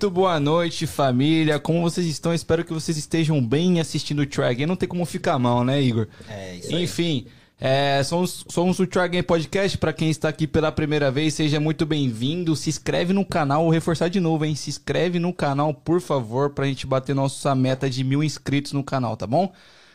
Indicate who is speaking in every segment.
Speaker 1: Muito boa noite, família. Como vocês estão? Espero que vocês estejam bem assistindo o Again. Não tem como ficar mal, né, Igor?
Speaker 2: É, isso aí.
Speaker 1: É, somos, somos o Try Again Podcast. Para quem está aqui pela primeira vez, seja muito bem-vindo. Se inscreve no canal. Vou reforçar de novo, hein? Se inscreve no canal, por favor, pra gente bater nossa meta de mil inscritos no canal, tá bom?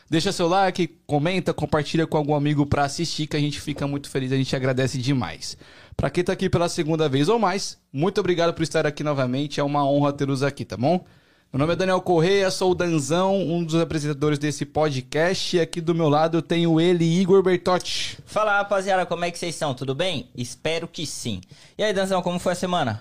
Speaker 1: Deixa seu like, comenta, compartilha com algum amigo pra assistir, que a gente fica muito feliz, a gente agradece demais. Pra quem tá aqui pela segunda vez ou mais, muito obrigado por estar aqui novamente, é uma honra tê-los aqui, tá bom? Meu nome é Daniel Correia, sou o Danzão, um dos apresentadores desse podcast, e aqui do meu lado eu tenho ele, Igor Bertotti.
Speaker 2: Fala rapaziada, como é que vocês estão? Tudo bem? Espero que sim. E aí, Danzão, como foi a semana?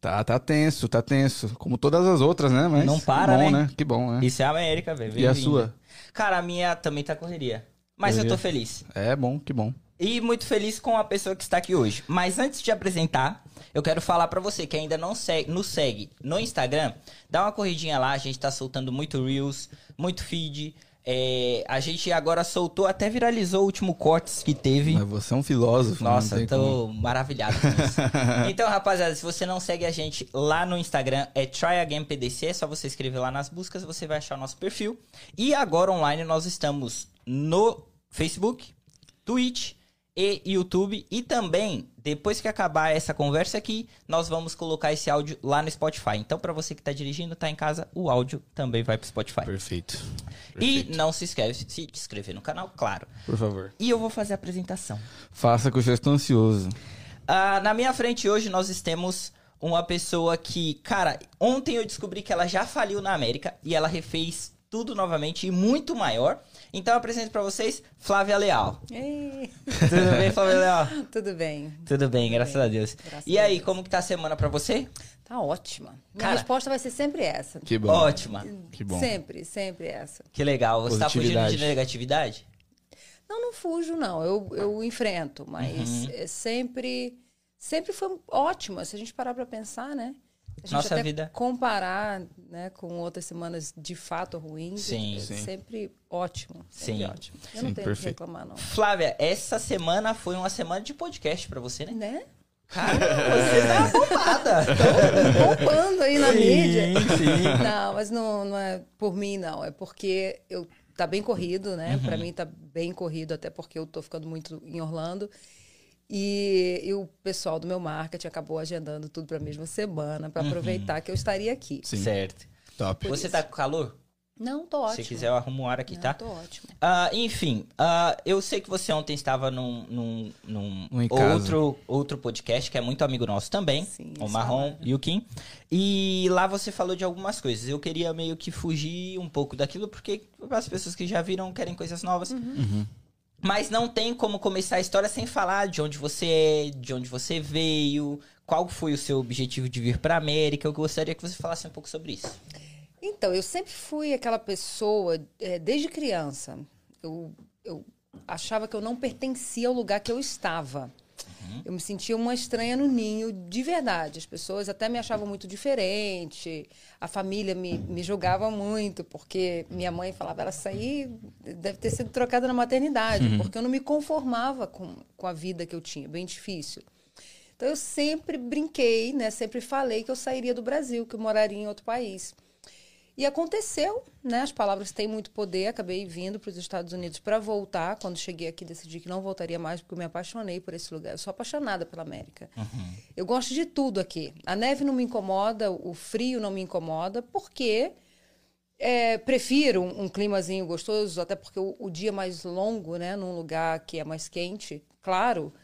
Speaker 1: Tá, tá tenso, tá tenso, como todas as outras, né? Mas
Speaker 2: Não para,
Speaker 1: bom,
Speaker 2: né?
Speaker 1: Que bom, né?
Speaker 2: Isso é a América, velho.
Speaker 1: E a sua?
Speaker 2: Cara, a minha também tá correria. Mas eu tô
Speaker 1: Correria.
Speaker 2: feliz.
Speaker 1: É bom, que bom.
Speaker 2: E muito feliz com a pessoa que está aqui hoje. Mas antes de apresentar, eu quero falar pra você que ainda não segue, nos segue no Instagram, dá uma corridinha lá, a gente tá soltando muito Reels, muito feed. É, a gente agora soltou, até viralizou o último cortes que teve.
Speaker 1: Mas você é um filósofo.
Speaker 2: Nossa,
Speaker 1: tem como.
Speaker 2: tô maravilhado com isso. então, rapaziada, se você não segue a gente lá no Instagram, é TryAgainPDC, é só você escrever lá nas buscas, você vai achar o nosso perfil. E agora online nós estamos no Facebook, Twitch e YouTube. E também, depois que acabar essa conversa aqui, nós vamos colocar esse áudio lá no Spotify. Então, pra você que tá dirigindo, tá em casa, o áudio também vai pro Spotify.
Speaker 1: Perfeito.
Speaker 2: E não se esquece de se inscrever no canal, claro.
Speaker 1: Por favor.
Speaker 2: E eu vou fazer a apresentação.
Speaker 1: Faça que eu já estou ansioso.
Speaker 2: Ah, na minha frente hoje nós temos uma pessoa que, cara, ontem eu descobri que ela já faliu na América e ela refez tudo novamente e muito maior. Então eu apresento pra vocês Flávia Leal.
Speaker 3: Ei,
Speaker 2: Tudo bem, Flávia Leal?
Speaker 3: tudo bem.
Speaker 2: Tudo bem, graças a Deus.
Speaker 3: Graças
Speaker 2: E aí,
Speaker 3: Deus.
Speaker 2: como que tá a semana pra você?
Speaker 3: Tá ótima. Minha
Speaker 2: Cara-
Speaker 3: resposta vai ser sempre essa.
Speaker 1: Que bom.
Speaker 2: Ótima.
Speaker 1: Que bom.
Speaker 3: Sempre, sempre essa.
Speaker 2: Que legal. Você tá fugindo de negatividade?
Speaker 3: Não, não fujo, não. Eu, eu enfrento, mas
Speaker 2: Uhum.
Speaker 3: é sempre, sempre foi ótima. Se a gente parar pra pensar, né? A gente
Speaker 2: Nossa
Speaker 3: até
Speaker 2: vida.
Speaker 3: comparar né, com outras semanas de fato ruins,
Speaker 2: Sim.
Speaker 3: é
Speaker 1: Sim.
Speaker 3: sempre ótimo. Sempre
Speaker 2: Sim.
Speaker 3: ótimo. Eu
Speaker 1: Sim,
Speaker 3: não tenho o que
Speaker 1: perfeito.
Speaker 3: reclamar, não.
Speaker 2: Flávia, essa semana foi uma semana de podcast pra você, né?
Speaker 3: Né?
Speaker 2: Cara, você tá bombada.
Speaker 3: Poupando aí na mídia.
Speaker 2: sim.
Speaker 3: Não, mas não, não é por mim, não. É porque eu tá bem corrido, né?
Speaker 2: Uhum.
Speaker 3: Pra mim tá bem corrido, até porque eu tô ficando muito em Orlando. E, e o pessoal do meu marketing acabou agendando tudo pra mesma semana,
Speaker 2: Uhum.
Speaker 3: pra aproveitar que eu estaria aqui.
Speaker 1: Sim.
Speaker 2: Certo.
Speaker 1: Top.
Speaker 2: Você tá com calor?
Speaker 3: Não, tô ótimo.
Speaker 2: Se quiser, eu arrumo um ar aqui,
Speaker 3: Não,
Speaker 2: tá?
Speaker 3: tô ótimo.
Speaker 2: Ah, enfim, ah, eu sei que você ontem estava num, num, num
Speaker 1: Um
Speaker 2: outro, outro podcast que é muito amigo nosso também,
Speaker 3: Sim,
Speaker 2: o Marrom
Speaker 3: é.
Speaker 2: e o Kim. E lá você falou de algumas coisas. Eu queria meio que fugir um pouco daquilo, porque as pessoas que já viram querem coisas novas.
Speaker 3: Uhum.
Speaker 2: Mas não tem como começar a história sem falar de onde você é, de onde você veio, qual foi o seu objetivo de vir pra América. Eu gostaria que você falasse um pouco sobre isso.
Speaker 3: Então, eu sempre fui aquela pessoa, eh, desde criança, eu, eu achava que eu não pertencia ao lugar que eu estava. Eu me sentia uma estranha no ninho, de verdade. As pessoas até me achavam muito diferente, a família me, me julgava muito, porque minha mãe falava, ela sair deve ter sido trocada na maternidade, porque eu não me conformava com, com a vida que eu tinha, bem difícil. Então eu sempre brinquei, né? Sempre falei que eu sairia do Brasil, que eu moraria em outro país. E aconteceu, né? As palavras têm muito poder. Acabei vindo para os Estados Unidos para voltar. Quando cheguei aqui, decidi que não voltaria mais, porque eu me apaixonei por esse lugar. Eu sou apaixonada pela América. Eu gosto de tudo aqui. A neve não me incomoda, o frio não me incomoda, porque é, prefiro um, um climazinho gostoso, até porque o, o dia é mais longo, né? Num lugar que é mais quente, claro.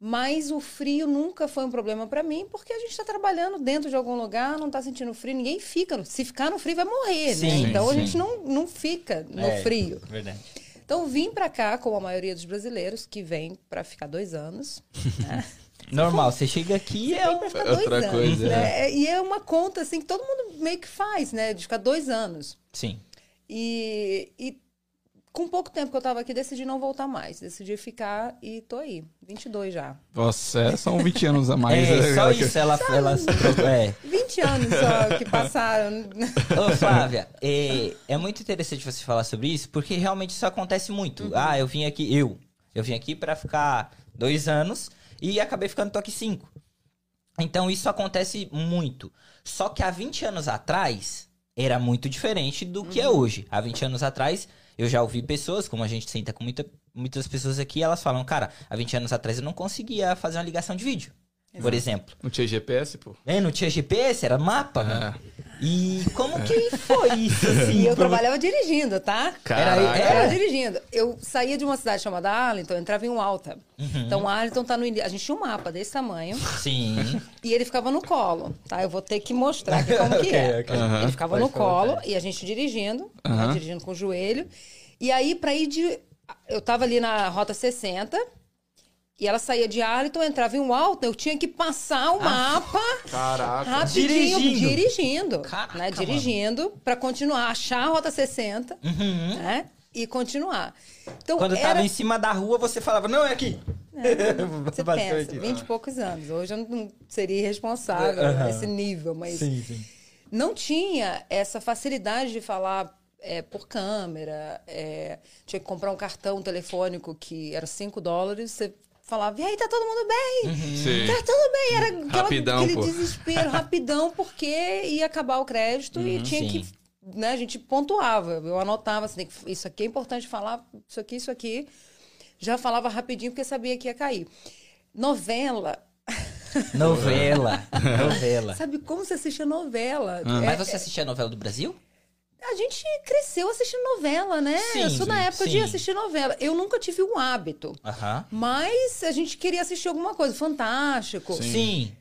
Speaker 3: Mas o frio nunca foi um problema para mim, porque a gente está trabalhando dentro de algum lugar, não está sentindo frio, ninguém fica. Se ficar no frio, vai morrer, né?
Speaker 2: Sim,
Speaker 3: Então a
Speaker 2: sim.
Speaker 3: gente não, não fica no
Speaker 2: É,
Speaker 3: frio.
Speaker 2: Verdade.
Speaker 3: Então vim para cá, como a maioria dos brasileiros, que vem para ficar dois anos. né?
Speaker 2: Normal, você chega aqui e é um...
Speaker 1: Outra
Speaker 3: anos.
Speaker 1: coisa,
Speaker 3: né? E é uma conta assim que todo mundo meio que faz, né? De ficar dois anos.
Speaker 2: Sim.
Speaker 3: E, e com pouco tempo que eu tava aqui, decidi não voltar mais. Decidi ficar e tô aí. 22 já.
Speaker 1: Nossa, é, são 20 anos a mais.
Speaker 2: É,
Speaker 1: né,
Speaker 2: só isso ela, ela se trocou. É.
Speaker 3: 20 anos só que passaram.
Speaker 2: Ô, Flávia, é, é muito interessante você falar sobre isso, porque realmente isso acontece muito. Ah, eu vim aqui, eu. Eu vim aqui pra ficar dois anos e acabei ficando tô aqui cinco. Então isso acontece muito. Só que há 20 anos atrás era muito diferente do que é hoje. Há 20 anos atrás, eu já ouvi pessoas, como a gente senta com muita- muitas pessoas aqui, elas falam, cara, há 20 anos atrás eu não conseguia fazer uma ligação de vídeo. Por exemplo.
Speaker 1: Não tinha GPS, pô.
Speaker 2: É, não tinha GPS, era mapa,
Speaker 1: É.
Speaker 2: E como que foi isso, assim?
Speaker 3: E eu trabalhava dirigindo, tá?
Speaker 1: Caraca.
Speaker 3: Eu trabalhava dirigindo. Eu saía de uma cidade chamada Arlington, eu entrava em um alta. Então, Arlington tá no. A gente tinha um mapa desse tamanho.
Speaker 2: Sim.
Speaker 3: E ele ficava no colo, tá? Eu vou ter que mostrar aqui como que
Speaker 2: Ok,
Speaker 3: é.
Speaker 2: ok.
Speaker 1: Aham.
Speaker 3: Ele ficava
Speaker 2: Pode
Speaker 3: no colo e a gente dirigindo, né?
Speaker 1: Aham.
Speaker 3: dirigindo com o joelho. E aí, pra ir de. Eu tava ali na rota 60 e ela saía de Arlington, entrava em um alto, eu tinha que passar o mapa
Speaker 1: Caraca.
Speaker 3: rapidinho,
Speaker 2: Dirigindo.
Speaker 3: dirigindo.
Speaker 2: Caraca,
Speaker 3: né? Dirigindo pra continuar, achar a rota 60, né? E continuar. Então,
Speaker 2: Uhum. Quando
Speaker 3: era...
Speaker 2: tava em cima da rua, você falava, não, é aqui.
Speaker 3: Você
Speaker 2: Basicamente.
Speaker 3: pensa, 20 e poucos anos. Hoje eu não seria irresponsável
Speaker 2: Aham.
Speaker 3: nesse nível, mas
Speaker 2: sim.
Speaker 3: não tinha essa facilidade de falar é, por câmera. é, tinha que comprar um cartão telefônico que era 5 dólares, você falava, e aí, tá todo mundo bem?
Speaker 1: Sim.
Speaker 3: Tá tudo bem, era aquela-
Speaker 1: Rapidão,
Speaker 3: aquele
Speaker 1: pô.
Speaker 3: desespero, rapidão, porque ia acabar o crédito e tinha
Speaker 2: sim.
Speaker 3: que. Né, a gente pontuava, eu anotava, assim, isso aqui é importante falar, isso aqui, isso aqui. Já falava rapidinho porque sabia que ia cair. Novela.
Speaker 2: Novela. Novela.
Speaker 3: Sabe como você assiste a novela? É-
Speaker 2: Mas você assistia a novela do Brasil?
Speaker 3: A gente cresceu assistindo novela, né?
Speaker 2: Sim,
Speaker 3: eu sou
Speaker 2: sim,
Speaker 3: época de
Speaker 2: sim.
Speaker 3: assistir novela. Eu nunca tive um hábito. Mas a gente queria assistir alguma coisa, fantástico.
Speaker 2: Sim.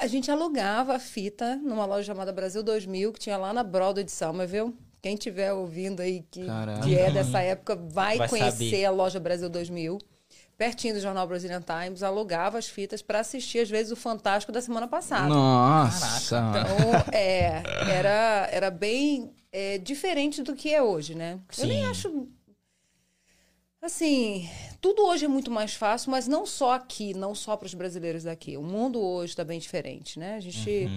Speaker 3: A gente alugava a fita numa loja chamada Brasil 2000, que tinha lá na Broadway de Somerville. Quem estiver ouvindo aí que,
Speaker 1: Caraca.
Speaker 3: que é dessa época vai,
Speaker 2: Vai
Speaker 3: conhecer
Speaker 2: saber.
Speaker 3: a loja Brasil 2000. Pertinho do jornal Brazilian Times, alugava as fitas para assistir, às vezes, o Fantástico da semana passada.
Speaker 1: Nossa.
Speaker 3: Então, é, era, era bem é, diferente do que é hoje, né? Eu nem
Speaker 2: Sim.
Speaker 3: acho. Assim, tudo hoje é muito mais fácil, mas não só aqui, não só para os brasileiros daqui. O mundo hoje está bem diferente, né? A gente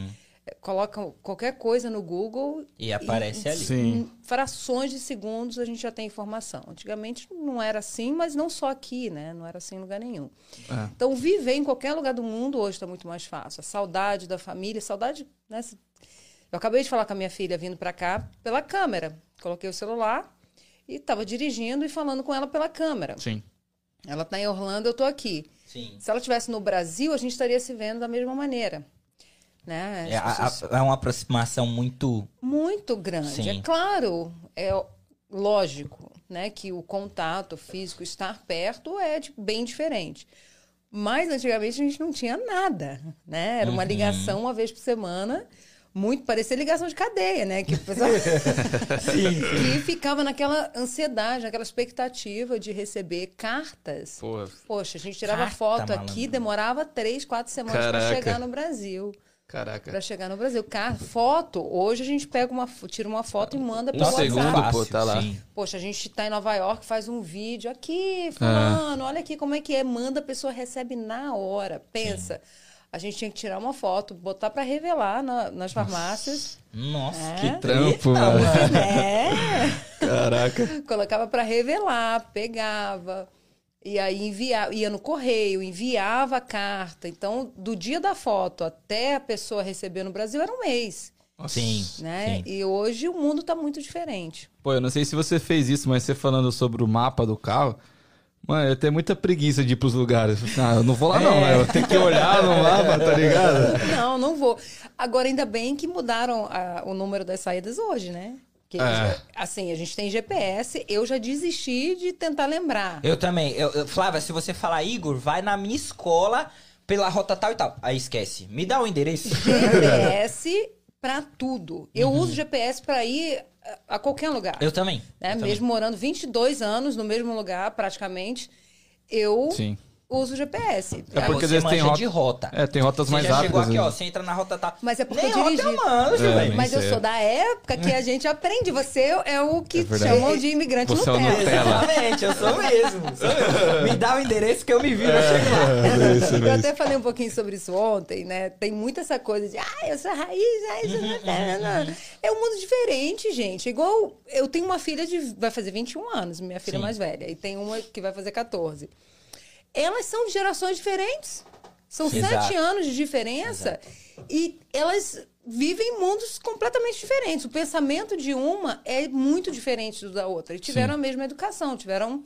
Speaker 3: é, coloca qualquer coisa no Google
Speaker 2: E aparece ali.
Speaker 1: Sim.
Speaker 3: em frações de segundos a gente já tem informação. Antigamente não era assim, mas não só aqui, né? Não era assim em lugar nenhum.
Speaker 1: É.
Speaker 3: Então, viver em qualquer lugar do mundo hoje está muito mais fácil. A saudade da família, saudade, né? Eu acabei de falar com a minha filha vindo para cá pela câmera. Coloquei o celular e estava dirigindo e falando com ela pela câmera.
Speaker 1: Sim.
Speaker 3: Ela está em Orlando, eu estou aqui.
Speaker 2: Sim.
Speaker 3: Se ela estivesse no Brasil, a gente estaria se vendo da mesma maneira. Né?
Speaker 2: É, a-
Speaker 3: pessoas-
Speaker 2: a- é uma aproximação muito.
Speaker 3: muito grande.
Speaker 2: Sim.
Speaker 3: É claro, é lógico, né, que o contato físico, estar perto é de- bem diferente. Mas antigamente a gente não tinha nada, né? Era uma
Speaker 2: Uhum.
Speaker 3: ligação uma vez por semana, muito parecia ligação de cadeia, né? Que, o pessoal- que ficava naquela ansiedade, naquela expectativa de receber cartas.
Speaker 1: Pô,
Speaker 3: Poxa, a gente tirava
Speaker 2: Carta,
Speaker 3: foto aqui,
Speaker 2: malandro.
Speaker 3: demorava três, quatro semanas para chegar no Brasil.
Speaker 1: caraca.
Speaker 3: Pra chegar no Brasil. Car foto, hoje a gente pega uma, tira uma foto e manda pelo
Speaker 1: Um
Speaker 3: WhatsApp.
Speaker 1: segundo, pô, tá lá.
Speaker 2: sim.
Speaker 3: Poxa, a gente tá em Nova York, faz um vídeo aqui,
Speaker 1: É.
Speaker 3: fulano, olha aqui como é que é, manda, a pessoa recebe na hora. Pensa. A gente tinha que tirar uma foto, botar pra revelar na- nas farmácias,
Speaker 2: Nossa,
Speaker 3: É.
Speaker 2: que
Speaker 1: Trampo,
Speaker 2: Eita,
Speaker 1: mano.
Speaker 3: né?
Speaker 1: Caraca.
Speaker 3: Colocava pra revelar, pegava. E aí envia, ia no correio, enviava a carta. Então, do dia da foto até a pessoa receber no Brasil era um mês.
Speaker 2: Sim.
Speaker 3: né?
Speaker 2: sim.
Speaker 3: E hoje o mundo está muito diferente.
Speaker 1: Pô, eu não sei se você fez isso, mas você falando sobre o mapa do carro. Mano, eu tenho muita preguiça de ir pros lugares. Ah, eu não vou lá não, né? Eu tenho que olhar no mapa, tá ligado?
Speaker 3: Não, não vou. Agora, ainda bem que mudaram a- o número das saídas hoje, né? Que,
Speaker 1: É.
Speaker 3: Assim, a gente tem GPS, eu já desisti de tentar lembrar.
Speaker 2: Eu também. Eu, eu- Flávia, se você falar, Igor, vai na minha escola pela rota tal e tal. Aí esquece. Me dá o endereço.
Speaker 3: GPS para tudo. Eu uso GPS para ir a, a qualquer lugar.
Speaker 2: Eu também.
Speaker 3: né?
Speaker 2: Eu também.
Speaker 3: Mesmo morando 22 anos no mesmo lugar, praticamente, eu
Speaker 1: Sim.
Speaker 3: Uso o GPS.
Speaker 1: É porque
Speaker 2: você
Speaker 1: às vezes tem rota-
Speaker 2: de rota.
Speaker 1: É, tem rotas
Speaker 2: Você
Speaker 1: mais
Speaker 2: já
Speaker 1: rápidas.
Speaker 2: chegou aqui, ó,
Speaker 1: né?
Speaker 2: você entra na rota tá.
Speaker 3: Mas é porque
Speaker 2: Nem
Speaker 3: eu
Speaker 2: rota
Speaker 3: dirigi.
Speaker 2: eu manjo,
Speaker 1: É.
Speaker 3: Mas eu
Speaker 1: Isso é-
Speaker 3: sou da época que a gente aprende. Você é o que
Speaker 1: É
Speaker 3: chamam de imigrante
Speaker 1: Você é o
Speaker 3: Nutella.
Speaker 1: Nutella.
Speaker 2: Exatamente, eu sou mesmo. Sou mesmo. Me dá o endereço que eu me viro, eu
Speaker 1: É.
Speaker 2: chego lá.
Speaker 3: Eu até falei um pouquinho sobre isso ontem, né? Tem muito essa coisa de, ah, eu sou raiz, raiz,
Speaker 2: Uhum,
Speaker 3: Nutella. É um mundo diferente, gente. Igual, eu tenho uma filha de, vai fazer 21 anos, minha filha
Speaker 2: Sim.
Speaker 3: mais velha, e tem uma que vai fazer 14. Elas são de gerações diferentes. São
Speaker 2: Exato.
Speaker 3: sete anos de diferença e elas vivem mundos completamente diferentes. O pensamento de uma é muito diferente do da outra. E tiveram a mesma educação, tiveram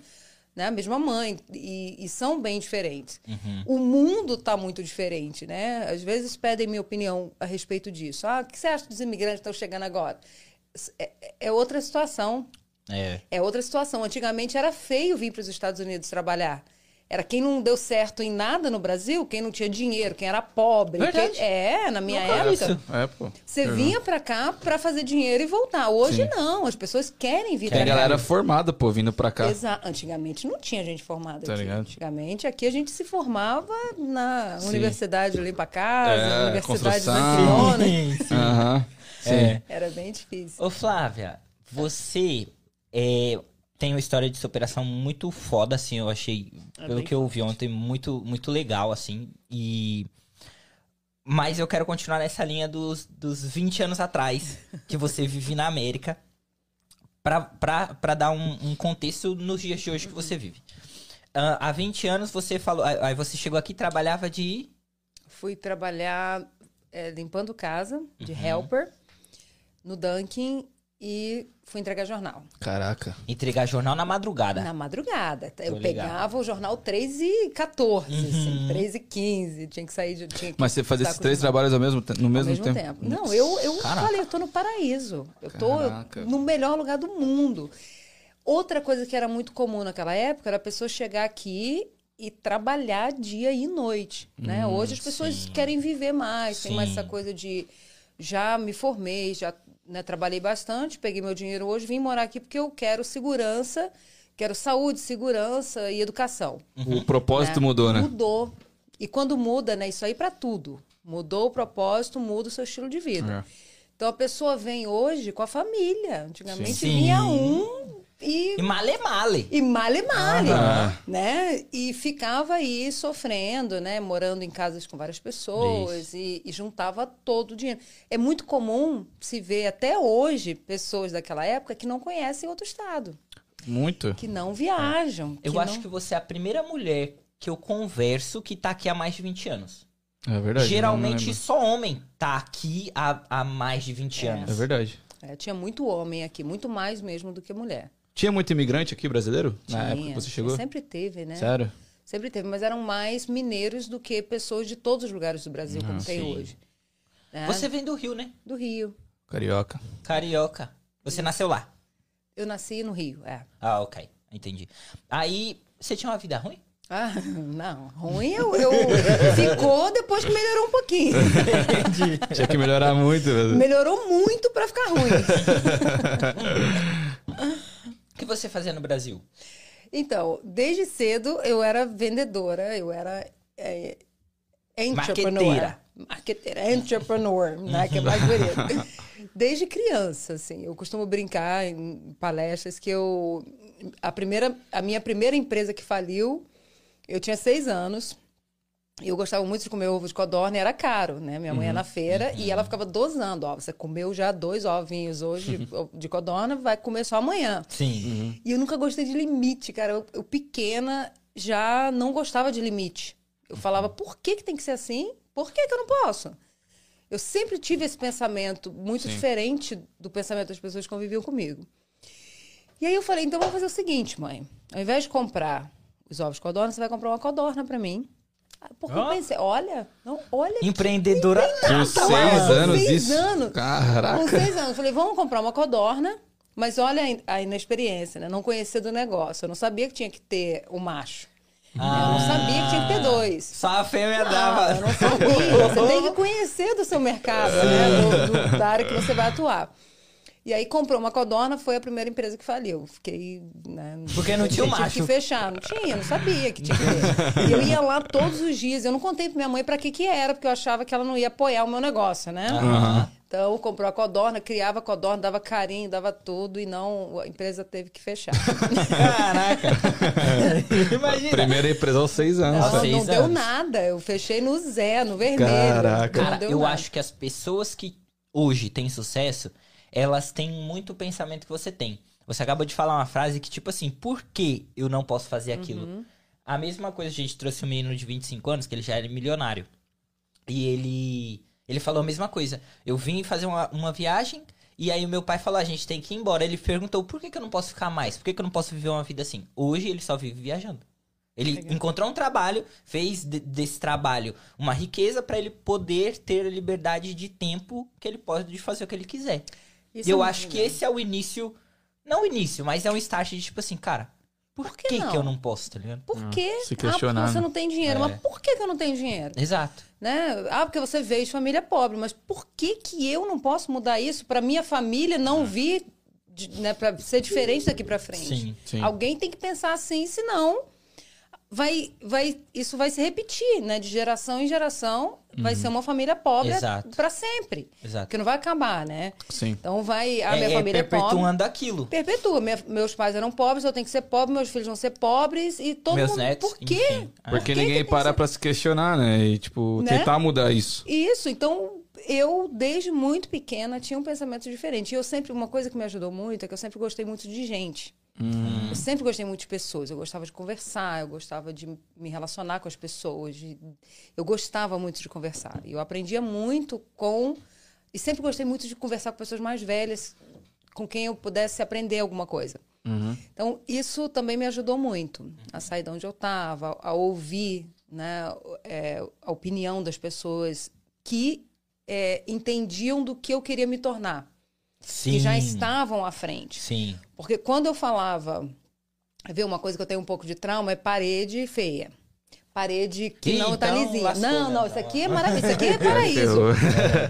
Speaker 3: né, a mesma mãe e, e são bem diferentes. O mundo está muito diferente, né? Às vezes pedem minha opinião a respeito disso. Ah, o que você acha dos imigrantes que estão chegando agora? É, é outra situação.
Speaker 2: É.
Speaker 3: É outra situação. Antigamente era feio vir para os Estados Unidos trabalhar. Era quem não deu certo em nada no Brasil, quem não tinha dinheiro, quem era pobre.
Speaker 2: Verdade.
Speaker 3: quem- É, na minha
Speaker 2: Nunca
Speaker 3: época.
Speaker 2: isso.
Speaker 1: É, pô.
Speaker 3: Você vinha pra cá pra fazer dinheiro e voltar. Hoje
Speaker 1: Sim.
Speaker 3: não, as pessoas querem vir
Speaker 1: Tem
Speaker 3: pra
Speaker 1: a galera
Speaker 3: cá.
Speaker 1: formada, pô, vindo pra cá.
Speaker 3: Exato. Antigamente não tinha gente formada
Speaker 1: Tá
Speaker 3: aqui.
Speaker 1: ligado?
Speaker 3: Antigamente aqui a gente se formava na
Speaker 1: Sim.
Speaker 3: Universidade Limpa Casa,
Speaker 1: É,
Speaker 3: Universidade
Speaker 1: construção.
Speaker 3: Barcelona.
Speaker 1: Aham. Sim.
Speaker 2: É.
Speaker 3: Era bem difícil.
Speaker 2: Ô, Flávia, você é, tem uma história de superação muito foda, assim, eu achei,
Speaker 3: É
Speaker 2: pelo que eu ouvi ontem, muito, muito legal, assim, e... Mas eu quero continuar nessa linha dos, dos 20 anos atrás, que você vive na América, pra dar um, um contexto nos dias de hoje que você vive. Ah, há 20 anos você falou, aí você chegou aqui e trabalhava de...
Speaker 3: Fui trabalhar é, limpando casa, de
Speaker 1: Uhum.
Speaker 3: helper, no Dunkin' e fui entregar jornal.
Speaker 1: Caraca.
Speaker 2: entregar jornal na madrugada.
Speaker 3: Na madrugada. Eu
Speaker 2: ligado.
Speaker 3: pegava o jornal 3 e 14,
Speaker 2: Uhum.
Speaker 3: assim, 3 e 15. Tinha que sair de. Tinha que
Speaker 1: Mas você fazia esses três
Speaker 3: os-
Speaker 1: trabalhos ao mesmo, no
Speaker 3: ao
Speaker 1: mesmo,
Speaker 3: mesmo
Speaker 1: tempo?
Speaker 3: tempo. Não, eu, eu
Speaker 2: Caraca.
Speaker 3: falei, eu tô no paraíso. Eu tô
Speaker 1: Caraca.
Speaker 3: no melhor lugar do mundo. Outra coisa que era muito comum naquela época era a pessoa chegar aqui e trabalhar dia e noite, né? Hoje as pessoas
Speaker 2: sim.
Speaker 3: querem viver mais, tem mais
Speaker 2: Sim.
Speaker 3: essa coisa de já me formei, já né, trabalhei bastante, peguei meu dinheiro hoje, vim morar aqui porque eu quero segurança, quero saúde, segurança e educação.
Speaker 1: O propósito
Speaker 3: né?
Speaker 1: mudou, né?
Speaker 3: Mudou. E quando muda, né? Isso aí pra tudo. Mudou o propósito, muda o seu estilo de vida.
Speaker 1: É.
Speaker 3: Então a pessoa vem hoje com a família. Antigamente
Speaker 2: Sim.
Speaker 3: vinha um e
Speaker 2: E male male.
Speaker 3: e male male,
Speaker 1: Aham.
Speaker 3: né? E ficava aí sofrendo, né? Morando em casas com várias pessoas e, e juntava todo o dinheiro. É muito comum se ver até hoje pessoas daquela época que não conhecem outro estado,
Speaker 1: Muito.
Speaker 3: que não viajam.
Speaker 2: Eu
Speaker 3: que
Speaker 2: acho
Speaker 3: não...
Speaker 2: que você é a primeira mulher que eu converso que tá aqui há mais de 20 anos.
Speaker 1: É verdade. eu
Speaker 2: Geralmente só homem tá aqui há, há mais de 20
Speaker 3: É.
Speaker 2: anos.
Speaker 1: É verdade.
Speaker 3: É, tinha muito homem aqui, muito mais mesmo do que mulher.
Speaker 1: Tinha muito imigrante aqui brasileiro? Na
Speaker 3: Tinha,
Speaker 1: época que você chegou?
Speaker 3: Sempre teve, né?
Speaker 1: Sério?
Speaker 3: Sempre teve, mas eram mais mineiros do que pessoas de todos os lugares do Brasil, como
Speaker 1: Ah,
Speaker 3: tem
Speaker 2: sim.
Speaker 3: hoje. né?
Speaker 2: Você vem do Rio, né?
Speaker 3: Do Rio.
Speaker 1: Carioca.
Speaker 2: Carioca. Você nasceu lá.
Speaker 3: Eu nasci no Rio, é.
Speaker 2: Ah, ok. Entendi. Aí, você tinha uma vida ruim?
Speaker 3: Ah, não. Ruim eu, eu... ficou depois que melhorou um pouquinho.
Speaker 1: Tinha que melhorar muito. velho.
Speaker 3: Melhorou muito pra ficar ruim.
Speaker 2: Você fazia no Brasil?
Speaker 3: Então, desde cedo eu era vendedora, eu era é, entrepreneur.
Speaker 2: Marqueteira.
Speaker 3: Marqueteira, entrepreneur, né? Que é mais bonito. Desde criança, assim, eu costumo brincar em palestras que eu a primeira a minha primeira empresa que faliu, eu tinha seis anos. E Eu gostava muito de comer ovo de codorna e era caro, né? Minha mãe ia na feira e ela ficava dosando. Ó, você comeu já dois ovinhos hoje de codorna, vai comer só amanhã.
Speaker 2: Sim.
Speaker 3: E eu nunca gostei de limite, cara. Eu, eu pequena já não gostava de limite. Eu falava, por que, que tem que ser assim? Por que, que eu não posso? Eu sempre tive esse pensamento muito
Speaker 1: Sim.
Speaker 3: diferente do pensamento das pessoas que conviviam comigo. E aí eu falei, então vamos fazer o seguinte, mãe. Ao invés de comprar os ovos de codorna, você vai comprar uma codorna pra mim. Ah, Porque eu
Speaker 2: Ó.
Speaker 3: pensei, olha, não, olha
Speaker 2: Empreendedora
Speaker 1: Com seis
Speaker 2: mano.
Speaker 3: com
Speaker 1: anos
Speaker 3: seis
Speaker 1: disso?
Speaker 3: anos. Com
Speaker 1: Caraca.
Speaker 3: seis anos. Eu falei, vamos comprar uma codorna, mas olha a in- a inexperiência, né? Não conhecia do negócio. Eu não sabia que tinha que ter o macho. Eu não sabia que tinha que ter dois.
Speaker 2: Só a fêmea
Speaker 3: Não,
Speaker 2: dava.
Speaker 3: eu não sabia. Você tem que conhecer do seu mercado, né? Do- do- da área que você vai atuar. E aí comprou uma codorna, foi a primeira empresa que faliu. Fiquei, né,
Speaker 2: Porque não tinha o
Speaker 3: tive
Speaker 2: macho.
Speaker 3: que fechar. Não tinha, não sabia que tinha que ter. E eu ia lá todos os dias. Eu não contei pra minha mãe pra que que era, porque eu achava que ela não ia apoiar o meu negócio, né? Então, comprou a codorna, criava a codorna, dava carinho, dava tudo, e não, a empresa teve que fechar.
Speaker 2: Caraca. Imagina.
Speaker 1: Primeira empresa aos seis anos.
Speaker 2: Nossa, seis
Speaker 3: não deu
Speaker 2: anos.
Speaker 3: nada. Eu fechei no zé, no vermelho.
Speaker 1: Caraca.
Speaker 2: Cara,
Speaker 3: deu
Speaker 2: eu
Speaker 3: nada.
Speaker 2: acho que as pessoas que hoje têm sucesso, elas têm muito pensamento que você tem. Você acaba de falar uma frase que, tipo assim, por que eu não posso fazer aquilo?
Speaker 3: Uhum.
Speaker 2: A mesma coisa, a gente trouxe um menino de 25 anos, que ele já era milionário. E ele. Ele falou a mesma coisa. Eu vim fazer uma, uma viagem. E aí o meu pai falou, a gente tem que ir embora. Ele perguntou, por que, que eu não posso ficar mais? Por que, que eu não posso viver uma vida assim? Hoje ele só vive viajando. Ele
Speaker 3: Legal.
Speaker 2: encontrou um trabalho, fez de- desse trabalho uma riqueza para ele poder ter a liberdade de tempo que ele pode fazer o que ele quiser.
Speaker 3: Isso
Speaker 2: e
Speaker 3: é
Speaker 2: eu
Speaker 3: muito
Speaker 2: acho que
Speaker 3: legal.
Speaker 2: esse é o início, não o início, mas é um start de tipo assim, cara, por,
Speaker 3: Por que
Speaker 2: que, que eu não posso, tá ligado?
Speaker 3: Por quê?
Speaker 1: se
Speaker 3: ah,
Speaker 1: questionar,
Speaker 3: porque você
Speaker 1: né?
Speaker 3: não tem dinheiro.
Speaker 2: É.
Speaker 3: Mas por que, que eu não tenho dinheiro?
Speaker 2: Exato.
Speaker 3: Né? Ah, porque você veio de família pobre. Mas por que, que eu não posso mudar isso para minha família não vir, né, para ser diferente daqui para frente?
Speaker 2: Sim,
Speaker 1: sim.
Speaker 3: Alguém tem que pensar assim, senão vai, vai, isso vai se repetir, né? De geração em geração, vai ser uma família pobre
Speaker 2: Uhum. Exato.
Speaker 3: para sempre.
Speaker 2: Exato.
Speaker 3: Porque não vai acabar, né?
Speaker 1: Sim.
Speaker 3: Então vai. A
Speaker 2: é,
Speaker 3: minha
Speaker 2: é
Speaker 3: família é pobre.
Speaker 2: perpetuando aquilo.
Speaker 3: Perpetua. Minha- meus pais eram pobres, eu tenho que ser pobre, meus filhos vão ser pobres e todo
Speaker 2: Meus
Speaker 3: mundo.
Speaker 2: netos,
Speaker 3: Por quê?
Speaker 2: enfim. Ah.
Speaker 1: Porque
Speaker 3: que
Speaker 1: ninguém
Speaker 3: que
Speaker 1: para
Speaker 3: que
Speaker 1: pra se questionar, né? E, tipo,
Speaker 3: Né?
Speaker 1: tentar mudar isso.
Speaker 3: Isso, então eu, desde muito pequena, tinha um pensamento diferente. E eu sempre, uma coisa que me ajudou muito é que eu sempre gostei muito de gente. Eu sempre gostei muito de pessoas. Eu gostava de conversar, eu gostava de me relacionar com as pessoas. de- Eu gostava muito de conversar. E eu aprendia muito com. E sempre gostei muito de conversar com pessoas mais velhas, com quem eu pudesse aprender alguma coisa. Então, isso também me ajudou muito a sair de onde eu estava, a ouvir né, é, a opinião das pessoas que é, entendiam do que eu queria me tornar,
Speaker 2: Sim.
Speaker 3: que já estavam à frente.
Speaker 2: Sim.
Speaker 3: Porque quando eu falava, ver uma coisa que eu tenho um pouco de trauma é parede feia. Parede que não tá
Speaker 2: então
Speaker 3: lisinha.
Speaker 2: lascou,
Speaker 3: não,
Speaker 2: né?
Speaker 3: não, isso aqui é maravilha, isso aqui é paraíso.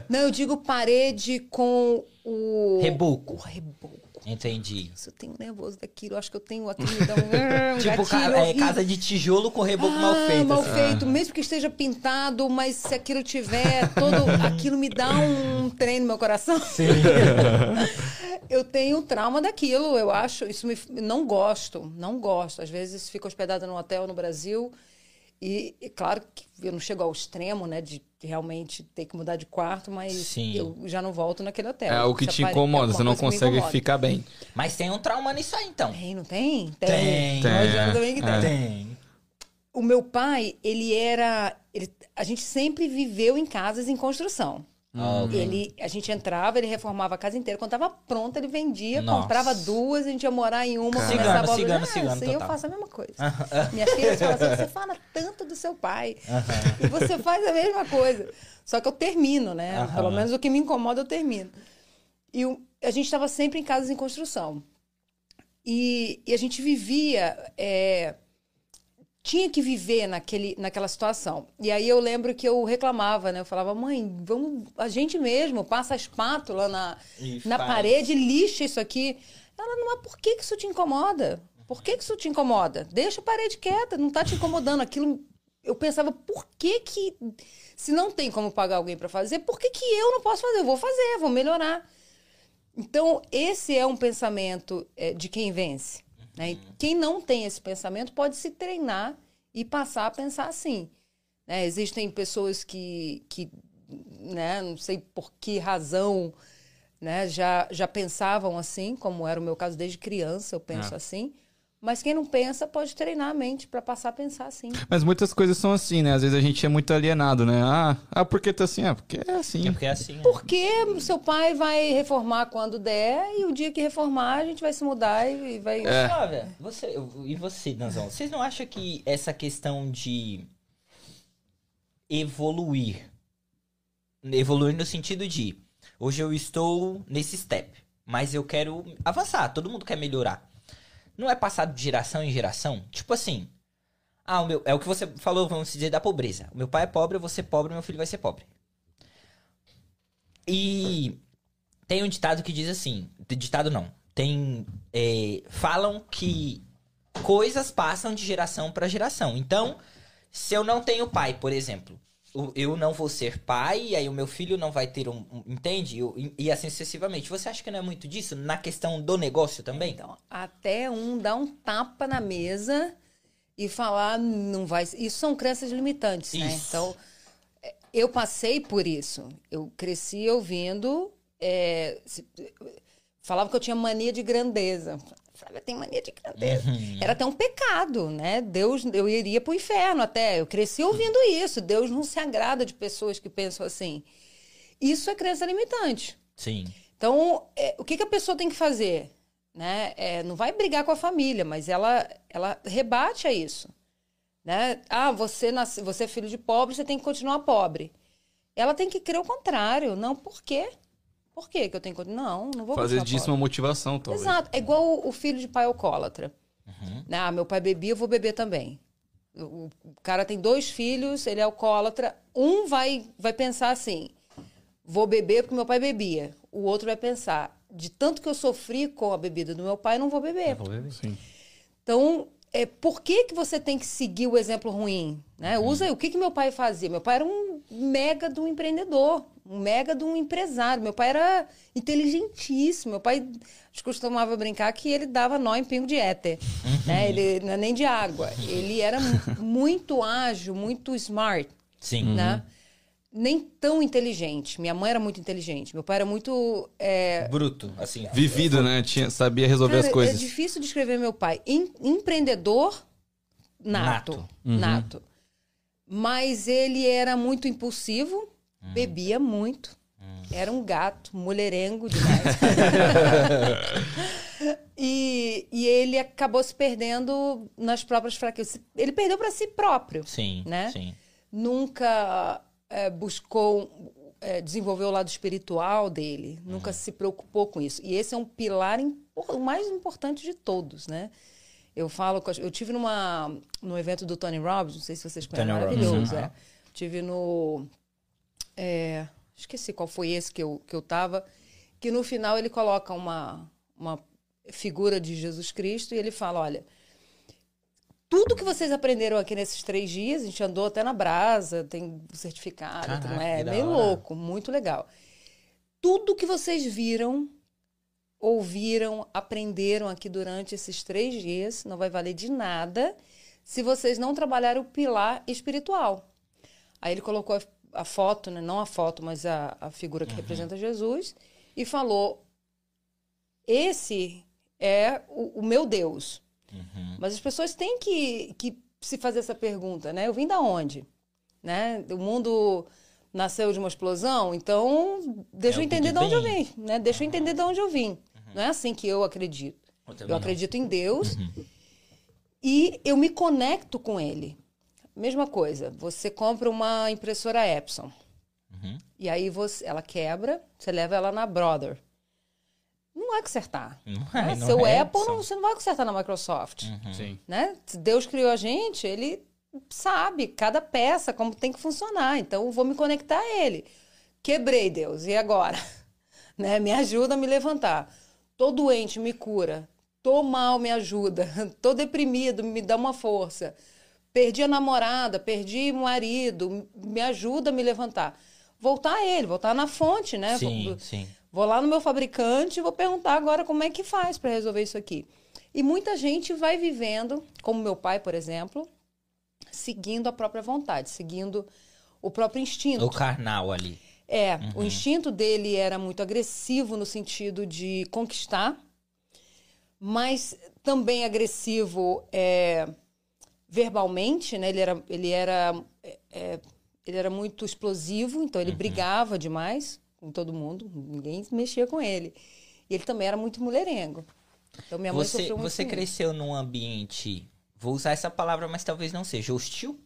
Speaker 3: Não, eu digo parede com o
Speaker 2: Reboco.
Speaker 3: O reboco.
Speaker 2: Entendi.
Speaker 3: Isso eu tenho nervoso daquilo. Acho que eu tenho aqui me dá um, um
Speaker 2: Tipo, ca- é, casa de tijolo com reboco mal
Speaker 3: Ah,
Speaker 2: feito.
Speaker 3: mal
Speaker 2: assim.
Speaker 3: feito, mesmo que esteja pintado, mas se aquilo tiver todo. aquilo me dá um trem no meu coração.
Speaker 2: Sim.
Speaker 3: Eu tenho trauma daquilo, eu acho. Isso me. Não gosto, não gosto. Às vezes fico hospedada num hotel no Brasil. E, e claro que eu não chego ao extremo, né, de realmente ter que mudar de quarto, mas
Speaker 2: Sim.
Speaker 3: eu já não volto naquele hotel.
Speaker 1: É o que
Speaker 3: Essa
Speaker 1: te incomoda,
Speaker 3: alguma
Speaker 1: você não consegue
Speaker 3: incomoda.
Speaker 1: ficar bem.
Speaker 2: Mas tem um trauma nisso aí, então.
Speaker 3: Tem, não tem?
Speaker 2: Tem.
Speaker 3: Imagino também que tem.
Speaker 1: É.
Speaker 2: Tem.
Speaker 3: O meu pai, ele era. ele- a gente sempre viveu em casas em construção.
Speaker 2: Ó,
Speaker 3: Ele, a gente entrava, ele reformava a casa inteira. Quando estava pronta, ele vendia,
Speaker 2: Nossa.
Speaker 3: comprava duas, a gente ia morar em uma,
Speaker 2: Cigano,
Speaker 3: começava a
Speaker 2: cigano,
Speaker 3: ah,
Speaker 2: cigano
Speaker 3: assim, eu faço a mesma coisa. Minha filha fala assim, você fala tanto do seu pai. E você faz a mesma coisa. Só que eu termino, né?
Speaker 2: Aham.
Speaker 3: Pelo menos o que me incomoda, eu termino. E o- a gente estava sempre em casas em construção. E, e a gente vivia. é, tinha que viver naquele, naquela situação. E aí eu lembro que eu reclamava, né? Eu falava, mãe, vamos, a gente mesmo passa a espátula na,
Speaker 2: E
Speaker 3: na
Speaker 2: faz.
Speaker 3: parede, lixa isso aqui. Ela, não, mas por que, que isso te incomoda? Por que, que isso te incomoda? Deixa a parede quieta, não tá te incomodando. Aquilo. Eu pensava, por que que. Se não tem como pagar alguém para fazer, por que, que eu não posso fazer? Eu vou fazer, vou melhorar. Então, esse é um pensamento é, de quem vence. Né? E quem não tem esse pensamento pode se treinar e passar a pensar assim. né? Existem pessoas que, que né, não sei por que razão, né, já, já pensavam assim, como era o meu caso desde criança, eu penso
Speaker 1: É.
Speaker 3: assim. Mas quem não pensa pode treinar a mente para passar a pensar assim.
Speaker 1: Mas muitas coisas são assim, né? Às vezes a gente é muito alienado, né? Ah, ah por que tá assim? Ah, porque é assim.
Speaker 2: É porque é assim. né?
Speaker 3: Porque o seu pai vai reformar quando der e o dia que reformar a gente vai se mudar e vai.
Speaker 1: É.
Speaker 2: Flávia, você, e você, Danzão, vocês não acham que essa questão de evoluir, evoluir no sentido de hoje eu estou nesse step, mas eu quero avançar, todo mundo quer melhorar. Não é passado de geração em geração? Tipo assim, ah, o meu, é o que você falou, vamos dizer, da pobreza. O meu pai é pobre, eu vou ser pobre, meu filho vai ser pobre. E Tem um ditado que diz assim. Ditado não. Tem. é, falam que coisas passam de geração para geração. Então, se eu não tenho pai, por exemplo, eu não vou ser pai, e aí o meu filho não vai ter um. um- entende? E, e assim sucessivamente. Você acha que não é muito disso? Na questão do negócio também?
Speaker 3: Então, até um dar um tapa na mesa e falar, não vai. Isso são crenças limitantes, né?
Speaker 2: Isso.
Speaker 3: Então, é, eu passei por isso. Eu cresci ouvindo. é, falava que eu tinha mania de grandeza. Flávia tem mania de grandeza. Era até um pecado, né? Deus, eu iria pro inferno até. Eu cresci ouvindo isso. Deus não se agrada de pessoas que pensam assim. Isso é crença limitante.
Speaker 2: Sim.
Speaker 3: Então, é, o que, que a pessoa tem que fazer? Né? É, não vai brigar com a família, mas ela, ela rebate a isso. Né? Ah, você, nasce, você é filho de pobre, você tem que continuar pobre. Ela tem que crer o contrário. Não, por quê? Por quê que eu tenho que? Não, não vou
Speaker 1: Fazer disso uma motivação, talvez.
Speaker 3: Exato. É igual o, filho de pai alcoólatra.
Speaker 2: Uhum.
Speaker 3: Né? Ah, meu pai bebia, eu vou beber também. O, cara tem dois filhos, ele é alcoólatra. Um vai, vai pensar assim: vou beber porque meu pai bebia. O outro vai pensar: de tanto que eu sofri com a bebida do meu pai, não vou beber.
Speaker 1: Sim.
Speaker 3: Então, é, por que, que você tem que seguir o exemplo ruim? Né? Usa aí, o que, que meu pai fazia? Meu pai era um mega um empreendedor, um mega de um empresário. Meu pai era inteligentíssimo. Meu pai, costumava brincar que ele dava nó em pingo de éter. Né? Ele não é nem de água. Ele era mu- muito ágil, muito smart
Speaker 2: Sim.
Speaker 3: né? Nem tão inteligente. Minha mãe era muito inteligente. Meu pai era muito. é,
Speaker 2: Bruto, assim.
Speaker 1: Vivido, né? Tinha, sabia resolver
Speaker 3: Cara,
Speaker 1: as coisas.
Speaker 3: É difícil descrever meu pai. Em- empreendedor nato.
Speaker 2: Nato.
Speaker 3: Nato. Mas ele era muito impulsivo, bebia muito. Era um gato, mulherengo demais. e, e ele acabou se perdendo nas próprias fraquezas. Ele perdeu para si próprio
Speaker 2: Sim,
Speaker 3: Né?
Speaker 2: sim.
Speaker 3: nunca é, buscou é, desenvolver o lado espiritual dele, nunca se preocupou com isso. E esse é um pilar o mais importante de todos, né? Eu falo, eu tive numa no evento do Tony Robbins, não sei se vocês conhecem,
Speaker 2: Tony
Speaker 3: maravilhoso,
Speaker 2: uhum.
Speaker 3: é. Tive no é, esqueci qual foi esse que eu que eu tava, que no final ele coloca uma uma figura de Jesus Cristo e ele fala, olha, tudo que vocês aprenderam aqui nesses três dias, a gente andou até na brasa, tem certificado,
Speaker 2: Caraca,
Speaker 3: não é meio
Speaker 2: hora.
Speaker 3: louco, muito legal. Tudo que vocês viram, ouviram, aprenderam aqui durante esses três dias, não vai valer de nada se vocês não trabalharem o pilar espiritual. Aí ele colocou a, foto, né? não a foto, mas a, a figura que representa Jesus, e falou: Esse é o, o meu Deus. Mas as pessoas têm que, que se fazer essa pergunta, né? Eu vim da onde? Né? O mundo nasceu de uma explosão, então deixa
Speaker 2: É
Speaker 3: eu entender de onde eu vim, né? Deixa eu entender de onde eu vim. Não é assim que eu acredito.
Speaker 2: Eu
Speaker 3: Eu acredito em Deus e eu me conecto com Ele. Mesma coisa, você compra uma impressora Epson
Speaker 2: Uhum.
Speaker 3: e aí você, ela quebra, você leva ela na Brother. Não vai consertar.
Speaker 2: Não
Speaker 3: né?
Speaker 2: é, não
Speaker 3: Seu
Speaker 2: é,
Speaker 3: Apple,
Speaker 2: Edson.
Speaker 3: não, você não vai consertar na Microsoft.
Speaker 1: Sim.
Speaker 3: Né? Se Deus criou a gente, ele sabe cada peça como tem que funcionar. Então, eu vou me conectar a ele. Quebrei, Deus, e agora? Né? Me ajuda a me levantar. Tô doente, me cura. Tô mal, me ajuda. Tô deprimido, me dá uma força. Perdi a namorada, perdi o marido, me ajuda a me levantar. Voltar a ele, voltar na fonte, né?
Speaker 2: Sim,
Speaker 3: Vou-
Speaker 2: sim.
Speaker 3: Vou lá no meu fabricante e vou perguntar agora como é que faz para resolver isso aqui. E muita gente vai vivendo, como meu pai, por exemplo, seguindo a própria vontade, seguindo o próprio instinto.
Speaker 2: O carnal ali.
Speaker 3: É, o instinto dele era muito agressivo no sentido de conquistar, mas também agressivo é, verbalmente, né? Ele era, ele era, é, é, ele era muito explosivo, então ele brigava demais com todo mundo, ninguém mexia com ele. E ele também era muito mulherengo. Então minha mãe
Speaker 2: Você,
Speaker 3: sofreu muito
Speaker 2: você cresceu num ambiente, vou usar essa palavra, mas talvez não seja, hostil?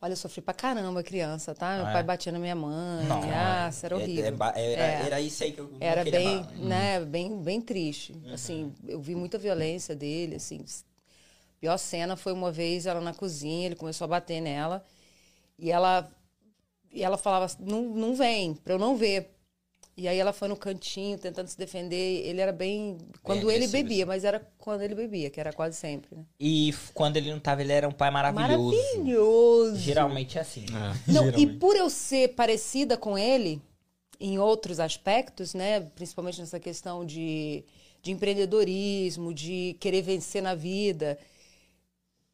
Speaker 3: Olha, eu sofri pra caramba criança, tá? Meu
Speaker 2: Ah,
Speaker 3: pai
Speaker 2: é?
Speaker 3: batia na minha mãe.
Speaker 2: Não,
Speaker 3: Nossa, era
Speaker 2: é-
Speaker 3: horrível.
Speaker 2: era,
Speaker 3: É.
Speaker 2: era isso aí que eu
Speaker 3: Era bem,
Speaker 2: falar.
Speaker 3: né, bem, bem triste.
Speaker 2: Uhum.
Speaker 3: Assim, eu vi muita violência dele, assim. Pior cena foi uma vez ela na cozinha, ele começou a bater nela e ela e ela falava assim, não, não vem, pra eu não ver. E aí ela foi no cantinho tentando se defender. Ele era bem. Quando ele
Speaker 2: agressivo,
Speaker 3: bebia, mas era quando ele bebia, que era quase sempre, né?
Speaker 2: E quando ele não tava, ele era um pai maravilhoso.
Speaker 3: Maravilhoso.
Speaker 2: Geralmente é assim.
Speaker 3: Não, e por eu ser parecida com ele em outros aspectos, né, principalmente nessa questão de, de empreendedorismo, de querer vencer na vida,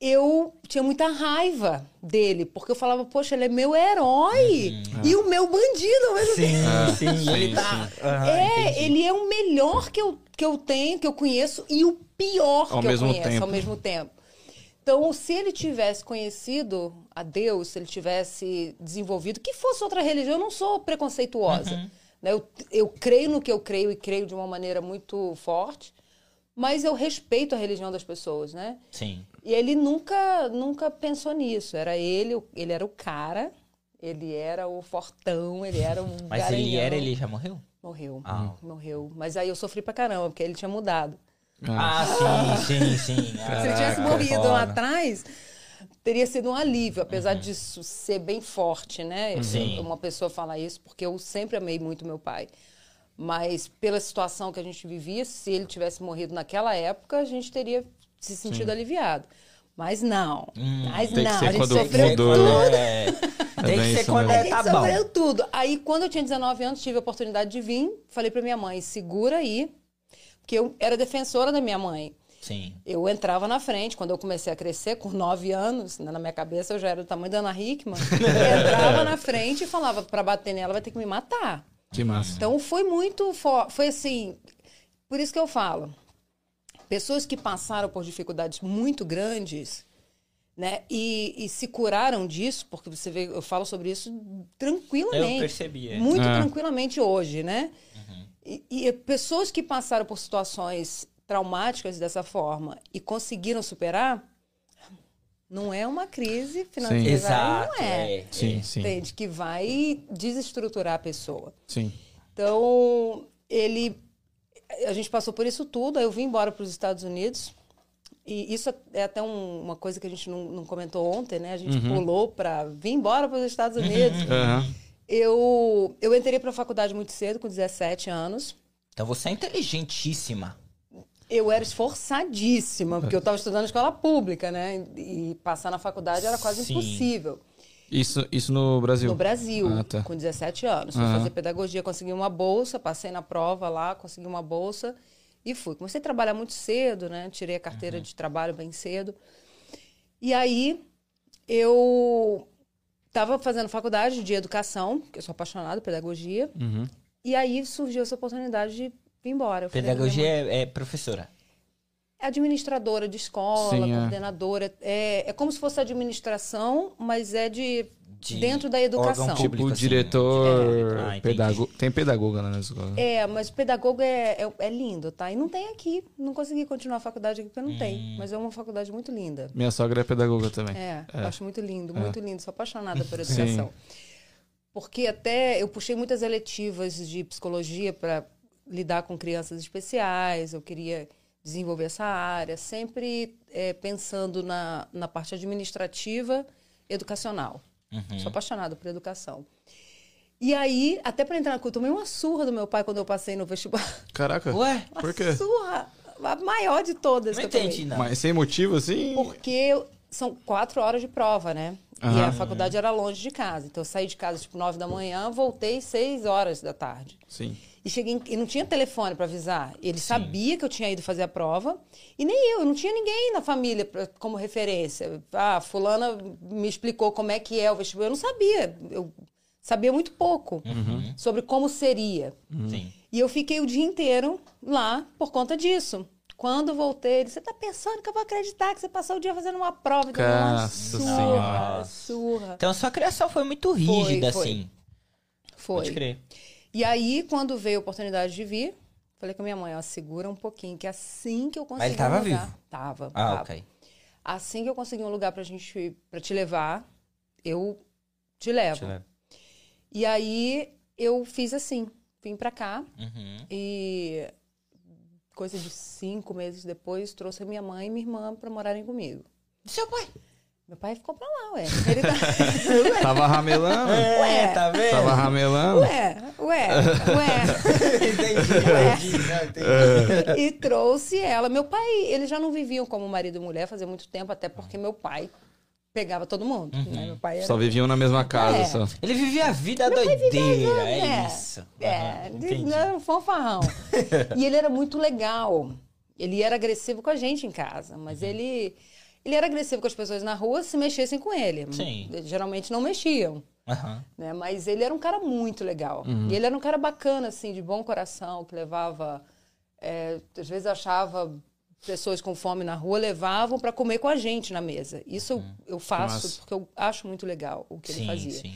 Speaker 3: eu tinha muita raiva dele, porque eu falava, poxa, ele é meu herói e o meu bandido ao mesmo tempo.
Speaker 2: Sim, sim,
Speaker 1: sim,
Speaker 2: ele tá. Ah,
Speaker 3: É,
Speaker 2: entendi.
Speaker 3: ele é o melhor que eu, que eu tenho, que eu conheço, e o pior
Speaker 1: Ao
Speaker 3: que
Speaker 1: mesmo
Speaker 3: eu conheço
Speaker 1: tempo.
Speaker 3: ao mesmo tempo. Então, se ele tivesse conhecido a Deus, se ele tivesse desenvolvido, que fosse outra religião, eu não sou preconceituosa. né? Eu, eu creio no que eu creio e creio de uma maneira muito forte, mas eu respeito a religião das pessoas, né?
Speaker 2: Sim.
Speaker 3: E ele nunca, nunca pensou nisso. Era ele, ele era o cara, ele era o fortão, ele era um
Speaker 2: Mas ele
Speaker 3: garanhão.
Speaker 2: era, ele já morreu?
Speaker 3: Morreu.
Speaker 2: Ah.
Speaker 3: Morreu. Mas aí eu sofri pra caramba, porque ele tinha mudado.
Speaker 2: Ah, sim, sim, sim. Ah,
Speaker 3: Se ele tivesse
Speaker 1: Caraca,
Speaker 3: morrido lá atrás, teria sido um alívio, apesar disso ser bem forte, né? Eu-
Speaker 2: Sim.
Speaker 3: Uma pessoa falar isso, porque eu sempre amei muito meu pai. Mas pela situação que a gente vivia, se ele tivesse morrido naquela época, a gente teria se sentido aliviado. Mas não. Mas
Speaker 1: Tem que
Speaker 3: não.
Speaker 1: ser
Speaker 3: A gente sofreu
Speaker 1: mudou,
Speaker 3: tudo.
Speaker 1: né?
Speaker 2: É, tem que ser quando é,
Speaker 3: gente
Speaker 2: tá bom.
Speaker 3: sofreu tudo. Aí, quando eu tinha 19 anos, tive a oportunidade de vir. Falei pra minha mãe, segura aí. Porque eu era defensora da minha mãe.
Speaker 2: Sim.
Speaker 3: Eu entrava na frente, quando eu comecei a crescer, com 9 anos, né, na minha cabeça eu já era do tamanho da Ana Hickman. Eu entrava na frente e falava, pra bater nela vai ter que me matar.
Speaker 1: Que massa.
Speaker 3: Então foi muito forte. Foi assim. Por isso que eu falo. Pessoas que passaram por dificuldades muito grandes, né? E, e se curaram disso, porque você vê, eu falo sobre isso tranquilamente.
Speaker 2: Eu percebi, é.
Speaker 3: Muito
Speaker 1: É.
Speaker 3: tranquilamente hoje, né? E, e pessoas que passaram por situações traumáticas dessa forma e conseguiram superar, não é uma crise financeira.
Speaker 2: Exato.
Speaker 3: Não é.
Speaker 2: é.
Speaker 1: Sim, sim.
Speaker 3: Entende? Que vai desestruturar a pessoa.
Speaker 1: Sim.
Speaker 3: Então, ele. A gente passou por isso tudo, aí eu vim embora para os Estados Unidos. E isso é até um- uma coisa que a gente não, não comentou ontem, né? A gente pulou para vir embora para os Estados Unidos.
Speaker 1: Aham.
Speaker 3: Eu, eu entrei para a faculdade muito cedo, com 17 anos.
Speaker 2: Então você é inteligentíssima.
Speaker 3: Eu era esforçadíssima, porque eu estava estudando escola pública, né? E passar na faculdade era quase
Speaker 2: Sim.
Speaker 3: impossível.
Speaker 1: Isso, isso no Brasil?
Speaker 3: No Brasil,
Speaker 1: Ah, tá.
Speaker 3: com 17 anos. Fui
Speaker 1: Aham.
Speaker 3: fazer pedagogia, consegui uma bolsa, passei na prova lá, consegui uma bolsa e fui. Comecei a trabalhar muito cedo, né? Tirei a carteira de trabalho bem cedo. E aí eu estava fazendo faculdade de educação, que eu sou apaixonada por pedagogia.
Speaker 1: Uhum.
Speaker 3: E aí surgiu essa oportunidade de vir embora. Eu falei,
Speaker 2: Pedagogia
Speaker 3: "Minha mãe
Speaker 2: é, é professora.
Speaker 3: É administradora de escola,
Speaker 1: Sim, é.
Speaker 3: coordenadora. É, é como se fosse administração, mas é de,
Speaker 2: De
Speaker 3: dentro da educação.
Speaker 2: órgão
Speaker 1: Tipo,
Speaker 2: Público, assim.
Speaker 1: diretor,
Speaker 2: Ah, entendi.
Speaker 1: pedagogo. Tem pedagoga lá na escola.
Speaker 3: É, mas pedagogo é, é, é lindo, tá? E não tem aqui. Não consegui continuar a faculdade aqui porque não
Speaker 2: Hum.
Speaker 3: tem. Mas é uma faculdade muito linda.
Speaker 1: Minha sogra é pedagoga também.
Speaker 3: É,
Speaker 1: É.
Speaker 3: acho muito lindo, muito lindo. Sou apaixonada por
Speaker 1: Sim.
Speaker 3: educação. Porque até eu puxei muitas eletivas de psicologia para lidar com crianças especiais, eu queria desenvolver essa área, sempre é, pensando na, na parte administrativa educacional.
Speaker 2: Uhum.
Speaker 3: Sou apaixonada por educação. E aí, até para entrar na cultura, eu tomei uma surra do meu pai quando eu passei no vestibular.
Speaker 1: Caraca.
Speaker 2: Ué?
Speaker 3: Uma
Speaker 1: Por quê?
Speaker 3: surra, a maior de todas
Speaker 2: Não entendi, não.
Speaker 1: Mas sem motivo, assim?
Speaker 3: Porque são quatro horas de prova, né? E a faculdade era longe de casa. Então eu saí de casa tipo nove da manhã, voltei seis horas da tarde.
Speaker 1: Sim.
Speaker 3: E cheguei em- e não tinha telefone para avisar. Ele sabia que eu tinha ido fazer a prova e nem eu, eu não tinha ninguém na família pra, como referência. Ah, fulana me explicou como é que é o vestibular. Eu não sabia. Eu sabia muito pouco
Speaker 2: Uhum.
Speaker 3: sobre como seria.
Speaker 2: Sim.
Speaker 3: E eu fiquei o dia inteiro lá por conta disso. Quando voltei, ele disse, você tá pensando que eu vou acreditar que você passou o dia fazendo uma prova? Então, uma
Speaker 1: Nossa
Speaker 3: surra, surra.
Speaker 2: Então sua criação foi muito rígida,
Speaker 3: foi.
Speaker 2: assim.
Speaker 3: Foi.
Speaker 2: Pode crer.
Speaker 3: E aí, quando veio a oportunidade de vir, falei com a minha mãe, ó, segura um pouquinho, que assim que eu conseguir
Speaker 2: ele tava
Speaker 3: um lugar...
Speaker 2: vivo?
Speaker 3: Tava,
Speaker 2: Ah,
Speaker 3: tava.
Speaker 2: ok.
Speaker 3: Assim que eu conseguir um lugar pra gente, pra te levar, eu te levo.
Speaker 2: Deixa eu ver.
Speaker 3: E aí, eu fiz assim, vim pra cá,
Speaker 2: Uhum.
Speaker 3: E coisa de cinco meses depois, trouxe a minha mãe e minha irmã para morarem comigo.
Speaker 2: Seu pai?
Speaker 3: Meu pai ficou pra lá, ué. Ele tá...
Speaker 1: Tava ramelando?
Speaker 3: Ué.
Speaker 2: tá vendo?
Speaker 1: Tava ramelando?
Speaker 3: ué, Ué, ué.
Speaker 2: entendi, entendi, não, entendi.
Speaker 3: e trouxe ela. Meu pai, eles já não viviam como marido e mulher fazia muito tempo, até porque meu pai pegava todo mundo. Né? Meu pai era...
Speaker 1: Só viviam na mesma casa,
Speaker 3: É.
Speaker 1: só.
Speaker 2: Ele vivia a vida doideira, é, isso.
Speaker 3: É,
Speaker 2: Aham,
Speaker 3: de-
Speaker 2: entendi.
Speaker 3: era um fanfarrão. e ele era muito legal. Ele era agressivo com a gente em casa, mas
Speaker 2: Uhum.
Speaker 3: ele ele era agressivo com as pessoas na rua se mexessem com ele.
Speaker 2: Sim.
Speaker 3: Geralmente não mexiam.
Speaker 2: Aham.
Speaker 3: né? Mas ele era um cara muito legal. E ele era um cara bacana, assim, de bom coração, que levava. é, às vezes achava pessoas com fome na rua, levavam para comer com a gente na mesa. Isso eu, eu faço porque eu acho muito legal o que ele
Speaker 2: Sim,
Speaker 3: fazia.
Speaker 2: sim.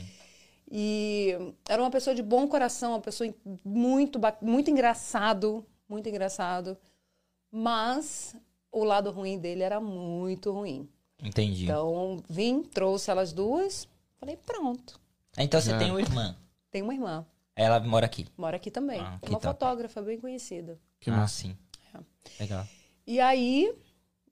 Speaker 3: E era uma pessoa de bom coração, uma pessoa muito, muito engraçado, muito engraçado. Mas o lado ruim dele era muito ruim.
Speaker 2: Entendi.
Speaker 3: Então, vim, trouxe elas duas, falei, pronto.
Speaker 2: Então você
Speaker 1: É.
Speaker 2: tem uma irmã.
Speaker 3: Tem uma irmã.
Speaker 2: Ela mora aqui.
Speaker 3: Mora aqui também.
Speaker 2: Ah,
Speaker 3: é uma
Speaker 2: top.
Speaker 3: fotógrafa bem conhecida.
Speaker 1: Que
Speaker 2: ah,
Speaker 1: massa.
Speaker 2: sim.
Speaker 3: É.
Speaker 2: Legal.
Speaker 3: E aí,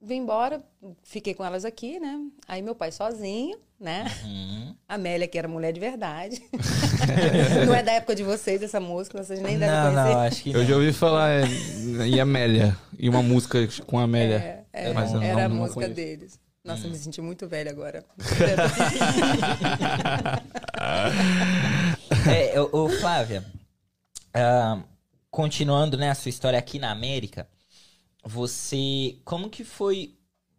Speaker 3: vim embora, fiquei com elas aqui, né? Aí meu pai sozinho, né?
Speaker 2: Hum.
Speaker 3: A Amélia, que era mulher de verdade. não é da época de vocês essa música, vocês nem devem
Speaker 2: Não,
Speaker 3: conhecer.
Speaker 2: não, acho que
Speaker 1: Eu
Speaker 2: não.
Speaker 1: já ouvi falar é, e Amélia. E uma música com a Amélia.
Speaker 3: É, é,
Speaker 1: Mas eu
Speaker 3: era
Speaker 1: não-
Speaker 3: a
Speaker 1: não
Speaker 3: música
Speaker 1: conheço.
Speaker 3: deles. Nossa,
Speaker 2: Hum.
Speaker 3: me senti muito velha agora.
Speaker 2: É, ô, ô, Flávia, ah, continuando, né, a sua história aqui na América, você, como que foi,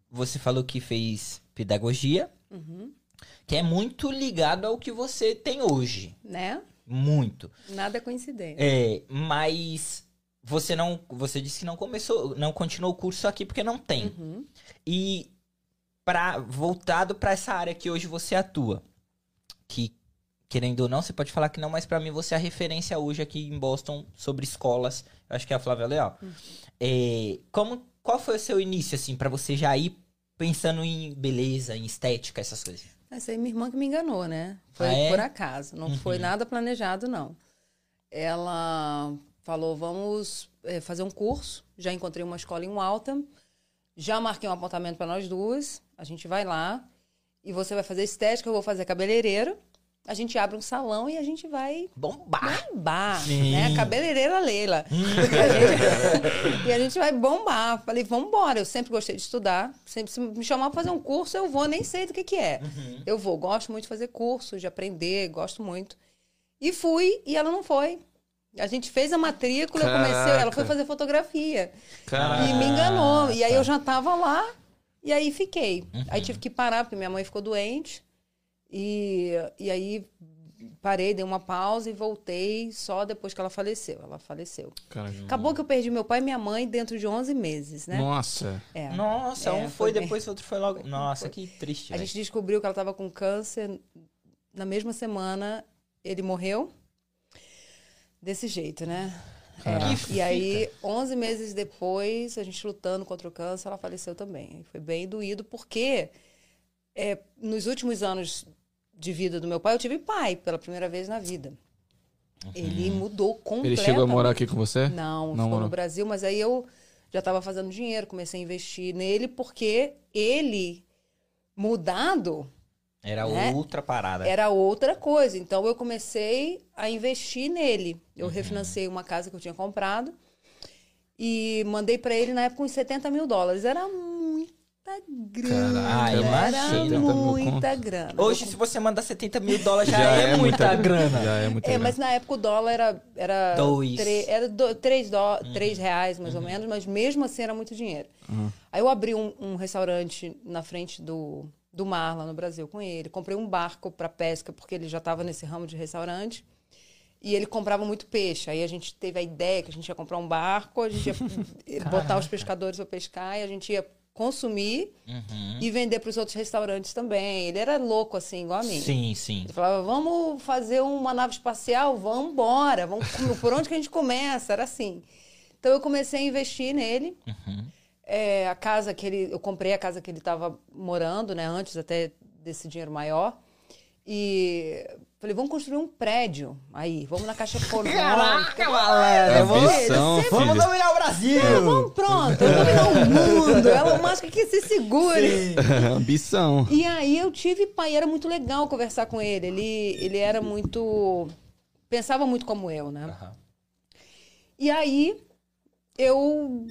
Speaker 2: você falou que fez pedagogia,
Speaker 3: Uhum.
Speaker 2: que é muito ligado ao que você tem hoje,
Speaker 3: né?
Speaker 2: muito.
Speaker 3: Nada é coincidência.
Speaker 2: É, mas você não, você disse que não começou, não continuou o curso aqui porque não tem.
Speaker 3: Uhum.
Speaker 2: E para voltado para essa área que hoje você atua, que querendo ou não, você pode falar que não, mas para mim você é a referência hoje aqui em Boston sobre escolas. Eu acho que é a Flávia Leal. É, como, qual foi o seu início assim para você já ir pensando em beleza, em estética, essas coisas?
Speaker 3: Essa aí minha irmã que me enganou, né? Foi
Speaker 2: Ah, é?
Speaker 3: por acaso. Não
Speaker 2: Uhum.
Speaker 3: foi nada planejado, não. Ela falou, vamos eh, fazer um curso. Já encontrei uma escola em Waltham. Já marquei um apontamento para nós duas. A gente vai lá. E você vai fazer estética, eu vou fazer cabeleireiro. A gente abre um salão e a gente vai
Speaker 2: Bombar!
Speaker 3: bombar,
Speaker 2: Sim.
Speaker 3: né? Cabeleireira Leila. e, a gente, e a gente vai bombar. Falei, vamos embora. Eu sempre gostei de estudar. Sempre se me chamar para fazer um curso, eu vou, nem sei do que que é. Eu vou, gosto muito de fazer curso, de aprender, gosto muito. E fui, e ela não foi. A gente fez a matrícula, eu comecei, ela
Speaker 1: Caraca.
Speaker 3: foi fazer fotografia.
Speaker 1: Caraca.
Speaker 3: E me enganou. E aí eu já tava lá, e aí fiquei. Aí tive que parar, porque minha mãe ficou doente. E, e aí parei, dei uma pausa e voltei só depois que ela faleceu. Ela faleceu.
Speaker 1: Caramba.
Speaker 3: Acabou que eu perdi meu pai e minha mãe dentro de 11 meses, né?
Speaker 1: Nossa.
Speaker 3: É.
Speaker 2: Nossa,
Speaker 3: É,
Speaker 2: um
Speaker 3: foi
Speaker 2: foi,
Speaker 3: bem-
Speaker 2: depois o outro foi logo. Nossa,
Speaker 3: foi.
Speaker 2: que triste.
Speaker 3: A gente descobriu que ela estava com câncer. Na mesma semana, ele morreu. Desse jeito, né? É, E aí, 11 meses depois, a gente lutando contra o câncer, ela faleceu também. Foi bem doído, porque é, nos últimos anos de vida do meu pai, eu tive pai pela primeira vez na vida. Ele mudou completamente.
Speaker 1: Ele chegou a morar aqui com você?
Speaker 3: Não,
Speaker 1: Não
Speaker 3: ficou no Brasil, mas aí eu já estava fazendo dinheiro, comecei a investir nele, porque ele, mudado,
Speaker 2: Era
Speaker 3: né?
Speaker 2: outra parada.
Speaker 3: era outra coisa. Então eu comecei a investir nele. Eu
Speaker 2: Uhum.
Speaker 3: refinancei uma casa que eu tinha comprado e mandei para ele na época uns 70 mil dólares. Era grana.
Speaker 2: Caraca,
Speaker 3: era
Speaker 2: imagina.
Speaker 3: muita grana.
Speaker 2: Hoje, se você mandar 70 mil dólares, já, é, muita grana.
Speaker 1: Já é muita
Speaker 3: É,
Speaker 1: grana.
Speaker 3: mas na época o dólar era. Era,
Speaker 2: Dois.
Speaker 3: tre- era do, três, dó,
Speaker 2: Uhum.
Speaker 3: três reais, mais ou menos, mas mesmo assim era muito dinheiro. Aí eu abri um, um restaurante na frente do, do mar, lá no Brasil, com ele. Comprei um barco para pesca, porque ele já estava nesse ramo de restaurante. E ele comprava muito peixe. Aí a gente teve a ideia que a gente ia comprar um barco, a gente ia botar os pescadores para pescar e a gente ia consumir
Speaker 2: Uhum.
Speaker 3: e vender para os outros restaurantes também. Ele era louco assim, igual a mim.
Speaker 2: Sim, sim.
Speaker 3: Ele falava, vamos fazer uma nave espacial? Vamos embora. Vamos, por onde que a gente começa? Era assim. Então eu comecei a investir nele.
Speaker 2: Uhum.
Speaker 3: É, a casa que ele... Eu comprei a casa que ele estava morando, né? Antes até desse dinheiro maior. E falei, vamos construir um prédio aí. Vamos na Caixa Econômica.
Speaker 2: Caraca, malandro. Vamos,
Speaker 1: Ambição,
Speaker 2: vamos
Speaker 1: filho.
Speaker 2: dominar o Brasil.
Speaker 3: Vamos, pronto. Dominar o mundo. Elon Musk que se segure.
Speaker 1: Ambição.
Speaker 3: E aí eu tive pai, era muito legal conversar com ele. Ele, ele era muito pensava muito como eu, né?
Speaker 2: Aham.
Speaker 3: E aí, eu.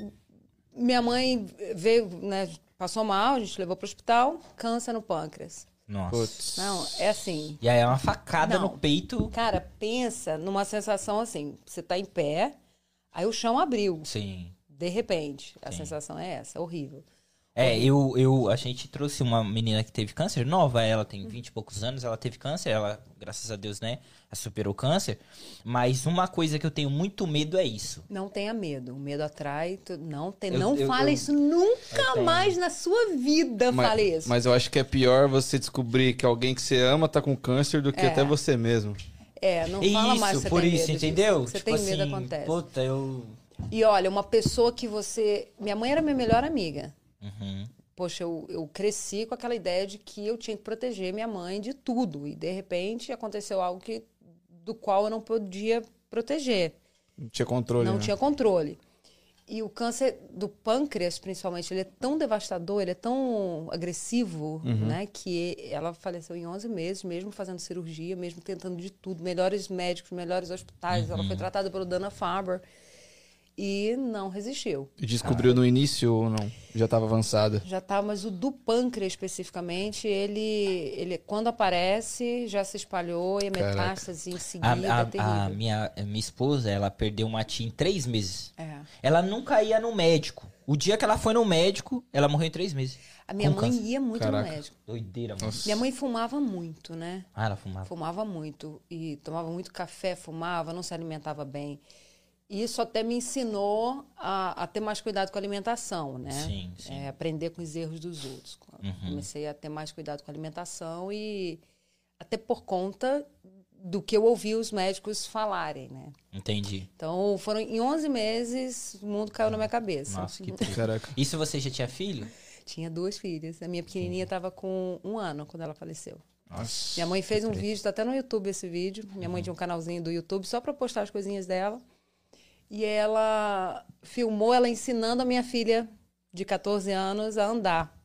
Speaker 3: Minha mãe veio, né? Passou mal, a gente levou pro hospital, câncer no pâncreas.
Speaker 2: Nossa.
Speaker 1: Putz.
Speaker 3: Não, é assim.
Speaker 2: E aí é uma facada
Speaker 3: Não.
Speaker 2: no peito.
Speaker 3: Cara, pensa numa sensação assim: você tá em pé, aí o chão abriu.
Speaker 2: Sim.
Speaker 3: De repente. A
Speaker 2: Sim.
Speaker 3: sensação é essa, horrível.
Speaker 2: É, eu, eu, a gente trouxe uma menina que teve câncer, nova, ela tem 20 e poucos anos, ela teve câncer, ela, graças a Deus, né, superou o câncer. Mas uma coisa que eu tenho muito medo é isso.
Speaker 3: Não tenha medo. O medo atrai. tu- Não, tem,
Speaker 2: Eu-
Speaker 3: não
Speaker 2: eu-
Speaker 3: fale
Speaker 2: eu-
Speaker 3: isso nunca mais na sua vida. fale isso.
Speaker 1: Mas eu acho que é pior você descobrir que alguém que você ama tá com câncer do que
Speaker 3: É.
Speaker 1: até você mesmo.
Speaker 3: É, não
Speaker 2: isso,
Speaker 3: fala mais você
Speaker 2: por
Speaker 3: tem
Speaker 2: isso,
Speaker 3: medo disso.
Speaker 2: entendeu?
Speaker 3: Você
Speaker 2: tipo
Speaker 3: tem medo,
Speaker 2: assim,
Speaker 3: acontece.
Speaker 2: Puta, eu.
Speaker 3: E olha, uma pessoa que você. Minha mãe era minha melhor amiga.
Speaker 2: Uhum.
Speaker 3: Poxa, eu, eu cresci com aquela ideia de que eu tinha que proteger minha mãe de tudo. E de repente aconteceu algo que, do qual eu não podia proteger.
Speaker 1: Não tinha controle.
Speaker 3: não
Speaker 1: né?
Speaker 3: tinha controle. E o câncer do pâncreas, principalmente, ele é tão devastador, ele é tão agressivo,
Speaker 1: Uhum.
Speaker 3: né? Que ela faleceu em 11 meses, mesmo fazendo cirurgia, mesmo tentando de tudo. Melhores médicos, melhores hospitais. Ela
Speaker 1: Uhum.
Speaker 3: foi tratada pelo Dana-Farber e não resistiu.
Speaker 1: E descobriu no início ou não? Já estava avançada.
Speaker 3: Já tá, mas o do pâncreas especificamente, ele, ele quando aparece, já se espalhou e a
Speaker 1: Caraca.
Speaker 3: metástase em
Speaker 2: A,
Speaker 3: seguida
Speaker 2: a-
Speaker 3: é
Speaker 2: a
Speaker 3: terrível.
Speaker 2: minha, a minha esposa, ela perdeu uma tia em três meses.
Speaker 3: É.
Speaker 2: Ela nunca ia no médico. O dia que ela foi no médico, ela morreu em três meses.
Speaker 3: A minha
Speaker 2: Com
Speaker 3: mãe
Speaker 2: câncer.
Speaker 3: ia muito
Speaker 1: Caraca.
Speaker 3: no médico.
Speaker 2: Doideira, mano.
Speaker 1: Nossa.
Speaker 3: Minha mãe fumava muito, né?
Speaker 2: Ah, ela fumava.
Speaker 3: Fumava muito e tomava muito café, fumava, não se alimentava bem. Isso até me ensinou a, a ter mais cuidado com a alimentação, né?
Speaker 2: Sim, sim.
Speaker 3: É, aprender com os erros dos outros.
Speaker 2: Uhum.
Speaker 3: Comecei a ter mais cuidado com a alimentação e até por conta do que eu ouvi os médicos falarem, né?
Speaker 2: Entendi.
Speaker 3: Então, foram em 11 meses, o mundo caiu na minha cabeça.
Speaker 2: Nossa, que.
Speaker 1: Caraca.
Speaker 2: Isso você já tinha filho?
Speaker 3: Tinha duas filhas. A minha pequenininha estava com um ano quando ela faleceu.
Speaker 2: Nossa.
Speaker 3: Minha mãe fez um vídeo, tá até no YouTube esse vídeo. Minha
Speaker 2: Uhum.
Speaker 3: mãe tinha um canalzinho do YouTube só para postar as coisinhas dela. E ela filmou ela ensinando a minha filha de 14 anos a andar.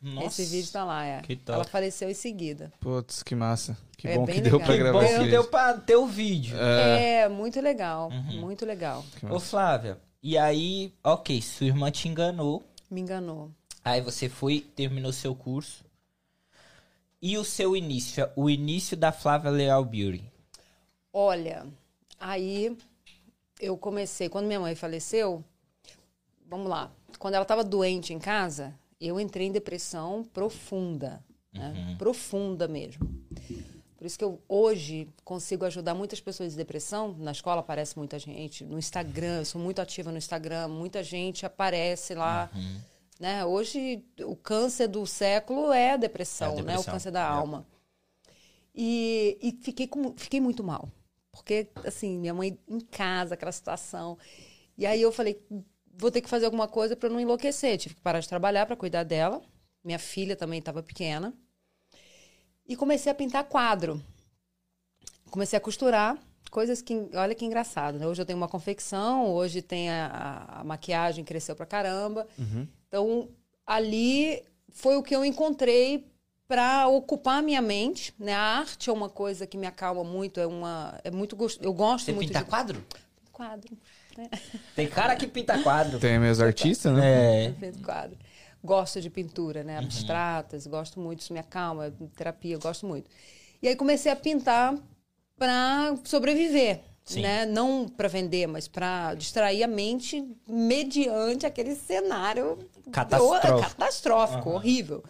Speaker 2: Nossa.
Speaker 3: Esse vídeo tá lá, é.
Speaker 2: Que top.
Speaker 3: Ela faleceu em seguida.
Speaker 1: Putz, que massa. Que
Speaker 3: É
Speaker 1: bom que deu
Speaker 3: legal.
Speaker 1: pra
Speaker 2: Que
Speaker 1: gravar
Speaker 2: bom
Speaker 1: esse
Speaker 2: que
Speaker 1: vídeo.
Speaker 2: deu pra ter o vídeo.
Speaker 1: É,
Speaker 3: É, muito legal,
Speaker 2: Uhum.
Speaker 3: muito legal.
Speaker 2: Ô. Flávia, e aí, ok, sua irmã te enganou.
Speaker 3: Me enganou.
Speaker 2: Aí você foi, terminou seu curso. E o seu início, o início da Flávia Leal Beauty.
Speaker 3: Olha, aí eu comecei, quando minha mãe faleceu, vamos lá, quando ela estava doente em casa, eu entrei em depressão profunda, né? profunda mesmo. Por isso que eu hoje consigo ajudar muitas pessoas em depressão. Na escola aparece muita gente, no Instagram, eu sou muito ativa no Instagram, muita gente aparece lá. Né? Hoje o câncer do século é a depressão,
Speaker 2: É a
Speaker 3: né? O
Speaker 2: depressão,
Speaker 3: câncer da
Speaker 2: é.
Speaker 3: alma. E, e fiquei, com- fiquei muito mal. Porque, assim, minha mãe em casa, aquela situação. E aí eu falei, vou ter que fazer alguma coisa para não enlouquecer. Tive que parar de trabalhar para cuidar dela. Minha filha também estava pequena. E comecei a pintar quadro. Comecei a costurar coisas que, olha que engraçado, né? Hoje eu tenho uma confecção, hoje tem a, a- a maquiagem cresceu pra caramba. Então, ali foi o que eu encontrei para ocupar a minha mente, né? A arte é uma coisa que me acalma muito, é uma é muito gosto, eu gosto
Speaker 2: Você
Speaker 3: muito
Speaker 2: pinta
Speaker 3: de
Speaker 2: quadro?
Speaker 3: quadro, né?
Speaker 2: Tem cara que pinta quadro.
Speaker 1: Tem meus artistas, né?
Speaker 2: É.
Speaker 3: Pinto quadro. Gosto de pintura,
Speaker 2: Uhum.
Speaker 3: né? Abstratas, gosto muito, isso me acalma, terapia, gosto muito. E aí comecei a pintar para sobreviver,
Speaker 2: Sim.
Speaker 3: né? Não para vender, mas para distrair a mente mediante aquele cenário
Speaker 2: Catastrófico.
Speaker 3: catastrófico, horrível.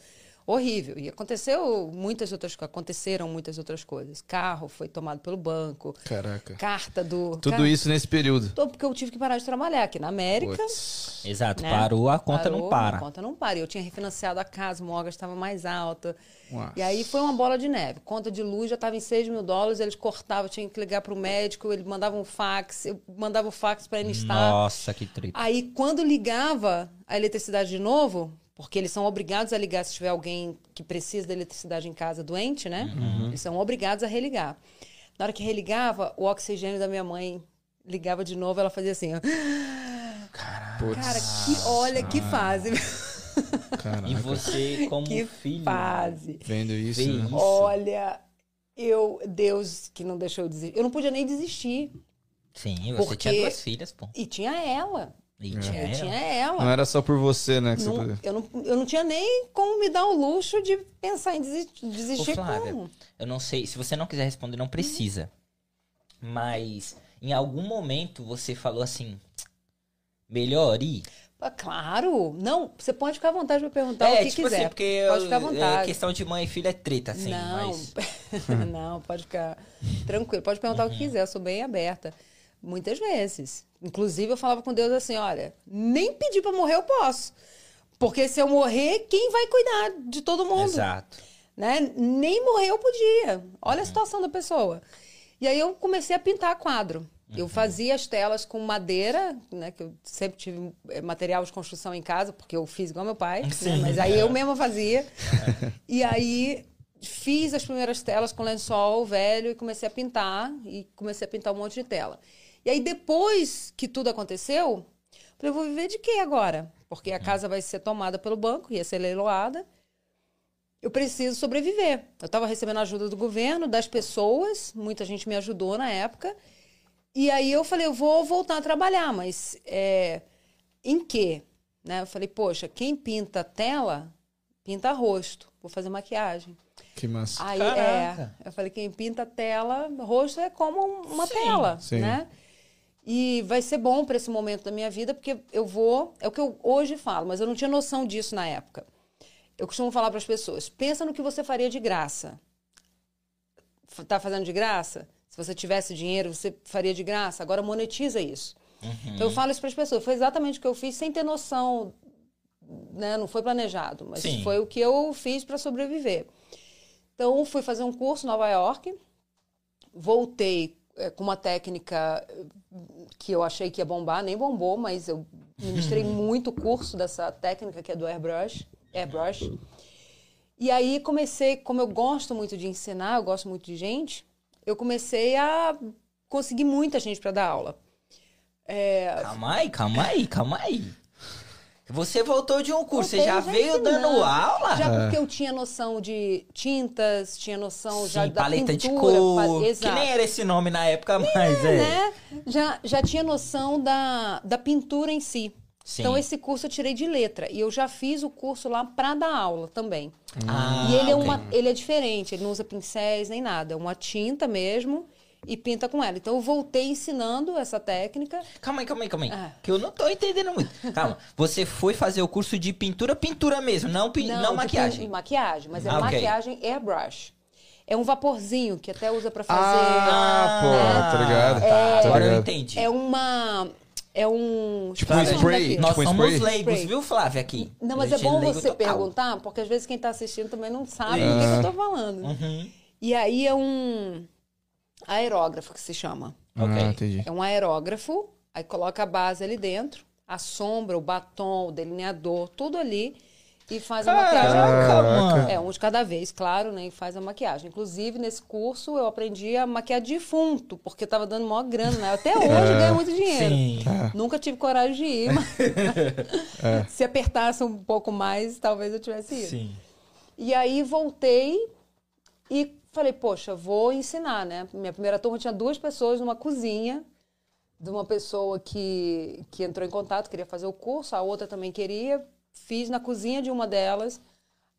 Speaker 3: Horrível. E aconteceu muitas outras coisas, aconteceram muitas outras coisas. Carro foi tomado pelo banco,
Speaker 1: Caraca.
Speaker 3: carta do
Speaker 1: Tudo isso nesse período.
Speaker 3: tô- porque eu tive que parar de trabalhar aqui na América.
Speaker 1: Putz.
Speaker 2: Exato,
Speaker 3: né?
Speaker 2: parou, a conta não
Speaker 3: Parou,
Speaker 2: para.
Speaker 3: A conta não para. E Eu tinha refinanciado a casa, o mortgage estava mais alta.
Speaker 1: Nossa.
Speaker 3: E aí foi uma bola de neve. Conta de luz já estava em 6 mil dólares, eles cortavam, tinha que ligar para o médico, ele mandava um fax, eu mandava o fax para Enistar.
Speaker 2: Nossa, que treta.
Speaker 3: Aí, quando ligava a eletricidade de novo, porque eles são obrigados a ligar se tiver alguém que precisa da eletricidade em casa doente, né? Eles são obrigados a religar. Na hora que religava, o oxigênio da minha mãe ligava de novo, ela fazia assim, ó.
Speaker 1: Putz.
Speaker 3: Cara, que olha que fase.
Speaker 1: Caraca.
Speaker 2: E você, como
Speaker 3: que
Speaker 2: filho.
Speaker 3: fase.
Speaker 1: Vendo isso, né?
Speaker 2: isso.
Speaker 3: Olha, Eu, Deus que não deixou eu desistir. Eu não podia nem desistir.
Speaker 2: Sim, você
Speaker 3: Porque-
Speaker 2: tinha duas filhas, pô.
Speaker 3: E tinha ela.
Speaker 2: E
Speaker 1: É.
Speaker 2: tinha
Speaker 3: Eu
Speaker 2: ela.
Speaker 3: tinha ela.
Speaker 1: Não era só por você, né? Que você
Speaker 3: Não-
Speaker 1: podia-
Speaker 3: eu, não, eu não tinha nem como me dar o luxo de pensar em desistir, desistir
Speaker 2: Ô, Flávia,
Speaker 3: como.
Speaker 2: Eu não sei, se você não quiser responder, não precisa. Mas em algum momento você falou assim: melhor ir?
Speaker 3: Ah, Claro. Não, você pode ficar à vontade para perguntar
Speaker 2: é,
Speaker 3: o que
Speaker 2: tipo
Speaker 3: quiser.
Speaker 2: assim, porque
Speaker 3: pode
Speaker 2: eu-
Speaker 3: ficar à
Speaker 2: é,
Speaker 3: vontade.
Speaker 2: questão de mãe e filho é treta, assim.
Speaker 3: não,
Speaker 2: Mas...
Speaker 3: não, pode ficar tranquilo. Pode perguntar
Speaker 2: Uhum.
Speaker 3: o que quiser, eu sou bem aberta. Muitas vezes. Inclusive, eu falava com Deus assim: olha, nem pedir para morrer eu posso. Porque se eu morrer, quem vai cuidar de todo mundo?
Speaker 2: Exato.
Speaker 3: né? Nem morrer eu podia. Olha a
Speaker 2: Uhum.
Speaker 3: situação da pessoa. E aí eu comecei a pintar quadro. Eu
Speaker 2: Uhum.
Speaker 3: fazia as telas com madeira, né? Que eu sempre tive eh, material de construção em casa, porque eu fiz igual meu pai, né, mas aí eu mesma fazia. e aí fiz as primeiras telas com lençol velho e comecei a pintar. E comecei a pintar um monte de tela. E aí depois que tudo aconteceu, falei, eu vou viver de quê agora? Porque a casa vai ser tomada pelo banco, ia ser leiloada eu preciso sobreviver. Eu estava recebendo ajuda do governo, das pessoas, muita gente me ajudou na época. E aí eu falei, eu vou voltar a trabalhar, mas é, em quê? Né? Eu falei, poxa, quem pinta tela, pinta rosto. Vou fazer maquiagem.
Speaker 1: Que massa.
Speaker 3: Aí
Speaker 2: Caraca.
Speaker 3: é, eu falei, quem pinta tela, rosto é como um- uma
Speaker 2: Sim,
Speaker 3: tela,
Speaker 1: sim.
Speaker 3: né? E vai ser bom para esse momento da minha vida, porque eu vou, é o que eu hoje falo, mas eu não tinha noção disso na época. Eu costumo falar para as pessoas: pensa no que você faria de graça. Tá fazendo de graça? Se você tivesse dinheiro, você faria de graça. Agora monetiza isso. Então eu falo isso para as pessoas. Foi exatamente o que eu fiz sem ter noção, né? Não foi planejado, mas
Speaker 2: Sim.
Speaker 3: foi o que eu fiz para sobreviver. Então fui fazer um curso em Nova York, voltei com uma técnica eh, que eu achei que ia bombar, nem bombou, mas eu ministrei muito curso dessa técnica que é do airbrush, airbrush. E aí comecei, como eu gosto muito de ensinar, eu gosto muito de gente, eu comecei a conseguir muita gente para dar aula. É,
Speaker 2: Calma aí, calma aí, calma aí. Você voltou de um curso, você
Speaker 3: Voltei
Speaker 2: já
Speaker 3: já
Speaker 2: veio dando aula?
Speaker 3: Já porque eu tinha noção de tintas, tinha noção já
Speaker 2: Sim,
Speaker 3: da
Speaker 2: paleta
Speaker 3: pintura.
Speaker 2: de cor.
Speaker 3: pa-
Speaker 2: Que nem era esse nome na época, mas é.
Speaker 3: né? Já, já tinha noção da, da pintura em si.
Speaker 2: Sim.
Speaker 3: Então, esse curso eu tirei de letra. E eu já fiz o curso lá para dar aula também.
Speaker 2: Ah,
Speaker 3: e ele é, uma, ele é diferente, ele não usa pincéis nem nada. É uma tinta mesmo e pinta com ela. Então, eu voltei ensinando essa técnica.
Speaker 2: Calma aí, calma aí, calma aí.
Speaker 3: Ah.
Speaker 2: Que eu não tô entendendo muito. Calma. Você foi fazer o curso de pintura, pintura mesmo, não, pin... não,
Speaker 3: de
Speaker 2: maquiagem.
Speaker 3: pin- maquiagem, mas é
Speaker 2: Ah,
Speaker 3: maquiagem airbrush. É um vaporzinho que até usa para fazer.
Speaker 1: Ah, pô, tá ligado? Tá
Speaker 2: Agora eu
Speaker 1: ligado.
Speaker 2: entendi.
Speaker 3: É uma. É um.
Speaker 1: Tipo um
Speaker 3: é
Speaker 1: spray.
Speaker 3: daquilo?
Speaker 2: Nós
Speaker 1: Tipo
Speaker 2: somos
Speaker 1: spray?
Speaker 2: leigos,
Speaker 3: Spray.
Speaker 2: viu, Flávia, aqui?
Speaker 3: Não, mas é
Speaker 2: gente
Speaker 3: bom você
Speaker 2: total.
Speaker 3: perguntar, porque às vezes quem tá assistindo também não sabe do que, que eu tô falando.
Speaker 2: Uhum.
Speaker 3: E aí é um aerógrafo que se chama.
Speaker 2: Ok.
Speaker 1: Ah, entendi.
Speaker 3: É um aerógrafo, aí coloca a base ali dentro, a sombra, o batom, o delineador, tudo ali e faz a maquiagem.
Speaker 2: Mano.
Speaker 3: É, um de cada vez, claro, né? E faz a maquiagem. Inclusive, nesse curso, eu aprendi a maquiar defunto, porque tava dando maior grana, né? Até hoje ganho muito dinheiro.
Speaker 2: Sim.
Speaker 3: Nunca tive coragem de ir, mas se apertasse um pouco mais, talvez eu tivesse ido.
Speaker 2: Sim.
Speaker 3: E aí voltei e falei, poxa, vou ensinar, né? Minha primeira turma tinha duas pessoas numa cozinha, de uma pessoa que, que entrou em contato, queria fazer o curso, a outra também queria, fiz na cozinha de uma delas.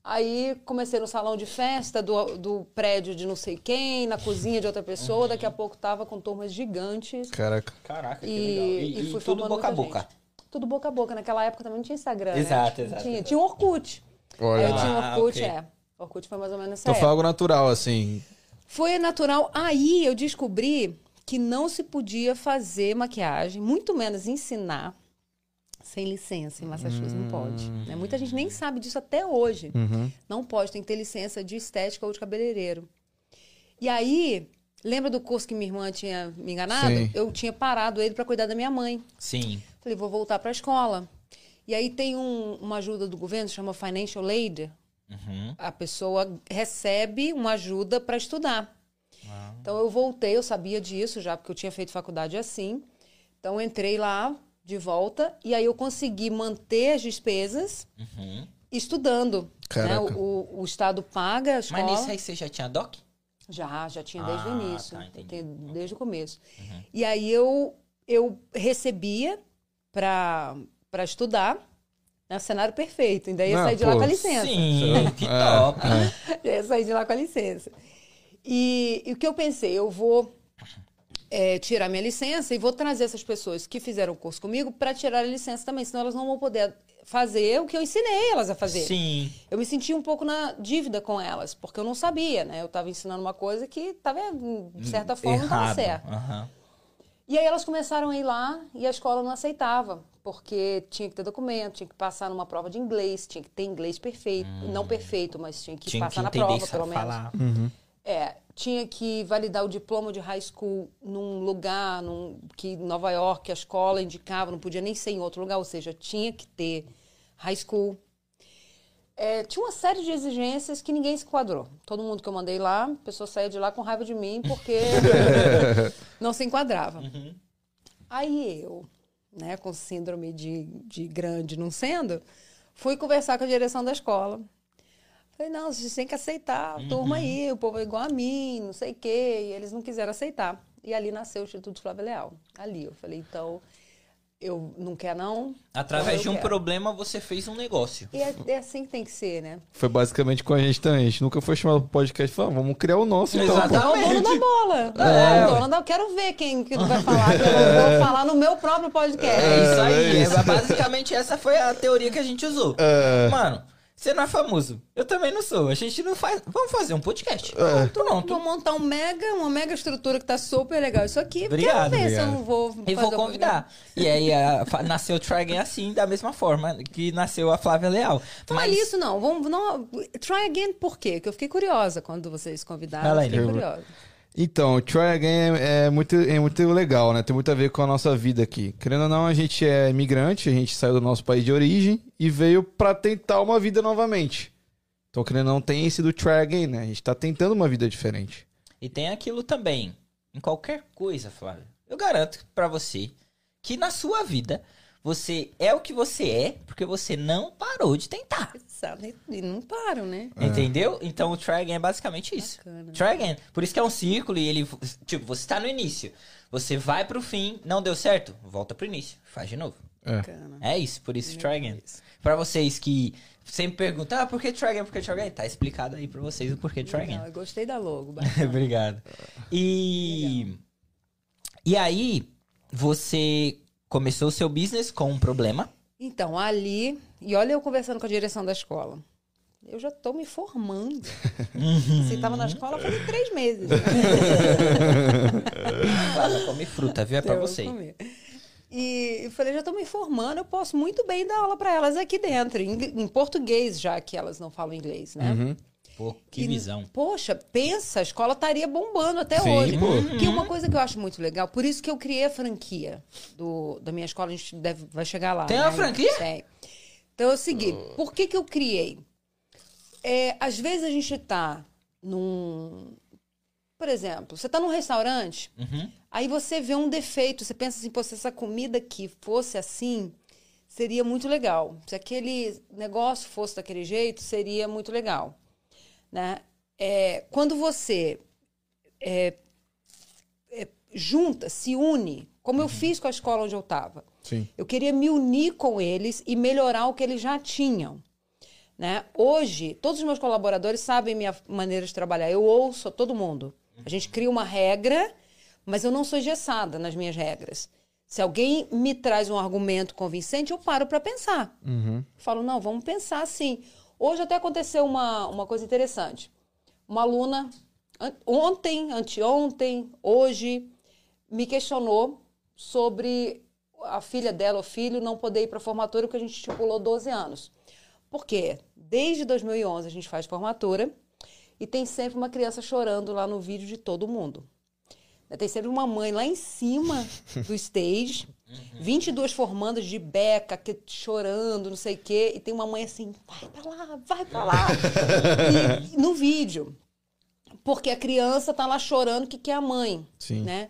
Speaker 3: Aí comecei no salão de festa do, do prédio de não sei quem, na cozinha de outra pessoa, daqui a pouco tava com turmas gigantes.
Speaker 1: Caraca.
Speaker 2: Caraca, que
Speaker 3: E,
Speaker 2: legal. E,
Speaker 3: e
Speaker 2: e tudo boca a boca.
Speaker 3: gente. Tudo boca a boca. Naquela época também não tinha Instagram. né?
Speaker 2: Exato, exato,
Speaker 3: Tinha,
Speaker 2: exato.
Speaker 3: tinha um Orkut.
Speaker 1: Olha.
Speaker 3: Aí eu tinha um
Speaker 2: Ah,
Speaker 3: Orkut,
Speaker 2: ok.
Speaker 3: é. Orkut foi mais ou menos nessa
Speaker 1: Então foi algo natural, assim.
Speaker 3: Foi natural. Aí eu descobri que não se podia fazer maquiagem, muito menos ensinar, sem licença. Em Massachusetts não pode. né? Muita gente nem sabe disso até hoje. Não pode, tem que ter licença de estética ou de cabeleireiro. E aí, lembra do curso que minha irmã tinha me enganado?
Speaker 1: Sim.
Speaker 3: Eu tinha parado ele para cuidar da minha mãe.
Speaker 2: Sim.
Speaker 3: Falei, vou voltar para a escola. E aí tem um- uma ajuda do governo, chama Financial Aid.
Speaker 2: Uhum.
Speaker 3: A pessoa recebe uma ajuda para estudar. Então eu voltei, eu sabia disso já, porque eu tinha feito faculdade assim. Então eu entrei lá de volta e aí eu consegui manter as despesas
Speaker 2: Uhum.
Speaker 3: estudando. Né? O, o Estado paga a escola.
Speaker 2: Mas nisso aí você já tinha doc?
Speaker 3: Já, já tinha desde
Speaker 2: Ah,
Speaker 3: o início.
Speaker 2: tá, entendi.
Speaker 3: desde o começo. E aí eu, eu recebia pra, pra estudar né, cenário perfeito. Ainda ia
Speaker 1: Não,
Speaker 3: sair de
Speaker 1: pô,
Speaker 3: lá com a licença.
Speaker 2: Sim, que
Speaker 1: É,
Speaker 2: top.
Speaker 3: Já ia sair de lá com a licença. E, e o que eu pensei? Eu vou é, tirar minha licença e vou trazer essas pessoas que fizeram o curso comigo para tirar a licença também, senão elas não vão poder fazer o que eu ensinei elas a fazer.
Speaker 2: Sim.
Speaker 3: Eu me senti um pouco na dívida com elas, porque eu não sabia, né? Eu estava ensinando uma coisa que estava, de certa forma, não estava certo.
Speaker 2: Aham.
Speaker 3: E aí elas começaram a ir lá e a escola não aceitava, porque tinha que ter documento, tinha que passar numa prova de inglês, tinha que ter inglês perfeito, não perfeito, mas tinha que
Speaker 2: Tinha
Speaker 3: passar
Speaker 2: que
Speaker 3: na prova, pelo menos.
Speaker 2: falar.
Speaker 3: É, tinha que validar o diploma de high school num lugar num, que Nova York, a escola indicava, não podia nem ser em outro lugar, ou seja, tinha que ter high school. É, tinha uma série de exigências que ninguém se enquadrou. Todo mundo que eu mandei lá, a pessoa saía de lá com raiva de mim porque não se enquadrava. Aí eu, né, com síndrome de, de grande não sendo, fui conversar com a direção da escola. Falei, não, vocês têm que aceitar, a turma aí, o povo é igual a mim, não sei o quê. E eles não quiseram aceitar. E ali nasceu o Instituto Flávio Leal. Ali, eu falei, então, eu não quero não.
Speaker 2: Através
Speaker 3: então
Speaker 2: de um
Speaker 3: quero.
Speaker 2: problema, você fez um negócio.
Speaker 3: E é, é assim que tem que ser, né?
Speaker 1: Foi basicamente com a gente também. A gente nunca foi chamado pro podcast e falou, vamos criar o nosso então.
Speaker 2: Exatamente.
Speaker 3: É o dono da bola. É, o dono da... Eu quero ver quem que vai falar, que eu não vou falar no meu próprio podcast.
Speaker 2: É isso aí.
Speaker 1: é isso.
Speaker 2: É, basicamente, essa foi a teoria que a gente usou. Mano, você não é famoso. Eu também não sou. A gente não faz. Vamos fazer um podcast. Pronto.
Speaker 3: Vou montar um mega, uma mega estrutura que tá super legal. Isso aqui,
Speaker 2: Obrigado,
Speaker 3: quero ver se eu
Speaker 1: obrigado.
Speaker 3: não vou.
Speaker 2: E vou convidar. E aí a- nasceu o Try Again assim, da mesma forma que nasceu a Flávia Leal.
Speaker 3: Não é isso, não. Vamos, não. Try again por quê? Que eu fiquei curiosa quando vocês convidaram.
Speaker 2: Fala
Speaker 3: eu fiquei curiosa.
Speaker 1: Então, o Try Again é, é muito, é muito legal, né? Tem muito a ver com a nossa vida aqui. Querendo ou não, a gente é imigrante, a gente saiu do nosso país de origem e veio pra tentar uma vida novamente. Então, querendo não, tem esse do Try Again, né? A gente tá tentando uma vida diferente.
Speaker 2: E tem aquilo também. Em qualquer coisa, Flávia. Eu garanto pra você que na sua vida você é o que você é porque você não parou de tentar.
Speaker 3: Sabe? E não param, né?
Speaker 2: Entendeu? Então o try again é basicamente isso.
Speaker 3: Bacana.
Speaker 2: Try again. Por isso que é um círculo e ele. Tipo, você tá no início. Você vai pro fim, não deu certo? Volta pro início. Faz de novo.
Speaker 1: É.
Speaker 2: É isso, por isso try again. Pra vocês que sempre perguntam, ah, por que try again? Por que try again? Tá explicado aí pra vocês o porquê.
Speaker 3: Legal, eu gostei da logo.
Speaker 2: Obrigado. E. E aí, você começou o seu business com um problema.
Speaker 3: Então, ali, e olha eu conversando com a direção da escola. Eu já tô me formando. Você estava na escola faz três meses. Né?
Speaker 2: Come fruta, viu? É pra
Speaker 3: Eu
Speaker 2: você.
Speaker 3: comer. E eu falei, já estou me formando, eu posso muito bem dar aula para elas aqui dentro, em, em português, já que elas não falam inglês, né?
Speaker 1: Uhum.
Speaker 2: Pô, que
Speaker 3: E,
Speaker 2: visão.
Speaker 3: Poxa, pensa, a escola estaria bombando até
Speaker 1: Sim,
Speaker 3: hoje.
Speaker 1: pô.
Speaker 3: Que é uma coisa que eu acho muito legal, por isso que eu criei a franquia do, da minha escola, a gente deve, vai chegar lá.
Speaker 2: Tem
Speaker 3: né?
Speaker 2: uma franquia?
Speaker 3: Tem. Então é o seguinte, por que que eu criei? É, às vezes a gente tá num... Por exemplo, você tá num restaurante,
Speaker 2: Uhum.
Speaker 3: Aí você vê um defeito, você pensa assim, pô, se essa comida aqui fosse assim, seria muito legal. Se aquele negócio fosse daquele jeito, seria muito legal. Né? É, quando você é, é, junta, se une, como eu fiz com a escola onde eu estava, eu queria me unir com eles e melhorar o que eles já tinham. Né? Hoje, todos os meus colaboradores sabem minha maneira de trabalhar. Eu ouço todo mundo. A gente cria uma regra, mas eu não sou engessada nas minhas regras. Se alguém me traz um argumento convincente, eu paro para pensar.
Speaker 1: Uhum.
Speaker 3: Falo, não, vamos pensar assim. Hoje até aconteceu uma, uma coisa interessante. Uma aluna, an- ontem, anteontem, hoje, me questionou sobre a filha dela ou filho não poder ir para a formatura porque a gente estipulou 12 anos. Por quê? Desde 2011 a gente faz formatura e tem sempre uma criança chorando lá no vídeo de todo mundo. Tem sempre uma mãe lá em cima do stage, 22 formandas de beca, que, chorando, não sei o quê, e tem uma mãe assim, vai pra lá, vai pra lá. E- no vídeo. Porque a criança tá lá chorando que quer a mãe.
Speaker 1: Sim.
Speaker 3: Né?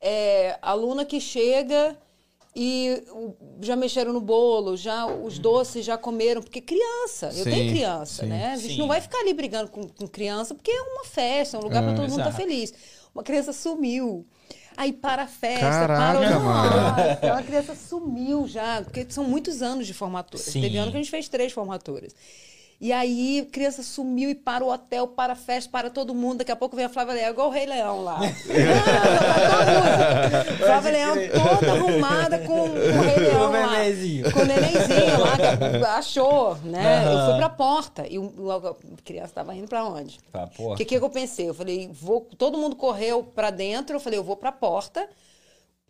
Speaker 3: É, aluna que chega E já mexeram no bolo, já os doces já comeram, porque criança, eu
Speaker 1: Sim,
Speaker 3: tenho criança,
Speaker 1: sim.
Speaker 3: né? A gente
Speaker 2: Sim.
Speaker 3: não vai ficar ali brigando com, com criança, porque é uma festa, é um lugar para todo mundo estar
Speaker 2: Exato.
Speaker 3: feliz. Uma criança sumiu. Aí para a festa,
Speaker 1: Caraca,
Speaker 3: para o...
Speaker 1: mano.
Speaker 3: Nossa, uma criança sumiu já, porque são muitos anos de formatura.
Speaker 2: Sim.
Speaker 3: Teve ano que a gente fez três formaturas. E aí, criança sumiu e para o hotel, para a festa, para todo mundo. Daqui a pouco vem a Flávia Leão, igual o Rei Leão lá. Ah, música. Flávia Leão toda arrumada com, com o Rei Leão lá.
Speaker 2: bebezinho.
Speaker 3: Com o nenenzinho lá, que achou, né? Eu fui pra porta. E o- o- a criança tava indo pra onde?
Speaker 2: Pra porta.
Speaker 3: O que, que eu pensei? Eu falei, vou, todo mundo correu pra dentro, eu falei, eu vou pra porta,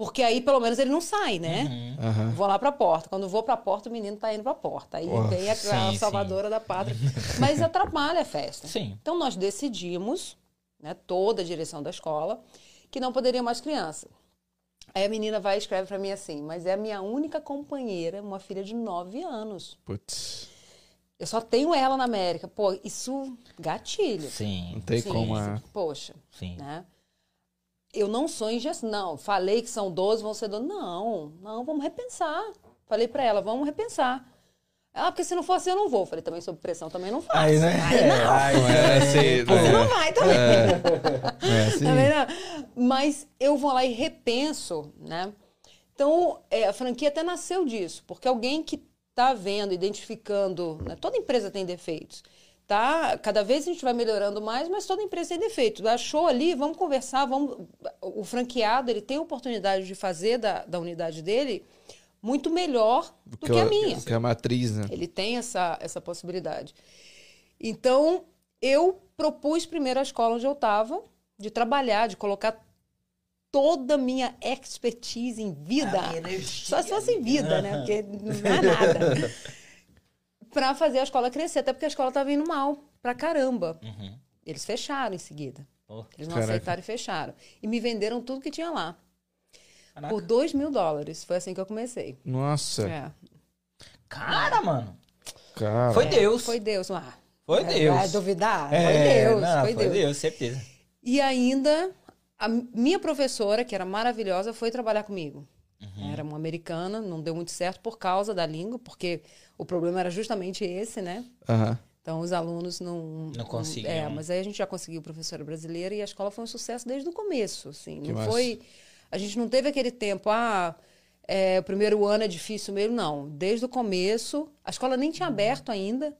Speaker 3: porque aí pelo menos ele não sai, né?
Speaker 1: Aham.
Speaker 3: Vou lá pra porta. Quando vou pra porta, o menino tá indo pra porta. Aí
Speaker 1: Porra.
Speaker 3: vem a, a
Speaker 2: Sim,
Speaker 3: salvadora da pátria. Mas atrapalha a festa.
Speaker 2: Sim.
Speaker 3: Então nós decidimos, né, toda a direção da escola, que não poderia mais criança. Aí a menina vai e escreve pra mim assim, mas é a minha única companheira, uma filha de 9 anos.
Speaker 1: Putz,
Speaker 3: Eu só tenho ela na América. Pô, isso gatilho.
Speaker 1: não
Speaker 2: Sim.
Speaker 1: tem
Speaker 3: Sim,
Speaker 1: como.
Speaker 3: sim.
Speaker 1: é.
Speaker 3: Poxa,
Speaker 2: Sim.
Speaker 3: né? Eu não sou ingestão. Não, falei que são 12, vão ser 12. Não, não, vamos repensar. Falei pra ela, vamos repensar. Ah, porque se não for assim, eu não vou. Falei, também sob pressão, também não faço.
Speaker 2: Aí, né?
Speaker 3: Aí não.
Speaker 2: Aí,
Speaker 1: Não é, sei,
Speaker 3: Você
Speaker 1: é,
Speaker 3: não vai também.
Speaker 1: é assim.
Speaker 3: Também não. Mas eu vou lá e repenso, né? Então, é, a franquia até nasceu disso, porque alguém que está vendo, identificando, né? toda empresa tem defeitos, tá? Cada vez a gente vai melhorando mais, mas toda empresa tem defeitos. Achou ali, vamos conversar, vamos. O franqueado ele tem a oportunidade de fazer da, da unidade dele muito melhor do que, a
Speaker 1: eu-
Speaker 3: minha.
Speaker 1: Que é a matriz, né?
Speaker 3: Ele tem essa, essa possibilidade. Então, eu propus primeiro a escola onde eu estava, de trabalhar, de colocar toda a minha expertise em vida.
Speaker 2: A minha energia
Speaker 3: Só se fosse em vida, né? Porque não é nada. para fazer a escola crescer, até porque a escola estava indo mal pra caramba.
Speaker 2: Uhum.
Speaker 3: Eles fecharam em seguida.
Speaker 2: Pô,
Speaker 3: Eles não
Speaker 1: Caraca.
Speaker 3: aceitaram e fecharam. E me venderam tudo que tinha lá.
Speaker 2: Caraca.
Speaker 3: Por 2 mil dólares. Foi assim que eu comecei.
Speaker 1: Nossa,
Speaker 3: É.
Speaker 2: Cara, mano.
Speaker 1: cara.
Speaker 2: Foi Deus.
Speaker 3: Foi Deus. Ah,
Speaker 2: Foi
Speaker 3: é,
Speaker 2: Deus.
Speaker 3: Vai duvidar? foi
Speaker 2: É,
Speaker 3: Deus.
Speaker 2: não,
Speaker 3: foi, Deus.
Speaker 2: certeza.
Speaker 3: E ainda, a minha professora, que era maravilhosa, foi trabalhar comigo.
Speaker 2: Uhum.
Speaker 3: Era uma americana, não deu muito certo por causa da língua, porque o problema era justamente esse, né?
Speaker 1: Aham.
Speaker 3: Então, os alunos não...
Speaker 2: Não conseguiam.
Speaker 3: É, mas aí a gente já conseguiu professora brasileira e a escola foi um sucesso desde o começo, assim.
Speaker 1: Que
Speaker 3: não
Speaker 1: massa.
Speaker 3: foi... A gente não teve aquele tempo, ah, é, o primeiro ano é difícil mesmo, não. Desde o começo, a escola nem tinha aberto ainda,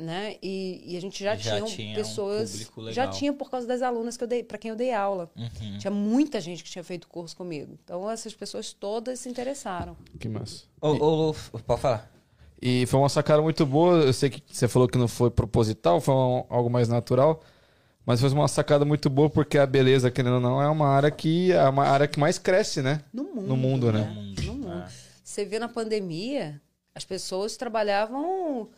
Speaker 3: né? E, e a gente já,
Speaker 2: Já
Speaker 3: tinha
Speaker 2: tinha um
Speaker 3: pessoas...
Speaker 2: público
Speaker 3: já tinha por causa das alunas que eu dei, para quem eu dei aula.
Speaker 2: Uhum.
Speaker 3: Tinha muita gente que tinha feito curso comigo. Então, essas pessoas todas se interessaram.
Speaker 1: Que massa.
Speaker 2: Ô, ô, ô, pode falar.
Speaker 1: E foi uma sacada muito boa. Eu sei que você falou que não foi proposital, foi um- algo mais natural. Mas foi uma sacada muito boa porque a beleza, querendo ou não, é uma área que é uma área que mais cresce, né?
Speaker 3: No mundo.
Speaker 1: No mundo, né?
Speaker 3: No mundo.
Speaker 2: Ah.
Speaker 3: Você vê na pandemia, as pessoas trabalhavam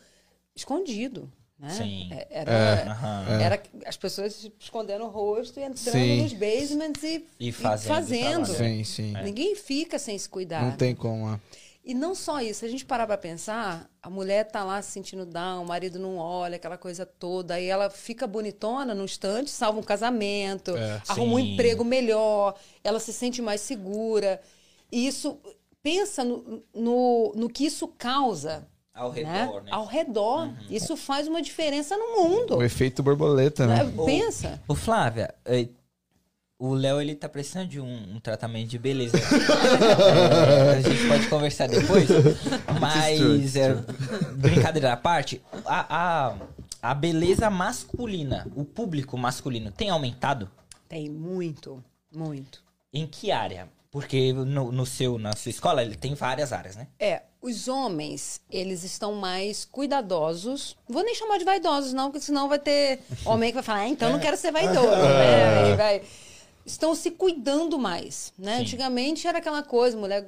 Speaker 3: escondido. Né?
Speaker 2: Sim.
Speaker 3: É- Era,
Speaker 2: Aham.
Speaker 3: era as pessoas escondendo o rosto e entrando
Speaker 1: Sim.
Speaker 3: nos basements e,
Speaker 2: E fazendo
Speaker 3: fazendo.
Speaker 2: trabalho.
Speaker 1: Sim, sim.
Speaker 3: Ninguém fica sem se cuidar.
Speaker 1: Não tem como. é.
Speaker 3: E não só isso, se a gente parar pra pensar, a mulher tá lá se sentindo down, o marido não olha, aquela coisa toda, aí ela fica bonitona no instante, salva um casamento,
Speaker 1: É.
Speaker 3: arruma um emprego melhor, ela se sente mais segura. E isso, pensa no, no, no que isso causa.
Speaker 2: Ao redor,
Speaker 3: né?
Speaker 2: né? Uhum.
Speaker 3: Ao redor. Isso faz uma diferença no mundo.
Speaker 1: O efeito borboleta, né?
Speaker 3: né? Pensa.
Speaker 2: Ô, Flávia, eh, o Léo, ele tá precisando de um, um tratamento de beleza. É, a gente pode conversar depois. Mas, é, brincadeira à parte, a, a, a beleza masculina, o público masculino, tem aumentado?
Speaker 3: Tem muito, muito.
Speaker 2: Em que área? Porque no, no seu, na sua escola, ele tem várias áreas, né?
Speaker 3: É, os homens, eles estão mais cuidadosos. Não vou nem chamar de vaidosos, não, porque senão vai ter homem que vai falar, ah, então não quero ser vaidoso, né? Aí vai- Estão se cuidando mais, né?
Speaker 2: Sim.
Speaker 3: Antigamente era aquela coisa, mulher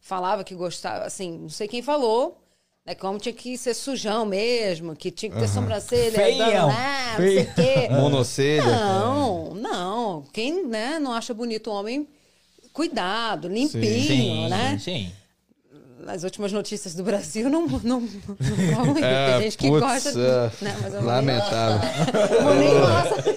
Speaker 3: falava que gostava, assim, não sei quem falou, né? Que o homem tinha que ser sujão mesmo, que tinha que ter sobrancelha,
Speaker 2: Feião.
Speaker 3: ah, não sei o quê.
Speaker 1: Monocelha.
Speaker 3: Não, não. Quem né, não acha bonito o homem, cuidado, limpinho,
Speaker 2: Sim,
Speaker 3: né?
Speaker 2: sim.
Speaker 3: nas últimas notícias do Brasil não, não, não isso.
Speaker 1: É,
Speaker 3: Tem gente que
Speaker 1: putz,
Speaker 3: gosta.
Speaker 1: é,
Speaker 3: né, mas eu vou nem-
Speaker 1: Lamentável.
Speaker 3: vou nem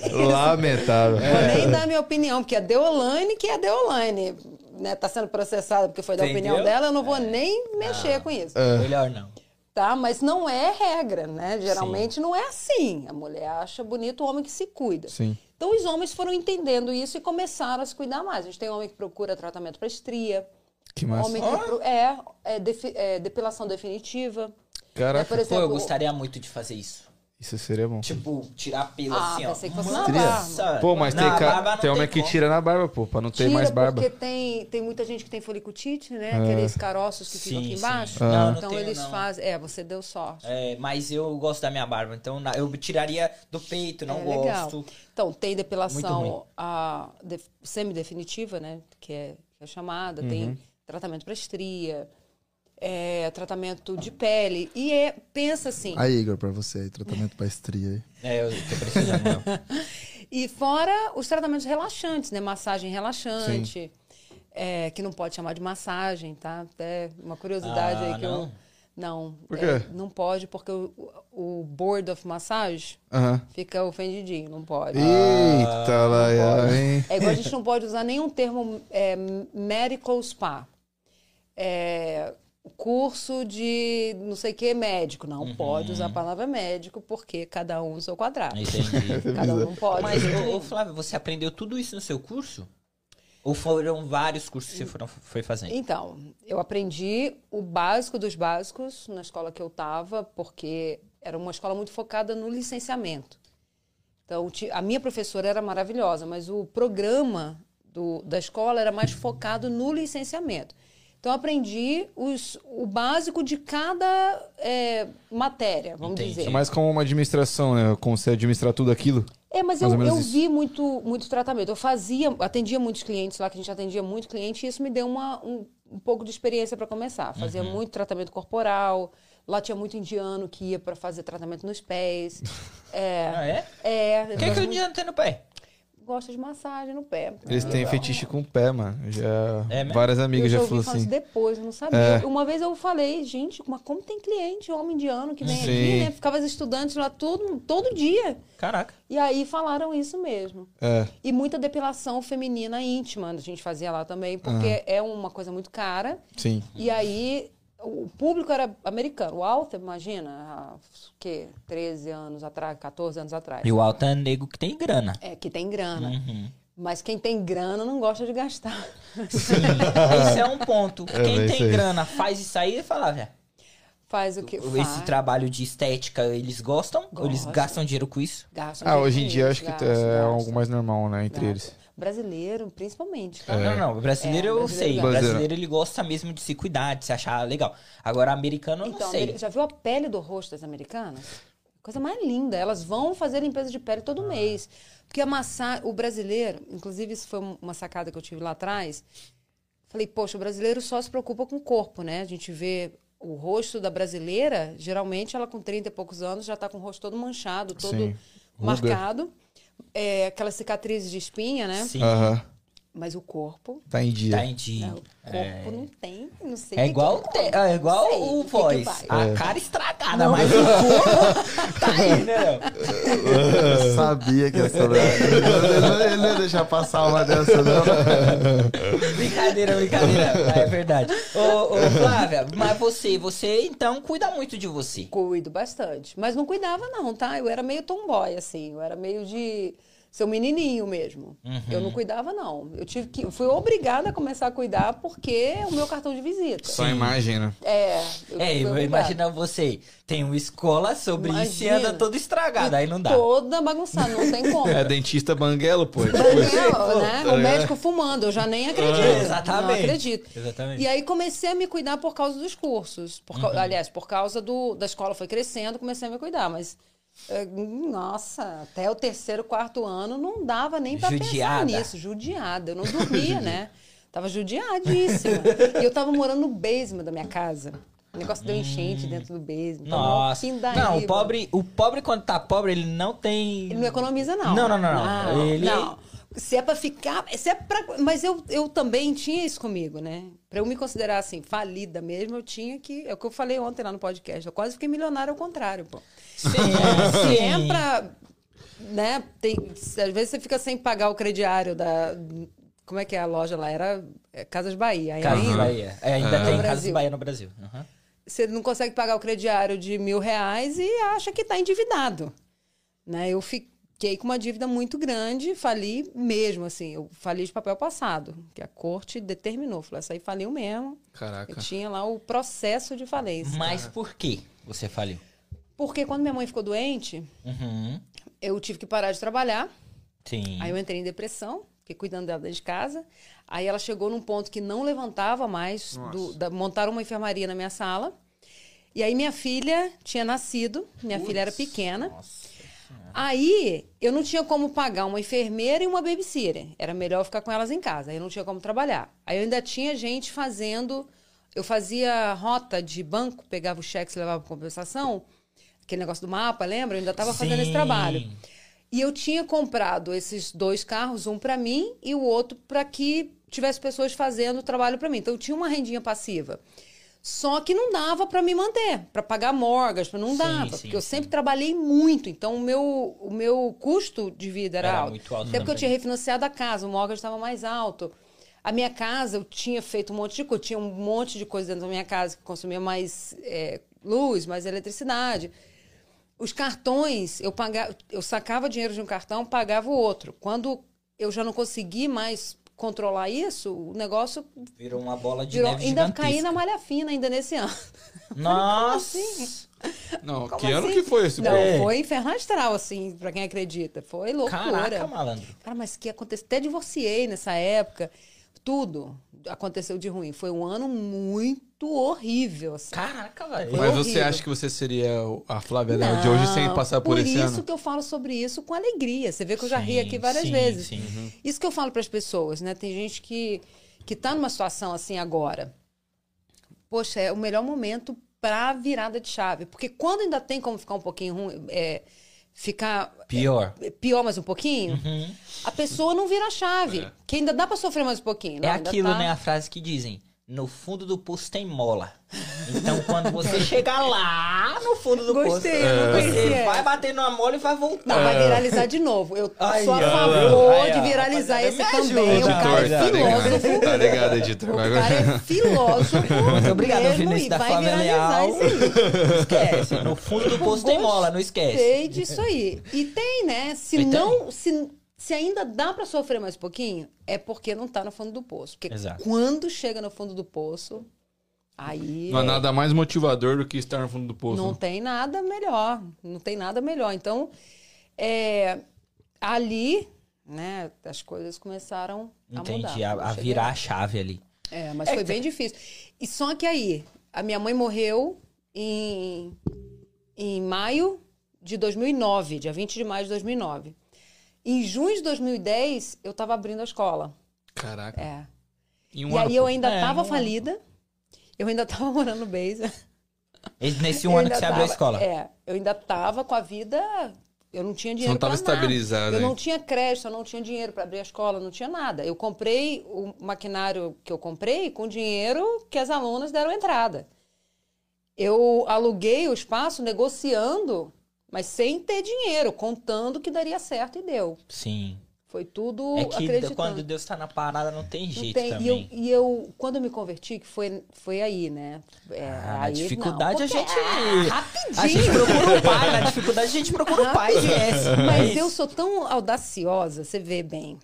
Speaker 3: isso.
Speaker 1: Lamentável.
Speaker 3: Vou nem dar minha opinião, porque a Deolane, que é a Deolane, né, tá sendo processada porque foi da
Speaker 2: Entendeu?
Speaker 3: opinião dela, eu não vou nem mexer com isso.
Speaker 2: Melhor não.
Speaker 3: Tá? Mas não é regra, né? Geralmente não é assim. A mulher acha bonito o homem que se cuida.
Speaker 1: Sim.
Speaker 3: Então os homens foram entendendo isso e começaram a se cuidar mais. A gente tem homem que procura tratamento para estria.
Speaker 1: Que massa.
Speaker 3: Homem que pro- é, é, defi- é depilação definitiva.
Speaker 1: Caraca,
Speaker 3: É, por
Speaker 2: Pô,
Speaker 3: exemplo,
Speaker 2: eu gostaria muito de fazer isso.
Speaker 1: Isso seria bom.
Speaker 2: Tipo, tirar pelo
Speaker 3: Ah,
Speaker 2: assim, ó.
Speaker 3: pensei que fosse na
Speaker 2: Nossa.
Speaker 1: Pô, mas
Speaker 2: Na
Speaker 1: tem, ca-
Speaker 2: barba
Speaker 1: tem homem que
Speaker 2: como.
Speaker 1: tira na barba, pô, pra não ter
Speaker 3: Tira
Speaker 1: mais barba.
Speaker 3: porque tem, tem muita gente que tem folicutite, né? Aqueles caroços que ficam
Speaker 2: Sim,
Speaker 3: aqui
Speaker 2: sim.
Speaker 3: embaixo.
Speaker 2: Ah. Não, não
Speaker 3: então
Speaker 2: tenho,
Speaker 3: eles
Speaker 2: não.
Speaker 3: fazem. É, você deu sorte.
Speaker 2: É, mas eu gosto da minha barba, então eu tiraria do peito, não
Speaker 3: É legal.
Speaker 2: gosto.
Speaker 3: Então, tem depilação a, def- semidefinitiva, né? Que é, que é chamada.
Speaker 2: Uhum.
Speaker 3: Tem tratamento para estria, é, tratamento de pele. E é, pensa assim.
Speaker 4: Aí, Igor, pra você aí, tratamento pra estria aí.
Speaker 2: É, eu tô precisando. não.
Speaker 3: E fora os tratamentos relaxantes, né? Massagem relaxante. é, que não pode chamar de massagem, tá? Até uma curiosidade
Speaker 2: Ah,
Speaker 3: aí que
Speaker 2: não?
Speaker 3: eu. Não.
Speaker 1: Por
Speaker 3: é,
Speaker 1: quê?
Speaker 3: não pode, porque o, o board of massage fica ofendidinho, não pode.
Speaker 1: Eita, lá, hein?
Speaker 3: É igual a gente não pode usar nenhum termo é, medical spa. É, curso de não sei o que médico. Não pode usar a palavra médico, porque cada um no seu quadrado.
Speaker 2: Entendi.
Speaker 3: Cada um não pode.
Speaker 2: Mas, ô, Flávio, você aprendeu tudo isso no seu curso? Ou foram vários cursos que você foram, foi fazendo?
Speaker 3: Então, eu aprendi o básico dos básicos na escola que eu estava, porque era uma escola muito focada no licenciamento. Então, a minha professora era maravilhosa, mas o programa do- da escola era mais focado no licenciamento. Então, eu aprendi os- o básico de cada é, matéria, vamos
Speaker 2: Entendi.
Speaker 3: dizer.
Speaker 1: É mais como uma administração, né? Como você administrar tudo aquilo.
Speaker 3: É, mas
Speaker 1: Mais
Speaker 3: eu, eu
Speaker 1: isso.
Speaker 3: vi muito, muito tratamento. Eu fazia, atendia muitos clientes lá, que a gente atendia muito cliente, e isso me deu uma, um, um pouco de experiência para começar. Fazia
Speaker 1: Uhum.
Speaker 3: muito tratamento corporal. Lá tinha muito indiano que ia para fazer tratamento nos pés. É.
Speaker 2: Ah, é?
Speaker 3: É.
Speaker 2: O que, que o indiano tem no pé?
Speaker 3: Gosta de massagem no pé.
Speaker 1: Eles têm
Speaker 3: Legal.
Speaker 1: fetiche com o pé, mano. Já,
Speaker 2: É
Speaker 1: várias
Speaker 3: Eu
Speaker 1: amigas
Speaker 3: já
Speaker 1: já
Speaker 3: ouvi
Speaker 1: falaram
Speaker 3: falar
Speaker 1: assim.
Speaker 3: isso depois, eu não sabia.
Speaker 1: É.
Speaker 3: Uma vez eu falei, gente, mas como tem cliente, homem indiano que vem
Speaker 1: Sim.
Speaker 3: aqui, né? Ficava os estudantes lá todo, todo dia.
Speaker 2: Caraca.
Speaker 3: E aí falaram isso mesmo.
Speaker 1: É.
Speaker 3: E muita depilação feminina íntima, a gente fazia lá também, porque é uma coisa muito cara.
Speaker 1: Sim.
Speaker 3: E aí o público era americano. O Walter, imagina, há o quê? 13 anos atrás, 14 anos atrás.
Speaker 2: E o alto é nego que tem grana.
Speaker 3: É, que tem grana.
Speaker 2: Uhum.
Speaker 3: Mas quem tem grana não gosta de gastar.
Speaker 2: Sim, esse é um ponto. Quem
Speaker 1: é isso
Speaker 2: tem
Speaker 1: aí.
Speaker 2: grana faz isso aí e fala, velho.
Speaker 3: Faz o que
Speaker 2: Esse
Speaker 3: faz.
Speaker 2: trabalho de estética, eles gostam? Ou eles gastam dinheiro com isso?
Speaker 3: Gastam
Speaker 1: Ah,
Speaker 3: dinheiro
Speaker 1: hoje em dia acho que
Speaker 3: gastam,
Speaker 1: é
Speaker 3: gastam,
Speaker 1: algo mais normal, né? Entre
Speaker 3: gastam.
Speaker 1: eles.
Speaker 3: Brasileiro, principalmente.
Speaker 1: É.
Speaker 2: Não, não, o brasileiro
Speaker 3: É,
Speaker 2: eu
Speaker 3: brasileiro
Speaker 2: sei. O
Speaker 1: gosta.
Speaker 2: brasileiro ele gosta mesmo de se cuidar, de se achar legal. Agora, americano eu
Speaker 3: Então,
Speaker 2: não sei.
Speaker 3: já viu a pele do rosto das americanas? Coisa mais linda. Elas vão fazer limpeza de pele todo mês. Porque a massagem, o brasileiro, inclusive isso foi um- uma sacada que eu tive lá atrás. Falei, poxa, o brasileiro só se preocupa com o corpo, né? A gente vê o rosto da brasileira, geralmente ela com 30 e poucos anos já tá com o rosto todo manchado, todo
Speaker 1: Sim.
Speaker 3: marcado. É, aquelas cicatrizes de espinha, né?
Speaker 2: Sim,
Speaker 1: Aham.
Speaker 3: Mas o corpo,
Speaker 1: Tá em dia.
Speaker 2: tá em dia.
Speaker 3: o corpo não tem, não sei.
Speaker 2: É
Speaker 3: o que
Speaker 2: igual,
Speaker 3: que-
Speaker 2: te- é igual
Speaker 3: não sei
Speaker 2: o voz. A cara estragada, mas o corpo tá aí, né?
Speaker 4: Eu sabia que essa. Ele não- ele não ia deixar passar uma dessa, não.
Speaker 2: brincadeira, brincadeira. É verdade. Ô, ô, Flávia, mas você, você então cuida muito de você.
Speaker 3: Cuido bastante. Mas não cuidava, não, tá? Eu era meio tomboy, assim. Eu era meio de ser um menininho mesmo. Eu não cuidava, não. Eu tive que. Fui obrigada a começar a cuidar porque é o meu cartão de visita.
Speaker 1: Só a imagem, né?
Speaker 3: É. Eu
Speaker 2: É, imagina você, tem uma escola sobre isso e
Speaker 3: Imagina.
Speaker 2: anda todo estragado, aí não dá.
Speaker 3: Toda bagunçada, não tem como.
Speaker 1: É dentista banguelo, pô.
Speaker 3: Banguela, né?
Speaker 1: É.
Speaker 3: O médico fumando, eu já nem acredito.
Speaker 2: É, exatamente.
Speaker 3: Não acredito.
Speaker 2: Exatamente.
Speaker 3: E aí comecei a me cuidar por causa dos cursos. Por
Speaker 2: Uhum.
Speaker 3: Aliás, por causa do, da escola foi crescendo, comecei a me cuidar. Mas, nossa, até o terceiro, quarto ano não dava nem pra
Speaker 2: Judiada.
Speaker 3: pensar nisso. Judiada. Eu não dormia, né? Tava judiadíssima. e eu tava morando no basement da minha casa. O negócio deu enchente dentro do basement.
Speaker 2: Hum. Nossa. Não, o pobre, o pobre quando tá pobre, ele não tem.
Speaker 3: Ele não economiza, não.
Speaker 2: Não, não, não, não. Ele-
Speaker 3: Não. Se é pra ficar. Se é pra, mas eu, eu também tinha isso comigo, né? Pra eu me considerar assim, falida mesmo, eu tinha que. É o que eu falei ontem lá no podcast. Eu quase fiquei milionário ao contrário, pô.
Speaker 2: Sim,
Speaker 3: Se é
Speaker 2: sim.
Speaker 3: pra. Né? Tem, às vezes você fica sem pagar o crediário da. Como é que é a loja lá? Era é, Casas Bahia.
Speaker 2: Casas
Speaker 3: ainda,
Speaker 2: Bahia. É, ainda
Speaker 3: No
Speaker 2: tem Casas
Speaker 3: Brasil.
Speaker 2: Bahia no Brasil. Aham.
Speaker 3: você não consegue pagar o crediário de mil reais e acha que está endividado. Né? Eu fiquei com uma dívida muito grande, fali mesmo, assim. Eu fali de papel passado, que a corte determinou. Falou, essa aí faliu mesmo.
Speaker 1: Caraca.
Speaker 3: Eu tinha lá o processo de falência.
Speaker 2: Mas por que você faliu?
Speaker 3: Porque quando minha mãe ficou doente,
Speaker 2: Uhum.
Speaker 3: eu tive que parar de trabalhar.
Speaker 2: Sim.
Speaker 3: Aí eu entrei em depressão, fiquei cuidando dela dentro de casa. Aí ela chegou num ponto que não levantava mais. Do, da, montaram uma enfermaria na minha sala. E aí minha filha tinha nascido, minha filha era pequena.
Speaker 2: Nossa.
Speaker 3: Aí eu não tinha como pagar uma enfermeira e uma babysitter. Era melhor eu ficar com elas em casa. Aí eu não tinha como trabalhar. Aí eu ainda tinha gente fazendo. Eu fazia rota de banco, pegava o cheque e levava para compensação. Aquele negócio do mapa, lembra? Eu ainda estava fazendo esse trabalho. E eu tinha comprado esses dois carros, um para mim e o outro para que tivesse pessoas fazendo o trabalho para mim. Então eu tinha uma rendinha passiva. Só que não dava para me manter, para pagar morgas, não
Speaker 2: Sim,
Speaker 3: dava,
Speaker 2: sim,
Speaker 3: porque eu
Speaker 2: sim.
Speaker 3: sempre trabalhei muito. Então o meu, o meu custo de vida era,
Speaker 2: Era
Speaker 3: alto.
Speaker 2: muito alto
Speaker 3: Até porque eu tinha refinanciado a casa, o mortgage estava mais alto. A minha casa, eu tinha feito um monte de coisa, tinha um monte de coisa dentro da minha casa que consumia mais é, luz, mais eletricidade. Os cartões, eu pagava, eu sacava dinheiro de um cartão, pagava o outro. Quando eu já não consegui mais controlar isso, o negócio
Speaker 2: Virou uma bola de
Speaker 3: virou,
Speaker 2: neve
Speaker 3: ainda caí na malha fina ainda nesse ano.
Speaker 2: Nossa!
Speaker 1: Não,
Speaker 3: Como
Speaker 1: que ano
Speaker 3: assim?
Speaker 1: que foi esse
Speaker 3: Não?
Speaker 2: É.
Speaker 3: foi inferno astral, assim, pra quem acredita. Foi loucura.
Speaker 2: Caraca, malandro.
Speaker 3: Cara, mas que aconteceu? Até divorciei nessa época. Tudo aconteceu de ruim. Foi um ano muito horrível. Assim.
Speaker 2: Caraca, velho.
Speaker 1: Mas você
Speaker 3: horrível.
Speaker 1: acha que você seria a Flávia Léo de hoje sem
Speaker 3: Não,
Speaker 1: passar por, esse
Speaker 3: isso
Speaker 1: ano?
Speaker 3: que eu falo sobre isso com alegria. Você vê que eu já ri
Speaker 2: Sim,
Speaker 3: aqui várias
Speaker 2: sim,
Speaker 3: vezes.
Speaker 2: sim. Uhum.
Speaker 3: Isso que eu falo para as pessoas, né? Tem gente que que tá numa situação assim agora. Poxa, é o melhor momento para virada de chave, porque quando ainda tem como ficar um pouquinho ruim, é, ficar
Speaker 2: Pior.
Speaker 3: é, pior mais um pouquinho,
Speaker 2: Uhum.
Speaker 3: a pessoa não vira a chave. Que ainda dá para sofrer mais um pouquinho.
Speaker 2: É aquilo,
Speaker 3: tá-
Speaker 2: né? A frase que dizem. No fundo do poço tem mola. Então, quando você chegar lá no fundo do
Speaker 3: Gostei,
Speaker 2: poço,
Speaker 3: não
Speaker 2: você vai bater numa mola e vai voltar.
Speaker 3: Não, vai viralizar de novo. Eu
Speaker 2: Ai,
Speaker 3: sou a favor
Speaker 2: ai,
Speaker 3: de viralizar esse também.
Speaker 2: ajuda.
Speaker 3: O cara é
Speaker 1: tá
Speaker 3: filósofo.
Speaker 1: ligado? Tá ligado, editor?
Speaker 3: O cara é filósofo.
Speaker 2: Muito obrigado,
Speaker 3: mesmo,
Speaker 2: Vinícius
Speaker 3: e
Speaker 2: da Leal.
Speaker 3: isso aí.
Speaker 2: Não esquece. No fundo do poço tem mola, não esquece.
Speaker 3: Gostei disso aí. E tem, né? Se não. Se, se ainda dá pra sofrer mais um pouquinho, é porque não tá no fundo do poço. Porque
Speaker 2: Exato.
Speaker 3: quando chega no fundo do poço, aí.
Speaker 1: Não há
Speaker 3: é-
Speaker 1: nada mais motivador do que estar no fundo do poço.
Speaker 3: Não tem nada melhor. Não tem nada melhor. Então, é, ali, né, as coisas começaram a mudar.
Speaker 2: Entendi. A,
Speaker 3: Eu
Speaker 2: a virar a chave ali.
Speaker 3: É, mas
Speaker 2: É
Speaker 3: foi bem difícil. E só que aí, a minha mãe morreu em, em maio de 2009, dia 20 de maio de 2009. Em junho de 2010, eu estava abrindo a escola.
Speaker 1: Caraca.
Speaker 3: É.
Speaker 1: Em um
Speaker 3: e aí eu ainda
Speaker 2: É,
Speaker 3: estava
Speaker 2: um ano.
Speaker 3: falida. Eu ainda estava morando no Beisa.
Speaker 2: Esse- Nesse um
Speaker 3: Eu
Speaker 2: ano que você abriu a
Speaker 3: tava-
Speaker 2: escola.
Speaker 3: É, eu ainda estava com a vida. Eu não tinha dinheiro
Speaker 1: não tava estabilizado,
Speaker 3: Eu
Speaker 1: hein?
Speaker 3: não tinha crédito, eu não tinha dinheiro para abrir a escola, não tinha nada. Eu comprei o maquinário que eu comprei com dinheiro que as alunas deram entrada. Eu aluguei o espaço negociando, mas sem ter dinheiro, contando que daria certo e deu.
Speaker 2: Sim.
Speaker 3: Foi tudo
Speaker 2: É que
Speaker 3: acreditando.
Speaker 2: quando Deus tá na parada, não tem
Speaker 3: Não
Speaker 2: jeito
Speaker 3: tem- e, eu,
Speaker 2: também.
Speaker 3: e eu, quando eu me converti, que foi, foi aí, né? É,
Speaker 2: Ah,
Speaker 3: aí,
Speaker 2: dificuldade
Speaker 3: não,
Speaker 2: a gente.
Speaker 3: porque- Ah,
Speaker 2: A gente
Speaker 3: rapidinho.
Speaker 2: procura o pai. Na dificuldade a gente procura o pai é.
Speaker 3: Mas eu sou tão audaciosa, você vê bem.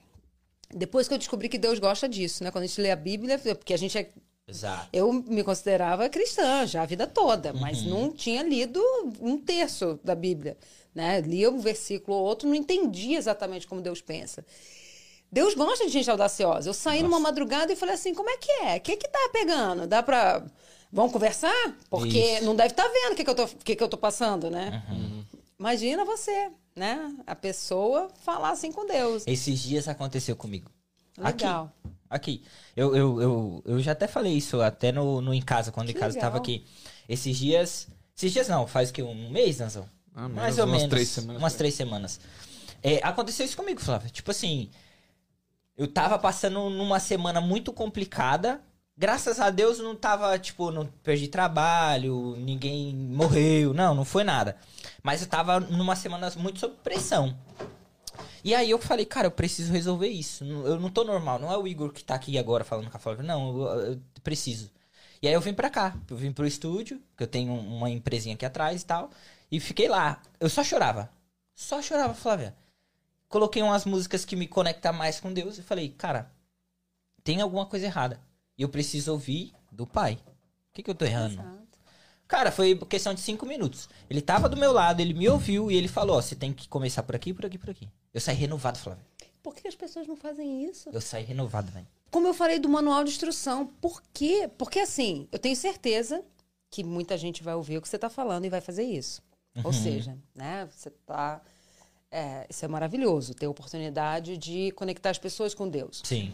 Speaker 3: Depois que eu descobri que Deus gosta disso, né? Quando a gente lê a Bíblia, porque a gente é.
Speaker 2: Exato.
Speaker 3: Eu me considerava cristã já a vida toda, mas
Speaker 2: Uhum.
Speaker 3: não tinha lido um terço da Bíblia. Né? Lia um versículo ou outro, não entendia exatamente como Deus pensa. Deus gosta de gente audaciosa. Eu saí numa madrugada e falei assim: como é que é? O que que tá pegando? Dá pra. Vamos conversar? Porque
Speaker 2: Isso.
Speaker 3: não deve estar vendo o que, que, eu tô, o que, que eu tô passando, né?
Speaker 2: Uhum.
Speaker 3: Imagina você, né? A pessoa falar assim com Deus.
Speaker 2: Esses dias aconteceu comigo.
Speaker 3: Legal.
Speaker 2: Aqui. Eu, eu, eu, eu já até falei isso, até no, no Em Casa, quando
Speaker 3: Que
Speaker 2: Em Casa
Speaker 3: legal.
Speaker 2: tava aqui. Esses dias. Esses dias não, faz que um mês, Danzão?
Speaker 1: Ah,
Speaker 2: Mais
Speaker 1: menos
Speaker 2: ou
Speaker 1: umas
Speaker 2: menos.
Speaker 1: três semanas,
Speaker 2: Umas três semanas. É, aconteceu isso comigo, Flávio. Tipo assim, Eu tava passando numa semana muito complicada. Graças a Deus não tava, tipo, não perdi trabalho, ninguém morreu. Não, não foi nada. Mas eu tava numa semana muito sob pressão. E aí eu falei, cara, eu preciso resolver isso. Eu não tô normal. Não é o Igor que tá aqui agora falando com a Flávia. Não, eu, eu preciso. E aí eu vim pra cá. Eu vim pro estúdio, que eu tenho uma empresinha aqui atrás e tal. E fiquei lá. Eu só chorava. Só chorava, Flávia. Coloquei umas músicas que me conectam mais com Deus. E falei, cara, tem alguma coisa errada. E eu preciso ouvir do pai. O que, que eu tô errando?
Speaker 3: Exato.
Speaker 2: Cara, foi questão de cinco minutos. Ele tava do meu lado, ele me ouviu e ele falou: Ó, você tem que começar por aqui, por aqui, por aqui. Eu saí renovado, Flávio.
Speaker 3: Por que as pessoas não fazem isso?
Speaker 2: Eu saí renovado, velho.
Speaker 3: Como eu falei do manual de instrução, por quê? Porque assim, eu tenho certeza que muita gente vai ouvir o que você está falando e vai fazer isso. Ou seja, né, você tá. é, isso é maravilhoso, ter a oportunidade de conectar as pessoas com Deus.
Speaker 2: Sim.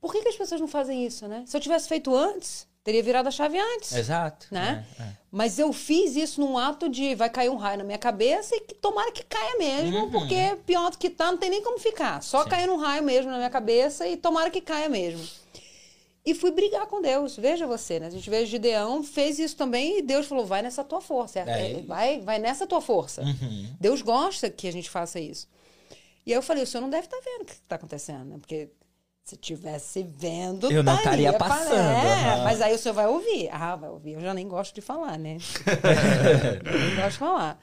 Speaker 3: Por que, que as pessoas não fazem isso, né? Se eu tivesse feito antes, teria virado a chave antes.
Speaker 2: Exato.
Speaker 3: Né?
Speaker 2: É, é.
Speaker 3: Mas eu fiz isso num ato de vai cair um raio na minha cabeça e que tomara que caia mesmo, porque pior do que tá, não tem nem como ficar. Só
Speaker 2: Uhum. Sim.
Speaker 3: cair um raio mesmo na minha cabeça e tomara que caia mesmo. E fui brigar com Deus. Veja você, né? A gente vê Gideão, fez isso também e Deus falou: vai nessa tua força.
Speaker 2: É.
Speaker 3: É, vai, vai nessa tua força.
Speaker 2: Uhum.
Speaker 3: Deus gosta que a gente faça isso. E aí eu falei: o senhor não deve estar vendo o que está acontecendo, né? Porque se tivesse vendo.
Speaker 2: Eu não estaria
Speaker 3: pa-
Speaker 2: passando,
Speaker 3: É,
Speaker 2: aham.
Speaker 3: mas aí o senhor vai ouvir. Ah, vai ouvir. Eu já nem gosto de falar, né? Eu nem gosto de falar.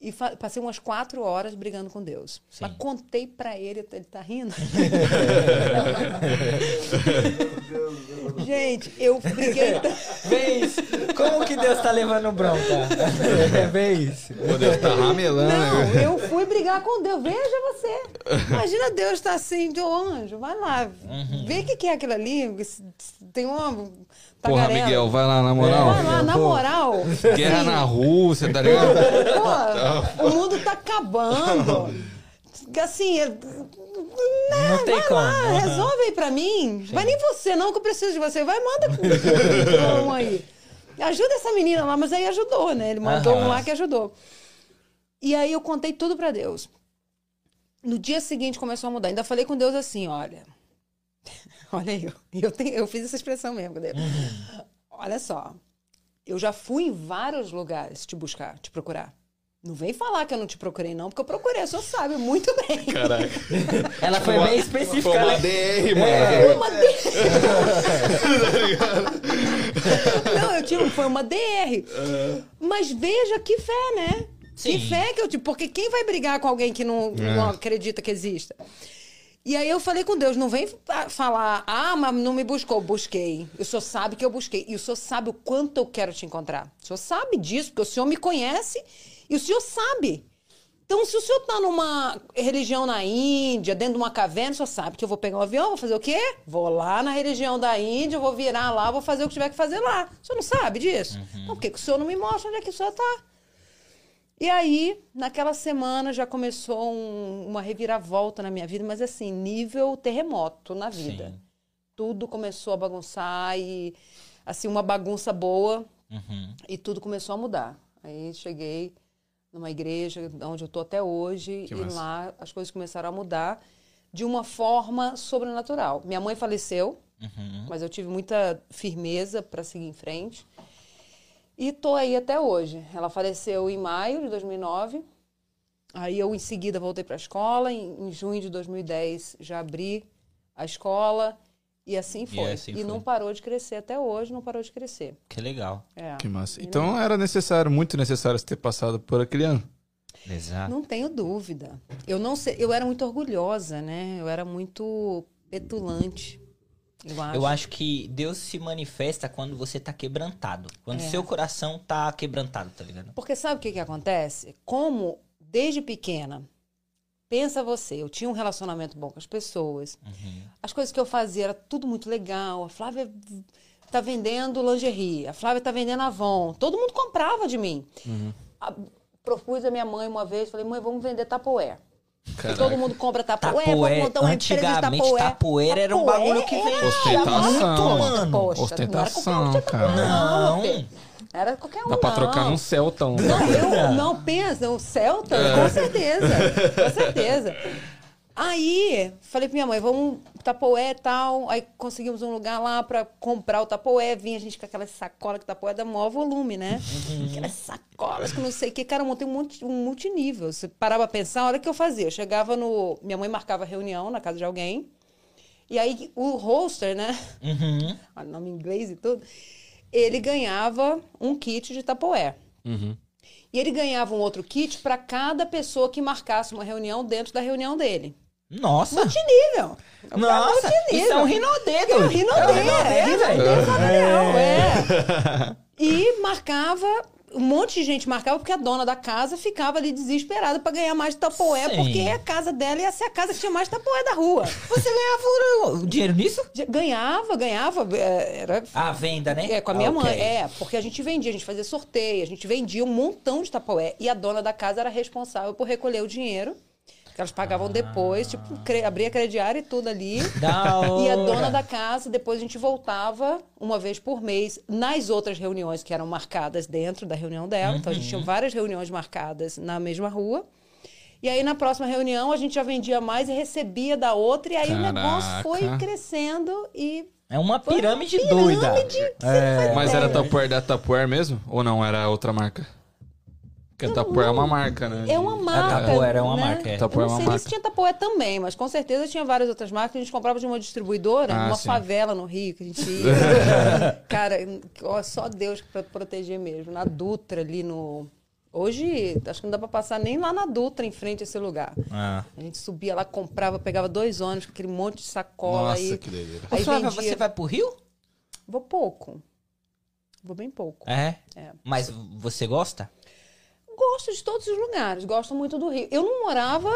Speaker 3: E fa- passei umas quatro horas brigando com Deus.
Speaker 2: Sim.
Speaker 3: Mas contei pra ele, ele tá rindo. Gente, eu briguei.
Speaker 2: Vez, como que Deus tá levando bronca? Vez.
Speaker 1: Pô, Deus tá ramelando.
Speaker 3: Não,
Speaker 1: né?
Speaker 3: eu fui brigar com Deus. Veja você. Imagina Deus tá assim, de anjo, vai lá.
Speaker 2: Uhum.
Speaker 3: Vê o que, que é aquilo ali. Tem uma.
Speaker 1: Porra. Miguel, vai lá, na moral.
Speaker 3: Vai lá, na
Speaker 1: Pô,
Speaker 3: moral.
Speaker 1: Guerra
Speaker 3: assim,
Speaker 1: na Rússia, tá ligado?
Speaker 3: Pô, o mundo tá acabando. Assim, é-
Speaker 2: Não tem
Speaker 3: vai
Speaker 2: como.
Speaker 3: lá,
Speaker 2: Aham.
Speaker 3: resolve aí pra mim. Vai nem você, não, que eu preciso de você. Vai, manda um aí. Ajuda essa menina lá, mas aí ajudou, né? Ele mandou
Speaker 2: Aham.
Speaker 3: um lá que ajudou. E aí eu contei tudo pra Deus. No dia seguinte começou a mudar. Ainda falei com Deus assim, olha. Olha aí, eu, eu, tenho- eu fiz essa expressão mesmo Deus. Olha só. Eu já fui em vários lugares te buscar, te procurar. Não vem falar que eu não te procurei, não, porque eu procurei, o senhor sabe muito bem.
Speaker 1: Caraca.
Speaker 2: Ela foi bem específica,
Speaker 1: Foi uma
Speaker 2: né?
Speaker 1: DR, mano.
Speaker 3: Uma DR. Não, eu tive, foi uma DR. Mas veja que fé, né?
Speaker 2: Sim.
Speaker 3: Que fé que eu tive. Porque quem vai brigar com alguém que não, não acredita que exista? E aí eu falei com Deus, não vem fa- falar, ah, mas não me buscou. Busquei. O senhor sabe que eu busquei. E o senhor sabe o quanto eu quero te encontrar. O senhor sabe disso, porque o senhor me conhece e o senhor sabe. Então, se o senhor tá numa religião na Índia, dentro de uma caverna, o senhor sabe que eu vou pegar um avião, vou fazer o quê? Vou lá na religião da Índia, vou virar lá, vou fazer o que tiver que fazer lá. O senhor não sabe disso? Então, por que, que o senhor não me mostra onde é que o senhor tá? E aí, naquela semana, já começou um- uma reviravolta na minha vida, mas assim, nível terremoto na vida.
Speaker 2: Sim.
Speaker 3: Tudo começou a bagunçar e, assim, uma bagunça boa,
Speaker 2: Uhum.
Speaker 3: e tudo começou a mudar. Aí cheguei numa igreja onde eu estou até hoje
Speaker 1: Que
Speaker 3: e
Speaker 1: massa.
Speaker 3: lá as coisas começaram a mudar de uma forma sobrenatural. Minha mãe faleceu,
Speaker 2: Uhum.
Speaker 3: mas eu tive muita firmeza para seguir em frente. E tô aí até hoje. Ela faleceu em maio de 2009. Aí eu em seguida voltei para a escola. Em, em junho de 2010 já abri a escola e assim foi.
Speaker 2: assim
Speaker 3: e
Speaker 2: foi.
Speaker 3: não parou de crescer até hoje, não parou de crescer.
Speaker 2: Que legal.
Speaker 3: É.
Speaker 1: Que massa. Então era necessário, muito necessário você ter passado por aquele ano.
Speaker 2: Exato.
Speaker 3: Não tenho dúvida. Eu não sei, eu era muito orgulhosa, né? Eu era muito petulante. Eu acho.
Speaker 2: Eu acho que Deus se manifesta quando você tá quebrantado. Quando
Speaker 3: É.
Speaker 2: seu coração tá quebrantado, tá ligado?
Speaker 3: Porque sabe o que, que acontece? Como desde pequena, pensa você, eu tinha um relacionamento bom com as pessoas, as coisas que eu fazia era tudo muito legal. A Flávia tá vendendo lingerie, a Flávia tá vendendo Avon, todo mundo comprava de mim. A- propus a minha mãe uma vez, falei, mãe, vamos vender Tapoé. Todo mundo compra Tapoé, vamos
Speaker 2: Tapoé,
Speaker 3: montar uma empresa de Tapoé.
Speaker 2: Tapoeira era um bagulho que vendia
Speaker 1: Ostentação.
Speaker 2: muito, mano.
Speaker 3: Poxa,
Speaker 1: Ostentação,
Speaker 3: não era um
Speaker 1: cara.
Speaker 2: Não.
Speaker 3: filho. Era qualquer um,
Speaker 1: Dá pra
Speaker 3: não.
Speaker 1: trocar num Celtão.
Speaker 3: Não, eu não pensa, o Celta, com certeza, com certeza. Aí, falei pra minha mãe, vamos tapoé e tal. Aí conseguimos um lugar lá pra comprar o tapoé. Vinha a gente com aquela sacola que tapoé dá maior volume, né? Aquelas sacolas que não sei o que. Cara, eu montei um, multi, um multinível. Você parava pra pensar, olha o que eu fazia. Eu chegava no... Minha mãe marcava reunião na casa de alguém. E aí, o roster, né?
Speaker 2: Uhum.
Speaker 3: Olha, nome em inglês e tudo. Ele ganhava um kit de tapoé. E ele ganhava um outro kit para cada pessoa que marcasse uma reunião dentro da reunião dele.
Speaker 2: Nossa!
Speaker 3: Multinível. É um
Speaker 2: Nossa!
Speaker 3: multinível.
Speaker 2: Isso é um rinodedo!
Speaker 3: É um rinodê.
Speaker 2: É um rinodê,
Speaker 3: É, rinodê Fabião, é. E marcava... Um monte de gente marcava porque a dona da casa ficava ali desesperada para ganhar mais tapoé,
Speaker 2: Sim.
Speaker 3: porque a casa dela ia ser a casa que tinha mais tapoé da rua.
Speaker 2: Você ganhava o dinheiro nisso?
Speaker 3: Ganhava, ganhava. é, Era
Speaker 2: A venda, né?
Speaker 3: É, com a minha
Speaker 2: Ah,
Speaker 3: mãe. É, porque a gente vendia, a gente fazia sorteio, a gente vendia um montão de tapoé. E a dona da casa era responsável por recolher o dinheiro. Que elas pagavam depois, tipo, cre- abria crediário e tudo ali.
Speaker 2: Da
Speaker 3: E a dona da casa, depois a gente voltava uma vez por mês nas outras reuniões que eram marcadas dentro da reunião dela. Então a gente
Speaker 2: Uhum.
Speaker 3: tinha várias reuniões marcadas na mesma rua. E aí na próxima reunião a gente já vendia mais e recebia da outra. E aí o negócio
Speaker 1: Caraca.
Speaker 3: foi crescendo e
Speaker 2: É uma pirâmide,
Speaker 3: pirâmide
Speaker 2: doida.
Speaker 3: que você
Speaker 2: É.
Speaker 1: Mas era. Tupperware da Tupperware mesmo? Ou não? Era outra marca? Porque a Tupperware é uma marca, né?
Speaker 3: É uma marca.
Speaker 2: Tupperware é uma
Speaker 3: né?
Speaker 2: marca, é.
Speaker 1: É
Speaker 3: não
Speaker 1: uma
Speaker 3: sei
Speaker 1: marca.
Speaker 3: se tinha Tapoé também, mas com certeza tinha várias outras marcas. A gente comprava de uma distribuidora,
Speaker 1: Ah,
Speaker 3: numa
Speaker 1: sim.
Speaker 3: favela no Rio, que a gente ia. Cara, ó, só Deus pra proteger mesmo. Na Dutra, ali no. Hoje, acho que não dá pra passar nem lá na Dutra, em frente a esse lugar.
Speaker 2: Ah.
Speaker 3: A gente subia lá, comprava, pegava dois ônibus com aquele monte de sacola.
Speaker 1: Nossa,
Speaker 3: aí,
Speaker 1: que doideira.
Speaker 2: Ô,
Speaker 3: Aí vendia.
Speaker 2: você vai pro Rio?
Speaker 3: Vou pouco. Vou bem pouco.
Speaker 2: É.
Speaker 3: É.
Speaker 2: Mas você gosta?
Speaker 3: Gosto de todos os lugares, gosto muito do Rio. Eu não morava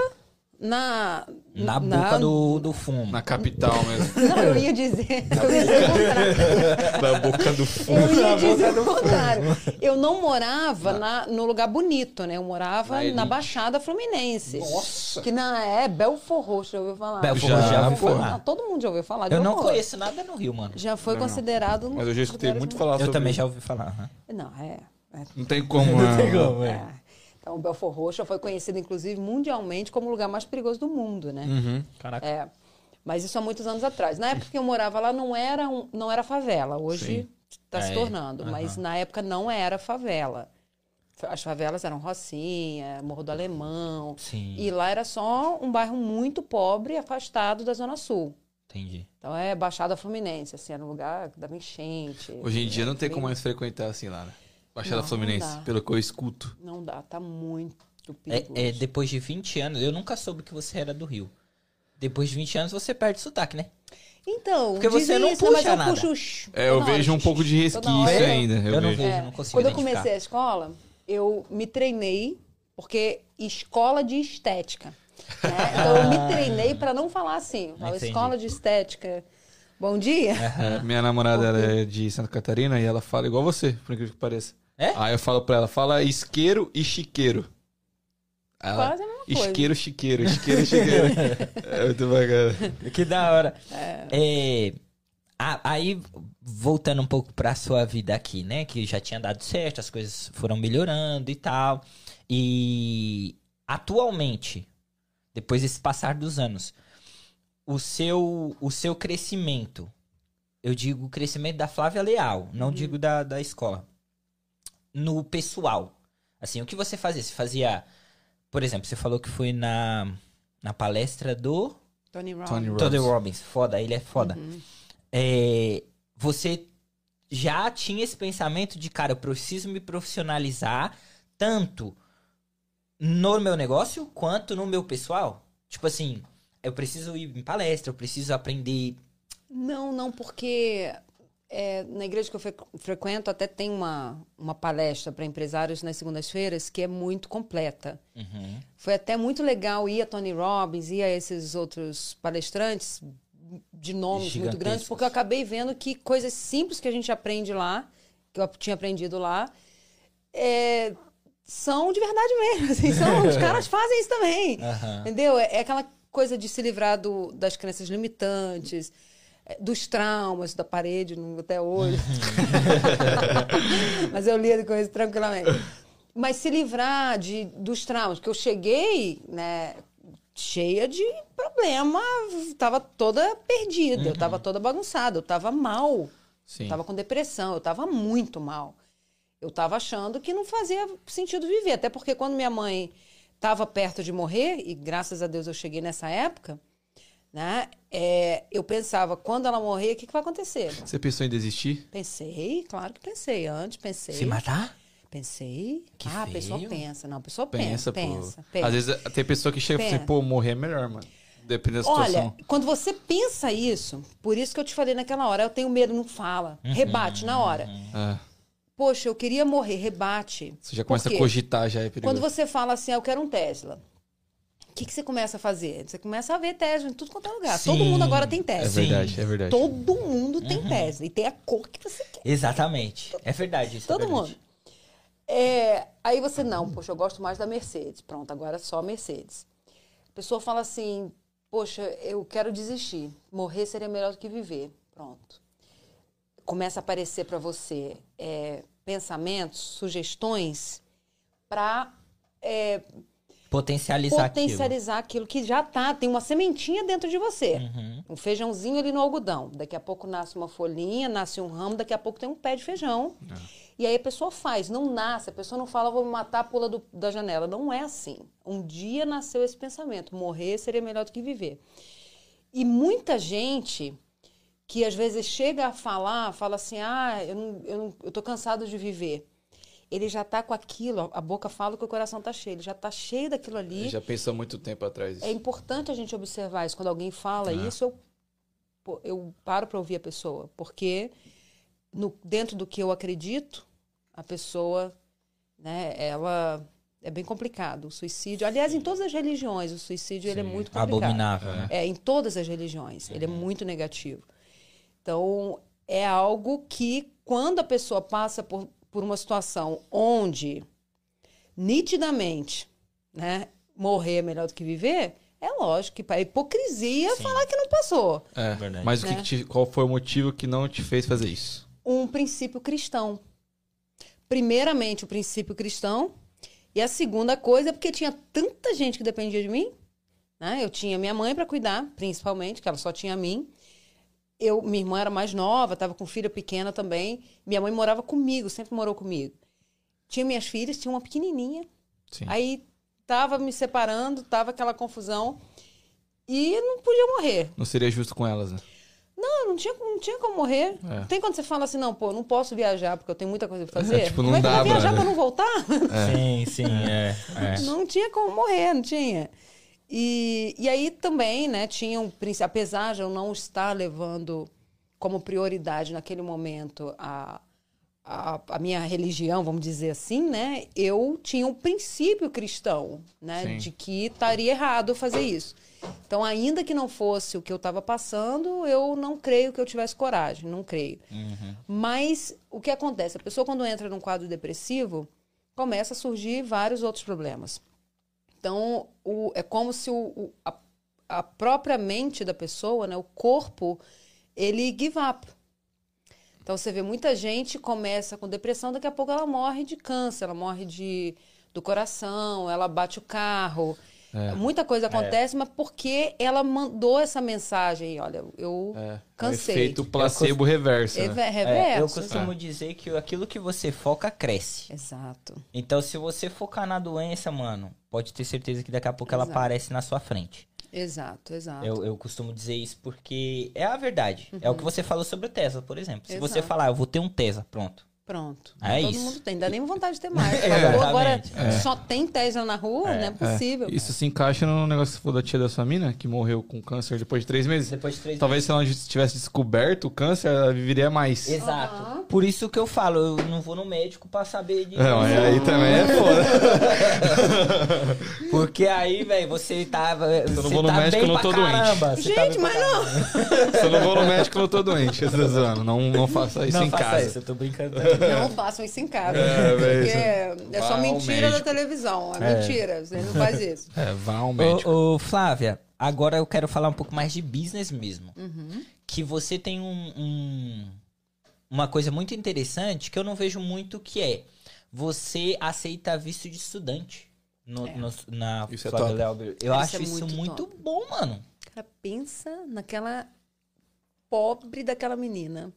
Speaker 3: na.
Speaker 2: Na boca do, do fumo.
Speaker 1: Na capital mesmo.
Speaker 3: Não, eu ia dizer. Eu ia dizer.
Speaker 1: Na boca do fumo.
Speaker 3: Eu ia dizer o contrário. Eu não morava na, no lugar bonito, né? Eu morava
Speaker 1: Na
Speaker 3: na. Baixada Fluminense.
Speaker 1: Nossa!
Speaker 3: Que na é Belfor Roxo, já ouviu falar?
Speaker 2: Belfor
Speaker 1: Já,
Speaker 2: Roxo, já ouvi
Speaker 1: pô.
Speaker 2: falar.
Speaker 3: Não, todo mundo já ouviu falar.
Speaker 2: Eu não
Speaker 3: Roxo.
Speaker 2: conheço nada no Rio, mano.
Speaker 3: Já foi
Speaker 1: Não, não.
Speaker 3: considerado. um
Speaker 1: Mas eu já escutei muito falar
Speaker 2: Eu
Speaker 1: sobre
Speaker 2: também
Speaker 1: isso.
Speaker 2: já ouvi falar. né?
Speaker 3: Não, é. É.
Speaker 1: Não tem como. né?
Speaker 3: É. Então, o Belfor Roxo foi conhecido, inclusive, mundialmente como o lugar mais perigoso do mundo, né?
Speaker 1: Uhum.
Speaker 2: Caraca.
Speaker 3: É. Mas isso há muitos anos atrás. Na época que eu morava lá, não era, um, não era favela. Hoje está se
Speaker 2: É,
Speaker 3: tornando. Mas na época não era favela. As favelas eram Rocinha, Morro do Alemão.
Speaker 2: Sim.
Speaker 3: E lá era só um bairro muito pobre, afastado da Zona Sul.
Speaker 2: Entendi.
Speaker 3: Então é Baixada Fluminense, assim, era um lugar que dava enchente.
Speaker 1: Hoje em dia não tem como mais frequentar assim lá, né? Baixada
Speaker 3: Não, não
Speaker 1: Fluminense,
Speaker 3: dá.
Speaker 1: pelo que eu escuto.
Speaker 3: Não dá, tá muito
Speaker 2: É,
Speaker 3: perigoso.
Speaker 2: é, depois de 20 anos, eu nunca soube que você era do Rio. Depois de 20 anos você perde sotaque, né?
Speaker 3: Então,
Speaker 2: Porque você não
Speaker 3: isso, mas
Speaker 2: puxa
Speaker 3: eu
Speaker 2: nada.
Speaker 3: puxo os-
Speaker 1: É, eu vejo um pouco de resquício ainda. Eu,
Speaker 2: Eu não
Speaker 1: vejo.
Speaker 3: É,
Speaker 2: não consigo
Speaker 3: Quando eu comecei a escola, eu me treinei, porque escola de estética. né? Então eu me treinei para não falar assim. Eu falo, escola de estética. Bom dia.
Speaker 1: É, minha namorada ela é de Santa Catarina e ela fala igual você, por incrível que pareça.
Speaker 2: É?
Speaker 1: Aí eu falo pra ela, fala isqueiro e chiqueiro. Ela,
Speaker 3: Quase a mesma coisa.
Speaker 1: isqueiro, chiqueiro, isqueiro, chiqueiro. é muito bacana.
Speaker 2: Que da hora. É, a- aí, voltando um pouco pra sua vida aqui, né? Que já tinha dado certo, as coisas foram melhorando e tal. E atualmente, depois desse passar dos anos, o seu, o seu crescimento, eu digo o crescimento da Flávia Leal, não digo da, da escola. No pessoal. Assim, o que você fazia? Você fazia. Por exemplo, você falou que foi na, na palestra do.
Speaker 3: Tony Robbins.
Speaker 1: Tony Robbins.
Speaker 2: Tony Robbins, foda, ele é foda. É, você já tinha esse pensamento de, cara, eu preciso me profissionalizar tanto no meu negócio quanto no meu pessoal? Tipo assim, eu preciso ir em palestra, eu preciso aprender.
Speaker 3: Não, não, porque é, na igreja que eu fre- frequento até tem uma, uma palestra para empresários nas segundas-feiras que é muito completa.
Speaker 2: Uhum.
Speaker 3: Foi até muito legal ir a Tony Robbins, ir a esses outros palestrantes de nomes muito grandes, porque eu acabei vendo que coisas simples que a gente aprende lá, que eu tinha aprendido lá, é, são de verdade mesmo. assim, são- os caras fazem isso também.
Speaker 2: Aham.
Speaker 3: Entendeu? É, é aquela coisa de se livrar do- das crenças limitantes, dos traumas da parede até hoje. Mas eu lido com isso tranquilamente. Mas se livrar de, dos traumas, que eu cheguei, né? cheia de problema, tava toda perdida, eu tava toda bagunçada, eu tava mal.
Speaker 1: Sim.
Speaker 3: Eu tava com depressão, eu tava muito mal. Eu tava achando que não fazia sentido viver. Até porque quando minha mãe estava perto de morrer, e graças a Deus eu cheguei nessa época, né? é, eu pensava, quando ela morrer, o que, que vai acontecer?
Speaker 1: Você pensou em desistir?
Speaker 3: Pensei, claro que pensei. Antes pensei.
Speaker 2: Se matar?
Speaker 3: Pensei.
Speaker 2: Que
Speaker 3: ah, a pessoa
Speaker 2: feio.
Speaker 3: pensa. Não, a pessoa
Speaker 1: Pensa,
Speaker 3: pensa, pensa, pensa.
Speaker 1: Às vezes tem pessoa que chega e fala assim,
Speaker 3: Pensa.
Speaker 1: pô, morrer é melhor, mano. Depende da situação.
Speaker 3: Olha, quando você pensa isso, por isso que eu te falei naquela hora, eu tenho medo, não fala.
Speaker 2: Uhum.
Speaker 3: Rebate na hora.
Speaker 1: É,
Speaker 3: Poxa, eu queria morrer, rebate.
Speaker 1: você já começa a cogitar, já é perigoso.
Speaker 3: Quando você fala assim, ah, eu quero um Tesla. O que, que você começa a fazer? Você começa a ver Tesla em tudo quanto é lugar.
Speaker 2: Sim.
Speaker 3: Todo mundo agora tem
Speaker 1: É
Speaker 3: Tesla.
Speaker 1: verdade, é verdade.
Speaker 3: Todo mundo tem
Speaker 2: Uhum.
Speaker 3: Tesla. E tem a cor que você quer.
Speaker 2: Exatamente. É verdade isso. é
Speaker 3: Todo
Speaker 2: verdade.
Speaker 3: mundo. É, aí você, não, poxa, eu gosto mais da Mercedes. Pronto, agora é só Mercedes. A pessoa fala assim, poxa, eu quero desistir. Morrer seria melhor do que viver. Pronto. Começa a aparecer para você é, pensamentos, sugestões para
Speaker 2: Potencializar,
Speaker 3: potencializar aquilo. que já tá, tem uma sementinha dentro de você.
Speaker 2: aquilo. Uhum.
Speaker 3: Um feijãozinho ali no algodão. Daqui a pouco nasce uma folhinha, nasce um ramo, daqui a pouco tem um pé de feijão. E aí a pessoa faz, não nasce, a pessoa não fala, vou me matar, pula do- da janela. Não é assim. Um dia nasceu esse pensamento, morrer seria melhor do que viver. E muita gente que às vezes chega a falar, fala assim, ah, eu, não, eu, não, eu tô cansado de viver. Ele já tá com aquilo, a boca fala que o coração tá cheio, ele já tá cheio daquilo ali.
Speaker 1: Ele já pensou há muito tempo atrás.
Speaker 3: É importante a gente observar isso. Quando alguém fala isso, eu, eu paro para ouvir a pessoa. Porque no- dentro do que eu acredito, a pessoa, né, ela é bem complicado. O suicídio, aliás, em todas as religiões, o suicídio ele é muito complicado.
Speaker 2: Abominável, né?
Speaker 3: É, em todas as religiões. Ele é muito negativo. Então, é algo que, quando a pessoa passa por, por uma situação onde, nitidamente, né, morrer é melhor do que viver, é lógico que para hipocrisia falar que não passou.
Speaker 1: É,
Speaker 2: Verdade.
Speaker 1: mas o que
Speaker 3: Né?
Speaker 1: que te- qual foi o motivo que não te fez fazer isso?
Speaker 3: Um princípio cristão. Primeiramente, o princípio cristão. E a segunda coisa é porque tinha tanta gente que dependia de mim. Né? Eu tinha minha mãe para cuidar, principalmente, que ela só tinha a mim. Eu, minha irmã era mais nova, estava com filha pequena também. Minha mãe morava comigo, sempre morou comigo. Tinha minhas filhas, tinha uma pequenininha.
Speaker 1: Sim.
Speaker 3: Aí tava me separando, tava aquela confusão. E não podia morrer.
Speaker 1: Não seria justo com elas, né?
Speaker 3: Não, não tinha, não tinha como morrer.
Speaker 1: É.
Speaker 3: Tem quando você fala assim, não, pô, não posso viajar porque eu tenho muita coisa pra fazer.
Speaker 1: tipo, não
Speaker 3: Como é que eu
Speaker 1: dá
Speaker 3: vou viajar
Speaker 1: pra-
Speaker 3: pra não voltar?
Speaker 2: Sim, sim, é. é.
Speaker 3: Não tinha como morrer, não tinha. E, e aí também, né, tinha um princípio, apesar de eu não estar levando como prioridade naquele momento a, a, a minha religião, vamos dizer assim, né, eu tinha um princípio cristão, né,
Speaker 1: Sim.
Speaker 3: de que estaria errado fazer isso. Então, ainda que não fosse o que eu estava passando, eu não creio que eu tivesse coragem, não creio. Mas o que acontece? A pessoa, quando entra num quadro depressivo, começa a surgir vários outros problemas. Então, o- é como se o, o- a, a própria mente da pessoa, né, o corpo, ele give up. Então, você vê muita gente começa com depressão, daqui a pouco ela morre de câncer, ela morre de, do coração, ela bate o carro. Muita coisa acontece, mas porque ela mandou essa mensagem, olha, eu
Speaker 1: É.
Speaker 3: cansei.
Speaker 1: O efeito placebo reverso,
Speaker 3: É
Speaker 1: né?
Speaker 3: ve-
Speaker 2: É,
Speaker 3: reverso.
Speaker 2: eu costumo dizer que aquilo que você foca cresce.
Speaker 3: Exato.
Speaker 2: Então, se você focar na doença, mano, pode ter certeza que daqui a pouco ela
Speaker 3: Exato.
Speaker 2: aparece na sua frente.
Speaker 3: Exato, exato.
Speaker 2: Eu, eu costumo dizer isso porque é a verdade. É o que você falou sobre o Tesla, por exemplo. Se você
Speaker 3: Exato.
Speaker 2: falar, eu vou ter um Tesla, pronto.
Speaker 3: Pronto.
Speaker 2: É
Speaker 3: Todo
Speaker 2: isso.
Speaker 3: mundo tem. Dá nem vontade de ter mais.
Speaker 2: Exatamente.
Speaker 3: Agora
Speaker 1: É.
Speaker 3: só tem Tesla na rua, não é possível.
Speaker 1: Isso se encaixa no negócio que você falou da tia da sua mina, que morreu com câncer depois de três meses.
Speaker 2: Depois de três
Speaker 1: Talvez se ela não tivesse descoberto o câncer, ela viveria mais.
Speaker 2: Exato.
Speaker 3: Aham.
Speaker 2: Por isso que eu falo, eu não vou no médico pra saber de.
Speaker 1: Não, aí, aí também é foda.
Speaker 2: Porque aí, velho, você tava.
Speaker 1: não
Speaker 2: você
Speaker 1: vou no
Speaker 2: tá
Speaker 1: médico,
Speaker 2: bem
Speaker 1: eu não tô doente.
Speaker 2: caramba, você tá
Speaker 3: Gente,
Speaker 2: pra
Speaker 3: mas não.
Speaker 1: Se eu não vou no médico, eu não tô doente. Eu. Não, não faça isso
Speaker 2: não
Speaker 1: em
Speaker 2: faça
Speaker 1: casa.
Speaker 2: isso, eu tô brincando.
Speaker 3: Não façam isso em casa.
Speaker 1: É, velho,
Speaker 3: porque
Speaker 1: isso.
Speaker 3: é só mentira da televisão. É, mentira. Você não faz isso.
Speaker 1: É, vá ao médico.
Speaker 2: Ô, ô, Flávia, agora eu quero falar um pouco mais de business mesmo.
Speaker 3: Uhum.
Speaker 2: Que você tem um, um- uma coisa muito interessante que eu não vejo muito que é você aceita visto de estudante. no, no- na
Speaker 1: Isso é top.
Speaker 2: Eu
Speaker 3: Isso
Speaker 2: acho
Speaker 3: é
Speaker 2: isso
Speaker 3: muito
Speaker 2: muito
Speaker 3: top.
Speaker 2: bom, mano.
Speaker 3: Cara, pensa naquela pobre daquela menina.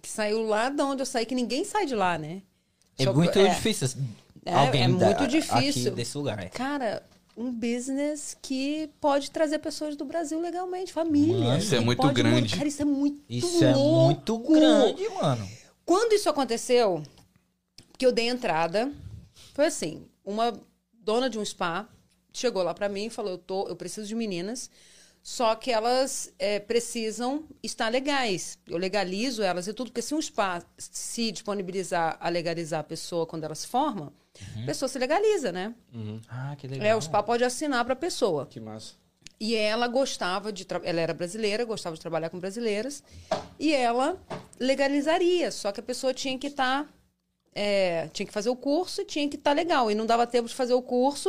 Speaker 3: Que saiu lá de onde eu saí, que ninguém sai de lá, né?
Speaker 2: É
Speaker 3: Só-
Speaker 2: muito
Speaker 3: é.
Speaker 2: difícil.
Speaker 3: É,
Speaker 2: alguém
Speaker 3: é
Speaker 2: da-
Speaker 3: muito difícil.
Speaker 2: Aqui desse lugar. é.
Speaker 3: Cara, um business que pode trazer pessoas do Brasil legalmente, família.
Speaker 2: Mano,
Speaker 1: isso é muito
Speaker 3: pode
Speaker 1: grande.
Speaker 3: Cara, isso é muito
Speaker 2: Isso é
Speaker 3: louco.
Speaker 2: muito grande, mano.
Speaker 3: Quando isso aconteceu, que eu dei entrada, foi assim, uma dona de um spa chegou lá pra mim e falou, eu, tô, eu preciso de meninas, só que elas é, precisam estar legais. Eu legalizo elas e tudo, porque se um spa se disponibilizar a legalizar a pessoa quando ela se forma, a pessoa se legaliza, né?
Speaker 2: Ah, que legal.
Speaker 3: É, o spa pode assinar pra pessoa.
Speaker 1: Que massa.
Speaker 3: E ela gostava de. tra- Ela era brasileira, gostava de trabalhar com brasileiras. E ela legalizaria. Só que a pessoa tinha que estar. tinha que fazer o curso e tinha que estar legal. E não dava tempo de fazer o curso.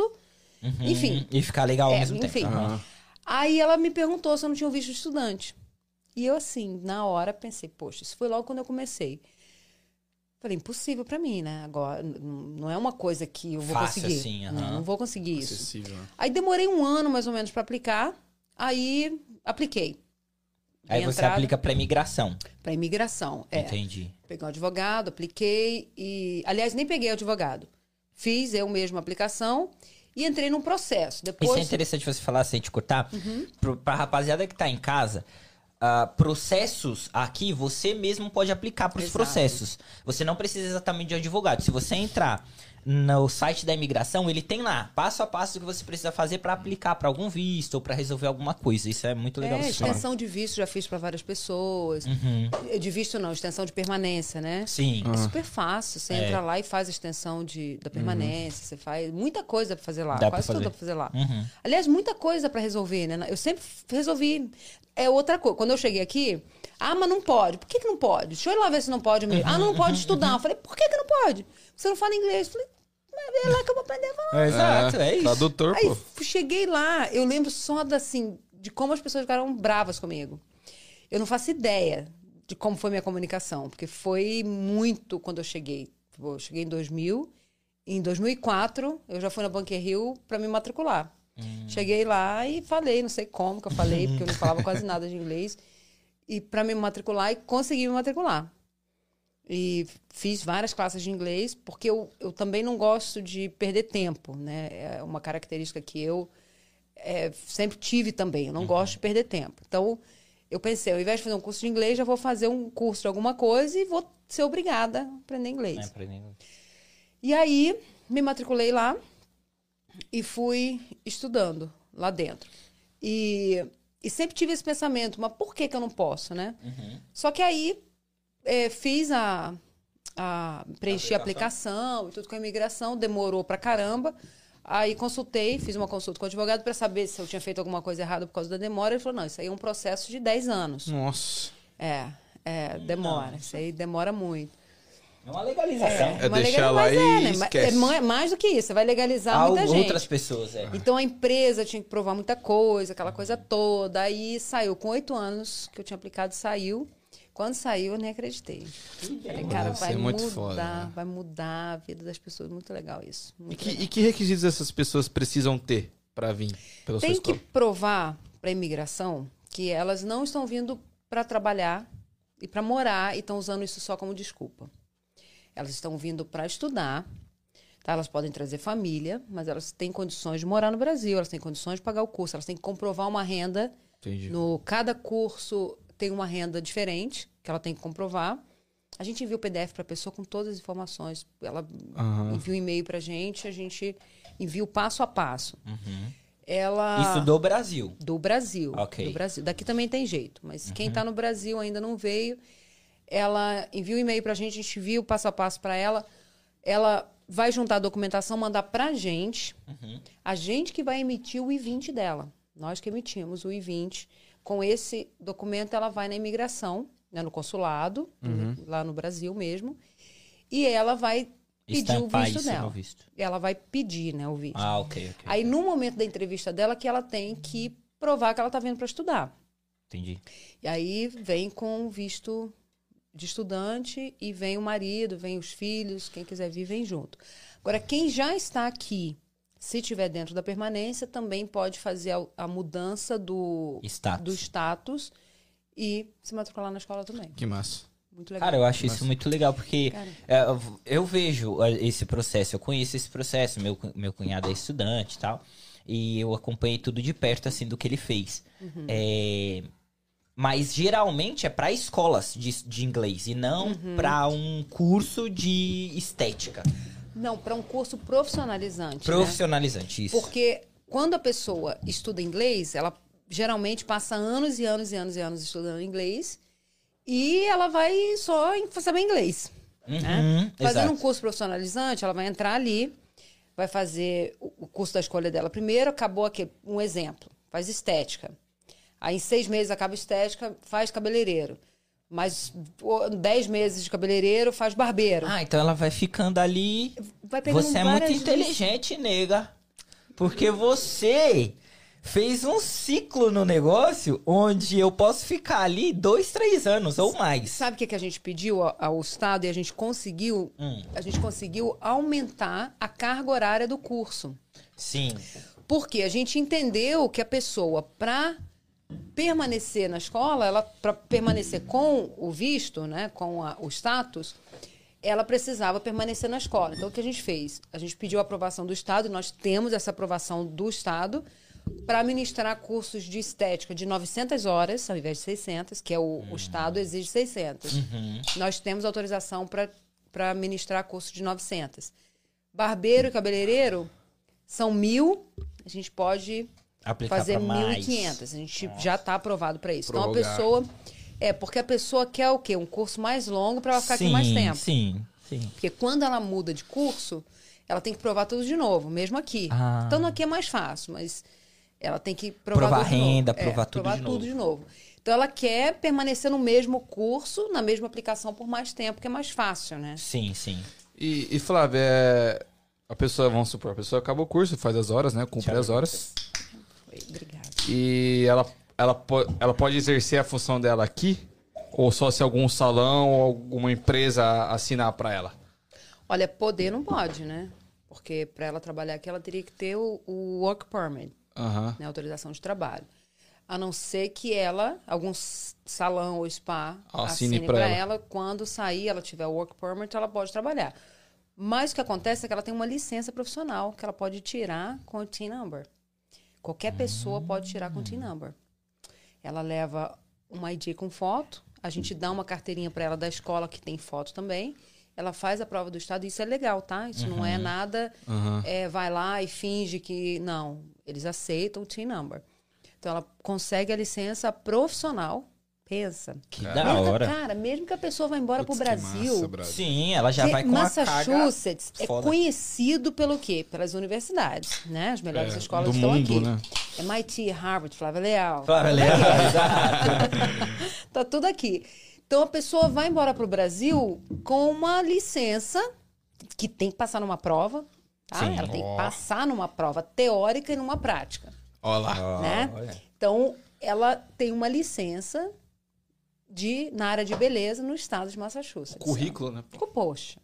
Speaker 2: Uhum.
Speaker 3: Enfim.
Speaker 2: E ficar legal ao
Speaker 3: É,
Speaker 2: mesmo
Speaker 3: enfim.
Speaker 2: tempo.
Speaker 1: Aham.
Speaker 3: Aí ela me perguntou se eu não tinha um visto estudante. E eu, assim, na hora, pensei, poxa, isso foi logo quando eu comecei. Falei, impossível pra mim, né? Agora, não é uma coisa que eu vou
Speaker 2: Fácil
Speaker 3: conseguir.
Speaker 2: assim,
Speaker 3: não,
Speaker 2: aham.
Speaker 3: não vou conseguir isso.
Speaker 1: Acessível. né?
Speaker 3: Aí demorei um ano mais ou menos pra aplicar. Aí apliquei.
Speaker 2: Aí
Speaker 3: Dei
Speaker 2: você
Speaker 3: entrada
Speaker 2: aplica pra imigração.
Speaker 3: pra imigração. É.
Speaker 2: Entendi.
Speaker 3: Peguei um advogado, apliquei e. Aliás, nem peguei o advogado. Fiz eu mesma a aplicação e entrei num processo.
Speaker 2: Isso
Speaker 3: Depois.
Speaker 2: é interessante você falar sem te cortar.
Speaker 3: Uhum.
Speaker 2: Pro, pra rapaziada que tá em casa, ah, processos aqui você mesmo pode aplicar pros
Speaker 3: Exato.
Speaker 2: processos. Você não precisa exatamente de advogado. Se você entrar no site da imigração, ele tem lá passo a passo o que você precisa fazer pra aplicar pra algum visto ou pra resolver alguma coisa. Isso é muito legal.
Speaker 3: É, extensão de visto já fiz para várias pessoas. De visto não, extensão de permanência, né?
Speaker 2: Uhum. Sim.
Speaker 3: É super fácil. Você
Speaker 2: É.
Speaker 3: entra lá e faz a extensão de, da permanência. Você faz muita coisa para fazer lá.
Speaker 2: Dá pra
Speaker 3: Quase tudo
Speaker 2: fazer.
Speaker 3: dá pra fazer lá.
Speaker 2: Uhum.
Speaker 3: Aliás, muita coisa para resolver, né? Eu sempre resolvi. É outra coisa. Quando eu cheguei aqui, ah, mas não pode. Por que, que não pode? Deixa eu ir lá ver se não pode mesmo. Ah, não pode estudar. Eu falei, por que, que não pode? Você não fala inglês. Eu falei, mas é lá que eu vou aprender a falar.
Speaker 2: É, exato, é, isso.
Speaker 1: Tradutor,
Speaker 3: Aí
Speaker 1: pô.
Speaker 3: cheguei lá, eu lembro só da, assim, de como as pessoas ficaram bravas comigo. Eu não faço ideia de como foi minha comunicação, porque foi muito quando eu cheguei. Eu cheguei em 2000, em 2004 eu já fui na Bunker Hill para me matricular. Cheguei lá e falei, não sei como que eu falei, porque eu não falava quase nada de inglês, e para me matricular e consegui me matricular. E fiz várias classes de inglês, porque eu, eu também não gosto de perder tempo, né? É uma característica que eu é, sempre tive também. Eu não gosto de perder tempo. Então, eu pensei, ao invés de fazer um curso de inglês, já vou fazer um curso de alguma coisa e vou ser obrigada a aprender inglês.
Speaker 2: É, aprendendo.
Speaker 3: E aí, me matriculei lá e fui estudando lá dentro. E, e sempre tive esse pensamento, mas por que, que eu não posso, né? Só que aí, é, fiz a, a... Preenchi a aplicação e tudo com a imigração, demorou pra caramba. Aí consultei, fiz uma consulta com o advogado para saber se eu tinha feito alguma coisa errada por causa da demora. Ele falou, não, isso aí é um processo de 10 anos.
Speaker 1: Nossa.
Speaker 3: É, é, demora. Isso aí demora muito.
Speaker 2: É uma legalização.
Speaker 1: É
Speaker 3: Uma
Speaker 1: deixar
Speaker 3: legal-
Speaker 1: lá
Speaker 3: mas
Speaker 1: e
Speaker 3: é, né? Mas
Speaker 1: esquece.
Speaker 3: É ma- mais do que isso, você vai legalizar
Speaker 2: Há
Speaker 3: muita gente.
Speaker 2: outras pessoas, é.
Speaker 3: Então a empresa tinha que provar muita coisa, aquela coisa toda. Aí saiu, com oito anos que eu tinha aplicado, saiu. Quando saiu, eu nem acreditei. Falei, cara, vai
Speaker 1: ser muito
Speaker 3: mudar,
Speaker 1: foda, né?
Speaker 3: vai mudar a vida das pessoas. Muito legal isso.
Speaker 1: E
Speaker 3: muito
Speaker 1: que,
Speaker 3: legal.
Speaker 1: e que requisitos essas pessoas precisam ter pra vir pela sua
Speaker 3: Tem que
Speaker 1: escola?
Speaker 3: provar para a imigração que elas não estão vindo para trabalhar e para morar e estão usando isso só como desculpa. Elas estão vindo para estudar, tá? elas podem trazer família, mas elas têm condições de morar no Brasil, elas têm condições de pagar o curso, elas têm que comprovar uma renda.
Speaker 1: Entendi.
Speaker 3: No cada curso tem uma renda diferente que ela tem que comprovar. A gente envia o PDF para a pessoa com todas as informações. Ela
Speaker 1: Aham.
Speaker 3: envia um e-mail para a gente, a gente envia o passo a passo. Ela
Speaker 2: Isso do Brasil.
Speaker 3: do Brasil.
Speaker 2: Ok.
Speaker 3: Do Brasil. Daqui também tem jeito. Mas quem está no Brasil ainda não veio, ela envia um e-mail para a gente, a gente envia o passo a passo para ela. Ela vai juntar a documentação, mandar para a gente. A gente que vai emitir o I-20 dela. Nós que emitimos o I-20. Com esse documento, ela vai na imigração, né, no consulado, lá no Brasil mesmo. E ela vai pedir o visto
Speaker 2: isso
Speaker 3: dela.
Speaker 2: visto.
Speaker 3: Ela vai pedir né, o visto.
Speaker 2: Ah, ok, ok.
Speaker 3: Aí, no momento da entrevista dela, que ela tem que provar que ela está vindo para estudar.
Speaker 2: Entendi.
Speaker 3: E aí vem com o visto de estudante e vem o marido, vem os filhos, quem quiser vir, vem junto. Agora, quem já está aqui Se tiver dentro da permanência, também pode fazer a, a mudança do
Speaker 2: Status.
Speaker 3: do status e se matricular na escola também.
Speaker 1: Que massa.
Speaker 3: Muito legal.
Speaker 2: Cara, eu acho isso muito legal, porque é, eu- vejo esse processo, eu conheço esse processo, meu, meu cunhado é estudante e tal, e eu acompanhei tudo de perto, assim, do que ele fez.
Speaker 3: Uhum.
Speaker 2: É, mas geralmente é para escolas de, de inglês e não
Speaker 3: Uhum.
Speaker 2: pra um curso de estética.
Speaker 3: Não, para um curso profissionalizante. né?
Speaker 2: Profissionalizante, isso.
Speaker 3: Porque quando a pessoa estuda inglês, ela geralmente passa anos e anos e anos e anos estudando inglês e ela vai só em- saber inglês. né?
Speaker 2: Uhum,
Speaker 3: Fazendo
Speaker 2: exato.
Speaker 3: um curso profissionalizante, ela vai entrar ali, vai fazer o curso da escolha dela primeiro, acabou aqui, um exemplo, faz estética. Aí em seis meses acaba estética, faz cabeleireiro. Mais o- dez meses de cabeleireiro, faz barbeiro.
Speaker 2: Ah, então ela vai ficando ali.
Speaker 3: vai pegando
Speaker 2: Você é muito inteligente, nega. Porque você fez um ciclo no negócio onde eu posso ficar ali dois, três anos ou mais.
Speaker 3: Sabe o que, que a gente pediu ao, ao Estado e a gente conseguiu?
Speaker 2: Hum.
Speaker 3: A gente conseguiu aumentar a carga horária do curso.
Speaker 2: Sim.
Speaker 3: Porque a gente entendeu que a pessoa, para permanecer na escola, ela para permanecer com o visto, né, com a- o status, ela precisava permanecer na escola. Então, o que a gente fez? A gente pediu a aprovação do Estado, e nós temos essa aprovação do Estado para ministrar cursos de estética de 900 horas, ao invés de 600, que é o, o Estado exige 600. Nós temos autorização para ministrar cursos de 900. Barbeiro e cabeleireiro são mil, a gente pode
Speaker 2: Aplicar
Speaker 3: fazer
Speaker 2: pra mais.
Speaker 3: 1.500. A gente já está aprovado para isso. Então, a
Speaker 1: Prorrogar.
Speaker 3: pessoa... É, porque a pessoa quer o quê? Um curso mais longo para ela ficar
Speaker 2: sim,
Speaker 3: aqui mais tempo.
Speaker 2: Sim, sim.
Speaker 3: Porque quando ela muda de curso, ela tem que provar tudo de novo, mesmo aqui.
Speaker 2: Ah.
Speaker 3: Então, aqui é mais fácil, mas ela tem que provar,
Speaker 2: Provar
Speaker 3: tudo de novo.
Speaker 2: renda,
Speaker 3: É,
Speaker 2: provar tudo
Speaker 3: provar
Speaker 2: de
Speaker 3: tudo
Speaker 2: novo.
Speaker 3: de novo. Então, ela quer permanecer no mesmo curso, na mesma aplicação por mais tempo, que é mais fácil, né?
Speaker 2: Sim, sim.
Speaker 1: E, e Flávio, é, a pessoa, vamos supor, a pessoa acaba o curso, faz as horas, né? Cumpre as horas.
Speaker 3: Obrigada.
Speaker 1: E ela, ela, po- ela pode exercer a função dela aqui? Ou só se algum salão ou alguma empresa assinar pra ela?
Speaker 3: Olha, poder não pode, né? Porque para ela trabalhar aqui, ela teria que ter o, o work permit,
Speaker 1: Aham.
Speaker 3: né? autorização de trabalho. A não ser que ela, algum salão ou spa,
Speaker 1: Assine
Speaker 3: assine
Speaker 1: pra
Speaker 3: para
Speaker 1: ela.
Speaker 3: ela. Quando sair, ela tiver o work permit, ela pode trabalhar. Mas o que acontece é que ela tem uma licença profissional que ela pode tirar com o TIN number. Qualquer pessoa pode tirar com o TIN number. Ela leva um ID com foto, a gente dá uma carteirinha para ela da escola que tem foto também. Ela faz a prova do estado, isso é legal, tá? Isso não é nada, é, vai lá e finge que. Não, eles aceitam o TIN number. Então ela consegue a licença profissional. Pensa.
Speaker 2: Que
Speaker 1: Cara.
Speaker 2: da hora.
Speaker 3: Cara, mesmo que a pessoa vá embora
Speaker 1: Putz,
Speaker 3: pro Brasil.
Speaker 1: massa, brother.
Speaker 2: Sim, ela já vai com
Speaker 3: Massachusetts é conhecido pelo quê? Pelas universidades, né? As melhores
Speaker 1: É,
Speaker 3: escolas
Speaker 1: do
Speaker 3: estão
Speaker 1: mundo,
Speaker 3: aqui.
Speaker 1: né?
Speaker 3: MIT, Harvard, Flávia Leal.
Speaker 2: Flávia Leal, exato.
Speaker 3: Tá tudo aqui. Então a pessoa vai embora pro Brasil com uma licença que tem que passar numa prova, tá?
Speaker 2: Sim.
Speaker 3: Ela tem que passar numa prova teórica e numa prática,
Speaker 1: Olha lá.
Speaker 3: né?
Speaker 2: Olha.
Speaker 3: Então ela tem uma licença de na área de beleza no estado de Massachusetts.
Speaker 1: Currículo, né?
Speaker 3: Ficou, poxa.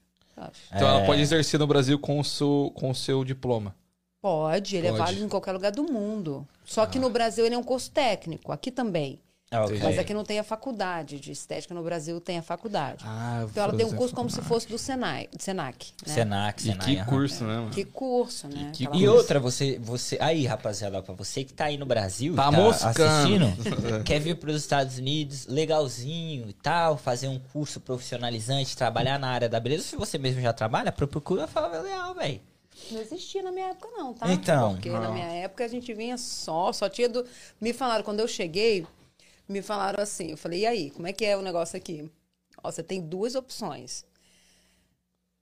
Speaker 1: Então
Speaker 2: É.
Speaker 1: ela pode exercer no Brasil com o seu, com o seu diploma.
Speaker 3: Pode, ele
Speaker 1: Pode.
Speaker 3: é válido em qualquer lugar do mundo. Só que no Brasil ele é um curso técnico, aqui também.
Speaker 2: Ah, ok.
Speaker 3: Mas aqui não tem a faculdade de estética, no Brasil tem a faculdade.
Speaker 1: Ah,
Speaker 3: Então ela tem um curso como se fosse do Senai, do Senac. Né?
Speaker 2: Senac,
Speaker 1: E
Speaker 2: Senai.
Speaker 1: que
Speaker 2: aham.
Speaker 1: curso, né, mano?
Speaker 3: Que curso, né?
Speaker 1: que
Speaker 3: Aquela-
Speaker 2: E outra, você, você. Aí, rapaziada, pra você que tá aí no Brasil,
Speaker 1: Tá
Speaker 2: tá,
Speaker 1: moscando.
Speaker 2: assistindo, quer vir pros Estados Unidos, legalzinho e tal, fazer um curso profissionalizante, trabalhar na área da beleza. Se você mesmo já trabalha, procura a Flávia Leal, velho.
Speaker 3: Não existia na minha época, não, tá?
Speaker 2: Então.
Speaker 3: Porque na minha época a gente vinha só, só tinha do. Me falaram, quando eu cheguei, me falaram assim, eu falei, e aí, como é que é o negócio aqui? Ó, você tem duas opções.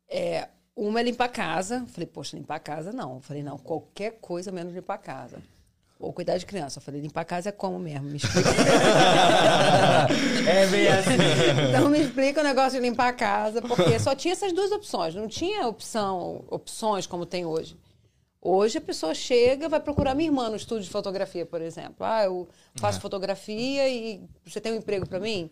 Speaker 3: É, uma é limpar a casa. Eu falei, poxa, limpar a casa não. Eu falei, não, qualquer coisa menos limpar a casa. Ou cuidar de criança. Eu falei, limpar a casa é como mesmo? Me explica.
Speaker 2: É bem assim.
Speaker 3: Então me explica o negócio de limpar a casa, porque só tinha essas duas opções, não tinha opção, opções como tem hoje. Hoje a pessoa chega, vai procurar minha irmã no estúdio de fotografia, por exemplo. Ah, eu faço fotografia e você tem um emprego para mim?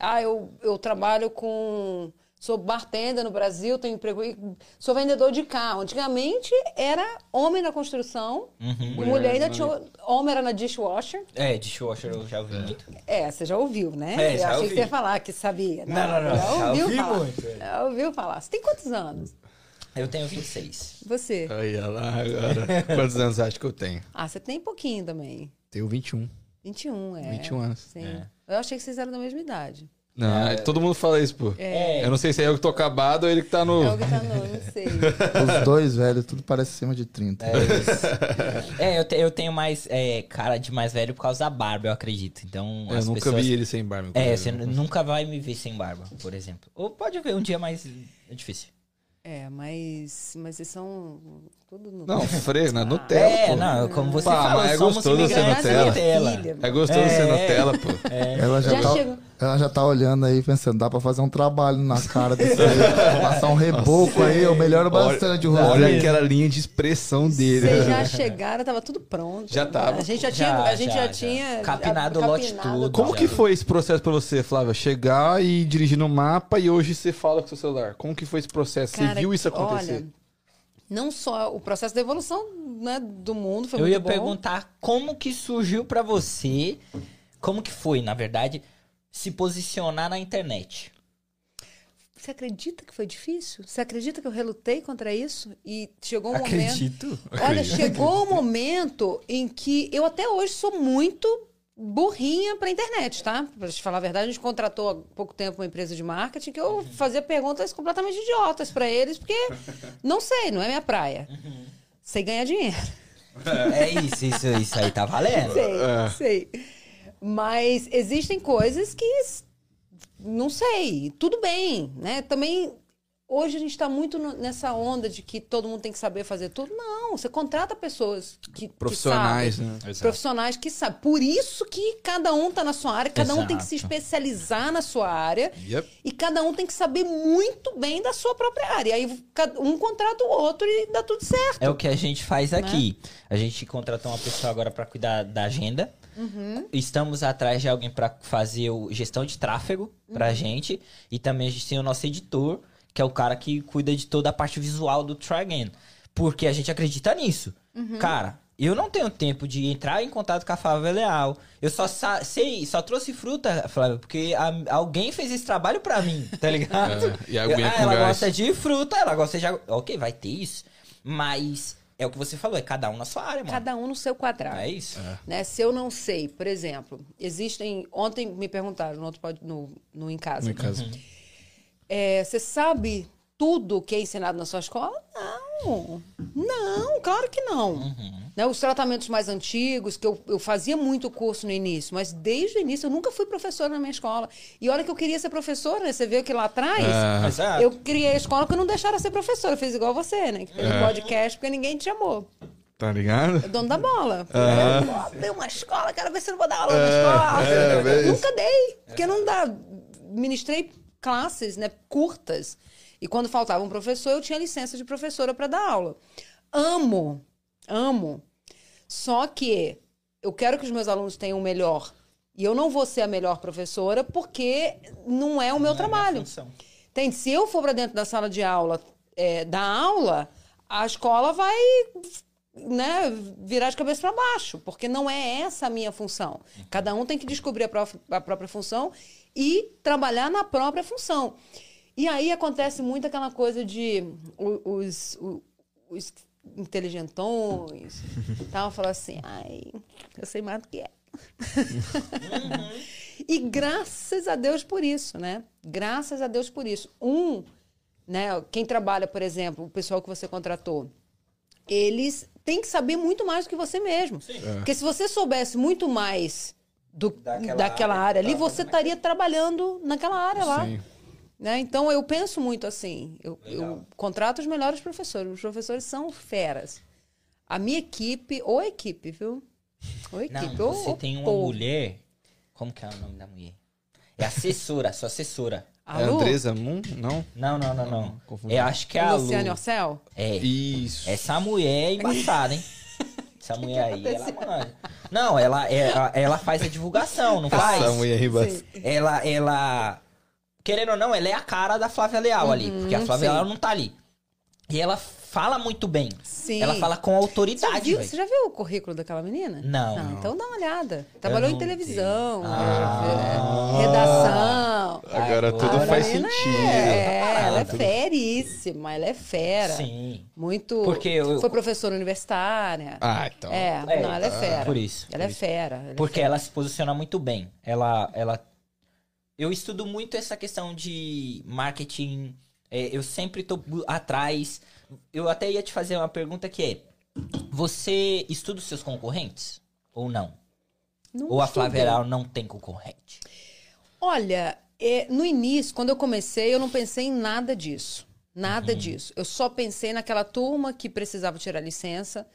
Speaker 3: Ah, eu, eu trabalho com Sou bartender no Brasil, tenho emprego. e Sou vendedor de carro. Antigamente era homem na construção
Speaker 2: Uhum.
Speaker 3: e mulher ainda tinha. Homem era na dishwasher.
Speaker 2: É, dishwasher eu já ouvi muito.
Speaker 3: É, você já ouviu, né?
Speaker 2: É,
Speaker 3: Eu
Speaker 2: já
Speaker 3: achei
Speaker 2: ouvi.
Speaker 3: que você ia falar que sabia.
Speaker 2: Não, não, não,
Speaker 3: Já
Speaker 2: já
Speaker 3: ouviu
Speaker 2: ouvi
Speaker 3: falar.
Speaker 2: muito, é.
Speaker 3: Já ouviu falar. Você tem quantos anos?
Speaker 2: Eu tenho 26.
Speaker 3: Você?
Speaker 1: Olha lá agora. Quantos anos acha que eu tenho?
Speaker 3: Ah, você tem pouquinho também.
Speaker 1: Tenho 21.
Speaker 3: 21, é.
Speaker 1: 21 anos.
Speaker 3: Sim.
Speaker 2: É.
Speaker 3: Eu achei que vocês eram da mesma idade.
Speaker 1: Não, é, todo mundo fala isso, pô.
Speaker 2: É.
Speaker 1: Eu não sei se é eu que tô acabado ou ele que tá no.
Speaker 3: É o que tá no, não sei.
Speaker 4: Os dois, velho, tudo parece acima de 30.
Speaker 2: É isso. é, eu, te- eu tenho mais é, cara de mais velho por causa da barba, eu acredito. Então,
Speaker 1: Eu
Speaker 2: as
Speaker 1: nunca
Speaker 2: pessoas...
Speaker 1: vi ele sem barba.
Speaker 2: É, você nunca vai me ver sem barba, por exemplo. Ou pode ver um dia, mas é difícil.
Speaker 3: É, mas, mas vocês são tudo no...
Speaker 1: Não, freio, na Nutella,
Speaker 2: é,
Speaker 1: pô.
Speaker 2: não, como você
Speaker 1: Pá,
Speaker 2: falou,
Speaker 1: mas é
Speaker 2: somos
Speaker 1: gostoso ser Nutella.
Speaker 2: Nutella.
Speaker 3: Filha.
Speaker 1: É gostoso
Speaker 2: É.
Speaker 1: ser Nutella, pô.
Speaker 4: Ela já,
Speaker 3: Já
Speaker 4: tá,
Speaker 3: chegou.
Speaker 4: ela já tá olhando aí, pensando, dá pra fazer um trabalho na cara desse aí. Passar um reboco aí, eu melhoro bastante o rosto.
Speaker 1: Olha aquela linha de expressão dele.
Speaker 3: Vocês já chegaram, tava tudo pronto.
Speaker 1: Já tava.
Speaker 3: A gente já
Speaker 2: Já,
Speaker 3: tinha, a gente já,
Speaker 2: já, já.
Speaker 3: tinha
Speaker 2: Capinado o lote tudo.
Speaker 1: Como
Speaker 2: Já.
Speaker 1: que foi esse processo pra você, Flávia? Chegar e dirigir no mapa e hoje você fala com seu celular. Como que foi esse processo? você
Speaker 3: Cara,
Speaker 1: viu isso acontecer?
Speaker 3: Olha, não só o processo da evolução né, do mundo foi
Speaker 2: Eu
Speaker 3: muito
Speaker 2: ia
Speaker 3: bom.
Speaker 2: perguntar como que surgiu pra você, como que foi, na verdade, se posicionar na internet.
Speaker 3: Você acredita que foi difícil? Você acredita que eu relutei contra isso? E chegou um momento.
Speaker 2: Acredito.
Speaker 3: Olha, chegou um momento em que eu até hoje sou muito burrinha pra internet, tá? Pra te falar a verdade, a gente contratou há pouco tempo uma empresa de marketing que eu fazia perguntas completamente idiotas pra eles, porque não sei, não é minha praia. Sei ganhar dinheiro.
Speaker 2: É isso, isso, isso aí tá valendo.
Speaker 3: Sei,
Speaker 1: É.
Speaker 3: sei. Mas existem coisas que não sei, tudo bem, né? Também hoje a gente está muito no- nessa onda de que todo mundo tem que saber fazer tudo. Não, você contrata pessoas que
Speaker 1: Profissionais,
Speaker 3: que sabem,
Speaker 1: né?
Speaker 3: profissionais que sabem. Por isso que cada um tá na sua área, cada um tem que se
Speaker 2: Exato.
Speaker 3: especializar na sua área.
Speaker 1: Yep.
Speaker 3: E cada um tem que saber muito bem da sua própria área. E aí um contrata o outro e dá tudo certo.
Speaker 2: É o que a gente faz aqui. A gente contratou uma pessoa agora pra cuidar da agenda. Estamos atrás de alguém pra fazer o gestão de tráfego pra gente. E também a gente tem o nosso editor, que é o cara que cuida de toda a parte visual do Try Again. Porque a gente acredita nisso. Cara, eu não tenho tempo de entrar em contato com a Flávia Leal. Eu só sa- sei, só trouxe fruta, Flávia, porque a- alguém fez esse trabalho pra mim, tá ligado?
Speaker 1: É, e a aguinha
Speaker 2: Ah, ela
Speaker 1: gás.
Speaker 2: gosta de fruta, ela gosta de. Ok, vai ter isso. Mas é o que você falou, é cada um na sua área, mano.
Speaker 3: Cada um no seu quadrado.
Speaker 2: É isso.
Speaker 3: Né? Se eu não sei, por exemplo, existem. Ontem me perguntaram no, outro no, no Em Casa.
Speaker 1: No caso.
Speaker 3: É, você sabe tudo que é ensinado na sua escola? Não. Não, claro que não. Né, os tratamentos mais antigos, que eu, eu fazia muito curso no início, mas desde o início eu nunca fui professora na minha escola. E olha que eu queria ser professora, né? Você viu que lá atrás.
Speaker 2: Exato.
Speaker 3: Eu criei a escola porque não deixaram eu ser professora. Eu fiz igual você, né? Que fez um podcast porque ninguém te chamou.
Speaker 1: Tá ligado?
Speaker 3: É dono da bola. Eu vou abrir uma escola, quero ver se eu não vou dar aula na escola.
Speaker 1: é, é.
Speaker 3: Nunca dei, porque não dá. Ministrei classes, né, curtas. E quando faltava um professor, eu tinha licença de professora para dar aula. Amo, amo. Só que eu quero que os meus alunos tenham o melhor. E eu não vou ser a melhor professora porque não é o meu trabalho.
Speaker 2: função.
Speaker 3: Entende? Se eu for para dentro da sala de aula é, dar aula, a escola vai né, virar de cabeça para baixo, porque não é essa a minha função. Cada um tem que descobrir a, a própria função e trabalhar na própria função. E aí acontece muito aquela coisa de os, o- os inteligentões tal, falar assim, ai, eu sei mais do que é. E graças a Deus por isso, né? Graças a Deus por isso. Um, né? Quem trabalha, por exemplo, o pessoal que você contratou, eles têm que saber muito mais do que você mesmo. Porque se você soubesse muito mais do,
Speaker 2: Daquela
Speaker 3: daquela,
Speaker 2: área,
Speaker 3: área ali,
Speaker 2: tá
Speaker 3: você
Speaker 2: fazendo
Speaker 3: estaria trabalhando naquela área lá.
Speaker 1: Sim.
Speaker 3: Né? Então eu penso muito assim. Eu, eu contrato os melhores professores. Os professores são feras. A minha equipe, ou equipe, viu? Ou equipe,
Speaker 2: Não,
Speaker 3: ou,
Speaker 2: você
Speaker 3: ou
Speaker 2: tem uma mulher. Como que é o nome da mulher? É assessora, sua assessora.
Speaker 1: É
Speaker 3: Alô?
Speaker 1: Andresa Moon? Não?
Speaker 2: Não, não, não, não.
Speaker 1: confundi.
Speaker 2: Eu acho que é a Lu.
Speaker 3: Luciane Orcel?
Speaker 2: É.
Speaker 1: Isso.
Speaker 2: Essa mulher é embaçada, hein? Essa mulher aí, ela manja. Não, ela, ela, ela faz a divulgação, não faz?
Speaker 1: Essa mulher riba.
Speaker 3: Sim.
Speaker 2: Ela, ela querendo ou não, ela é a cara da Flávia Leal ali. Porque a Flávia
Speaker 3: sim.
Speaker 2: Leal não tá ali. E ela fala muito bem.
Speaker 3: Sim.
Speaker 2: Ela fala com
Speaker 3: Você já,
Speaker 2: autoridade,
Speaker 3: viu, você já viu o currículo daquela menina?
Speaker 2: Não.
Speaker 3: então dá uma olhada. Trabalhou em
Speaker 2: não
Speaker 3: televisão,
Speaker 2: vi.
Speaker 3: é,
Speaker 2: Ah.
Speaker 3: é, redação.
Speaker 1: Agora tudo faz sentido.
Speaker 3: É, ela é
Speaker 2: Tudo.
Speaker 3: feríssima, ela é fera.
Speaker 2: Sim.
Speaker 3: Muito.
Speaker 2: Porque eu-
Speaker 3: Foi professora universitária.
Speaker 1: Ah, então.
Speaker 3: É,
Speaker 2: É,
Speaker 3: não, ela é fera.
Speaker 2: por isso,
Speaker 3: Ela
Speaker 2: por
Speaker 3: é
Speaker 2: isso.
Speaker 3: fera. ela é
Speaker 2: Porque
Speaker 3: fera.
Speaker 2: ela se posiciona muito bem. Ela, ela. Eu estudo muito essa questão de marketing. é, eu sempre tô bu- atrás. Eu até ia te fazer uma pergunta que é: você estuda os seus concorrentes ou não?
Speaker 3: Não
Speaker 2: ou a Leal não tem concorrente?
Speaker 3: Olha, é, no início, quando eu comecei, eu não pensei em nada disso. Nada
Speaker 2: Uhum.
Speaker 3: disso. Eu só pensei naquela turma que precisava tirar licença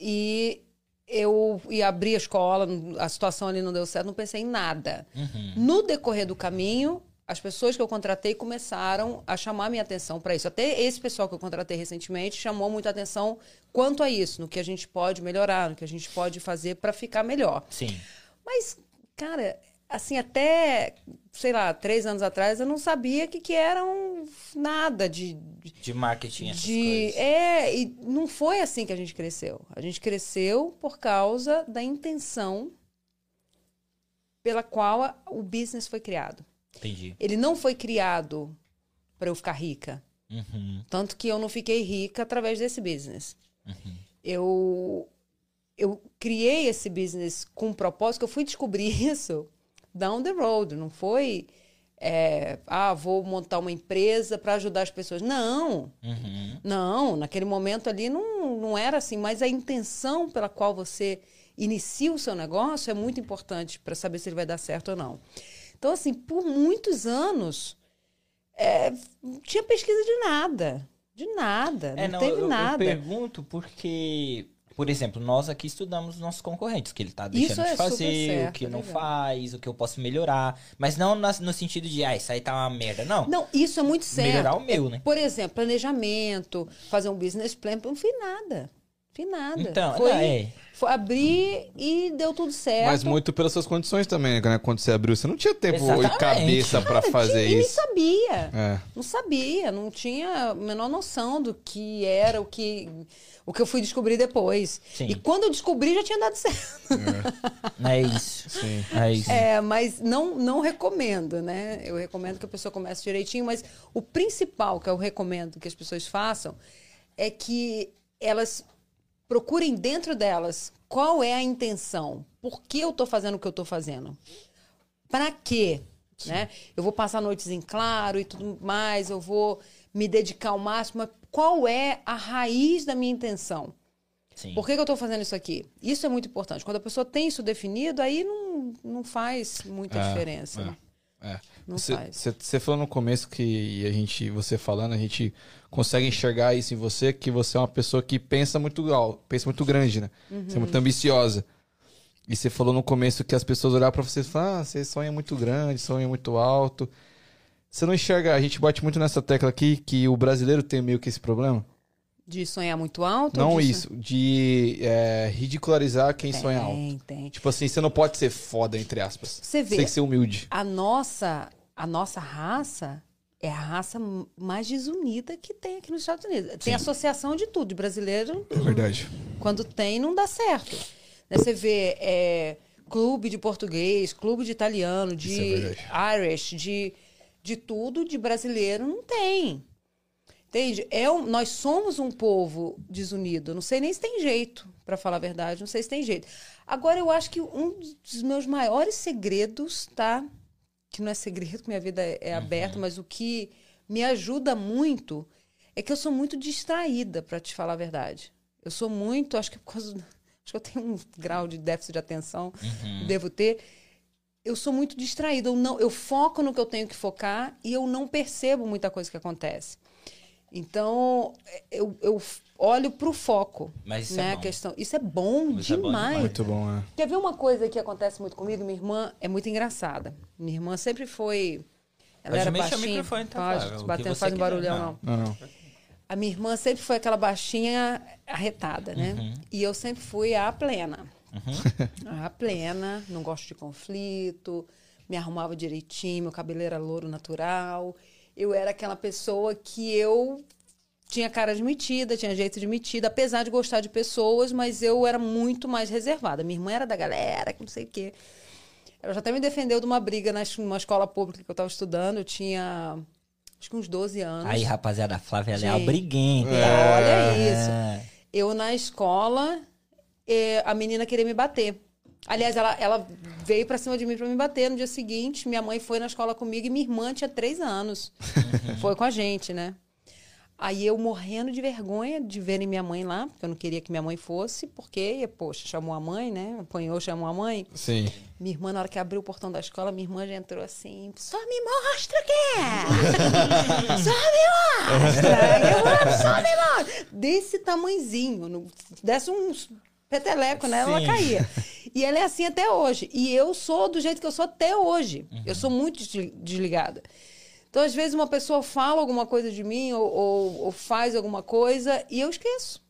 Speaker 3: e eu ia abrir a escola, a situação ali não deu certo, não pensei em nada.
Speaker 2: Uhum.
Speaker 3: No decorrer do caminho, as pessoas que eu contratei começaram a chamar minha atenção para isso. Até esse pessoal que eu contratei recentemente chamou muita atenção quanto a isso, no que a gente pode melhorar, no que a gente pode fazer para ficar melhor.
Speaker 2: Sim.
Speaker 3: Mas, cara, assim, até, sei lá, três anos atrás, eu não sabia que, que eram nada de.
Speaker 2: De marketing, essas
Speaker 3: de
Speaker 2: coisas.
Speaker 3: é, e não foi assim que a gente cresceu. A gente cresceu por causa da intenção pela qual o business foi criado.
Speaker 2: Entendi.
Speaker 3: Ele não foi criado para eu ficar rica.
Speaker 2: Uhum.
Speaker 3: Tanto que eu não fiquei rica através desse business.
Speaker 2: Uhum.
Speaker 3: Eu, eu criei esse business com um propósito, que eu fui descobrir isso down the road. Não foi, é, ah, vou montar uma empresa para ajudar as pessoas. Não,
Speaker 2: Uhum.
Speaker 3: não. Naquele momento ali não, não era assim. Mas a intenção pela qual você inicia o seu negócio é muito importante para saber se ele vai dar certo ou não. Então, assim, por muitos anos, é, não tinha pesquisa de nada. De nada. Não,
Speaker 2: É, não,
Speaker 3: teve
Speaker 2: eu, eu
Speaker 3: nada.
Speaker 2: pergunto porque, por exemplo, nós aqui estudamos nossos concorrentes, o que ele tá deixando
Speaker 3: é
Speaker 2: de
Speaker 3: super
Speaker 2: fazer,
Speaker 3: certo,
Speaker 2: o que
Speaker 3: é
Speaker 2: não
Speaker 3: legal.
Speaker 2: faz, o que eu posso melhorar. Mas não no sentido de, ah, isso aí tá uma merda. Não.
Speaker 3: Não, isso é muito certo.
Speaker 2: Melhorar o meu,
Speaker 3: É,
Speaker 2: né?
Speaker 3: Por exemplo, planejamento, fazer um business plan, eu não fiz nada. Fiz nada.
Speaker 2: Então,
Speaker 3: foi,
Speaker 2: é.
Speaker 3: foi abrir e deu tudo certo.
Speaker 1: Mas muito pelas suas condições também, né? Quando você abriu, você não tinha tempo
Speaker 2: Exatamente.
Speaker 1: e cabeça pra
Speaker 3: Cara,
Speaker 1: fazer
Speaker 3: tinha- e nem
Speaker 1: isso.
Speaker 3: sabia.
Speaker 1: É.
Speaker 3: Não sabia, não tinha a menor noção do que era o que, o que eu fui descobrir depois.
Speaker 2: Sim.
Speaker 3: E quando eu descobri, já tinha dado certo.
Speaker 2: É isso.
Speaker 1: Sim.
Speaker 2: É isso.
Speaker 3: É, mas não, não recomendo, né? Eu recomendo que a pessoa comece direitinho, mas o principal que eu recomendo que as pessoas façam é que elas procurem dentro delas qual é a intenção. Por que eu estou fazendo o que eu estou fazendo? Para quê? Né? Eu vou passar noites em claro e tudo mais, eu vou me dedicar ao máximo. Mas qual é a raiz da minha intenção?
Speaker 2: Sim.
Speaker 3: Por que, que eu estou fazendo isso aqui? Isso é muito importante. Quando a pessoa tem isso definido, aí não, não faz muita
Speaker 1: É,
Speaker 3: diferença.
Speaker 1: é.
Speaker 3: né?
Speaker 1: É.
Speaker 3: Não
Speaker 1: Você,
Speaker 3: faz.
Speaker 1: você- você falou no começo que a gente, você falando, a gente consegue enxergar isso em você, que você é uma pessoa que pensa muito alto, pensa muito grande, né? Você é muito ambiciosa. E você falou no começo que as pessoas olhavam pra você e falavam, ah, você sonha muito grande, sonha muito alto. Você não enxerga, a gente bate muito nessa tecla aqui, que o brasileiro tem meio que esse problema.
Speaker 3: De sonhar muito alto?
Speaker 1: Não
Speaker 3: de
Speaker 1: isso, de é, ridicularizar quem
Speaker 3: Tem,
Speaker 1: sonha alto.
Speaker 3: tem.
Speaker 1: Tipo assim, você não pode ser foda, entre aspas.
Speaker 3: Você vê.
Speaker 1: tem que ser humilde.
Speaker 3: A nossa, a nossa raça é a raça mais desunida que tem aqui nos Estados Unidos. Tem associação de tudo. De brasileiro,
Speaker 1: É verdade.
Speaker 3: quando tem, não dá certo. Né, Você vê é, clube de português, clube de italiano,
Speaker 1: é
Speaker 3: de
Speaker 1: verdade.
Speaker 3: Irish, de, de tudo, de brasileiro não tem. Entende? É um- nós somos um povo desunido. Não sei nem se tem jeito, para falar a verdade. Não sei se tem jeito. Agora, eu acho que um dos meus maiores segredos, tá? Que não é segredo, que minha vida é, é aberta, mas o que me ajuda muito é que eu sou muito distraída, para te falar a verdade. Eu sou muito, acho que por causa. Acho que eu tenho um grau de déficit de atenção, devo ter. Eu sou muito distraída. Eu, não, eu foco no que eu tenho que focar e eu não percebo muita coisa que acontece. Então, eu, eu olho para o foco.
Speaker 2: Mas isso
Speaker 3: né,
Speaker 2: é
Speaker 3: a
Speaker 2: bom.
Speaker 3: questão. Isso é bom
Speaker 2: Isso é bom
Speaker 3: demais.
Speaker 2: demais.
Speaker 1: Muito bom, é.
Speaker 3: Quer ver uma coisa que acontece muito comigo? Minha irmã é muito engraçada. Minha irmã sempre foi. Ela
Speaker 2: Pode
Speaker 3: era
Speaker 2: mexer o
Speaker 3: baixinha.
Speaker 2: microfone, tá,
Speaker 3: Pode, batendo, faz um barulhão,
Speaker 2: Não.
Speaker 3: não.
Speaker 1: Não, não.
Speaker 3: A minha irmã sempre foi aquela baixinha arretada, né?
Speaker 2: Uhum.
Speaker 3: E eu sempre fui a plena. A plena, não gosto de conflito, me arrumava direitinho, meu cabelo era louro natural. Eu era aquela pessoa que eu tinha cara de metida, tinha jeito de metida, apesar de gostar de pessoas, mas eu era muito mais reservada. Minha irmã era da galera, que não sei o quê. Ela já até me defendeu de uma briga na- numa escola pública que eu estava estudando. Eu tinha acho que uns 12 anos.
Speaker 2: Aí, rapaziada, a Flávia Leal
Speaker 3: Gente.
Speaker 2: briguenta.
Speaker 3: Olha isso.
Speaker 2: É.
Speaker 3: Eu na escola, eh, a menina queria me bater. Aliás, ela, ela veio pra cima de mim pra me bater no dia seguinte. Minha mãe foi na escola comigo e minha irmã tinha três anos. Foi com a gente, né? Aí eu morrendo de vergonha de verem minha mãe lá, porque eu não queria que minha mãe fosse, porque, poxa, chamou a mãe, né? Apanhou, chamou a mãe.
Speaker 1: Sim.
Speaker 3: Minha irmã, na hora que abriu o portão da escola, minha irmã já entrou assim, só me mostra o que é! só me mostra! Eu, só me mostra! Desse tamanhozinho, no- desse uns peteleco
Speaker 2: Sim.
Speaker 3: ela caía. E ela é assim até hoje. E eu sou do jeito que eu sou até hoje. Eu sou muito desli- desligada. Então, às vezes, uma pessoa fala alguma coisa de mim ou, ou- ou faz alguma coisa e eu esqueço.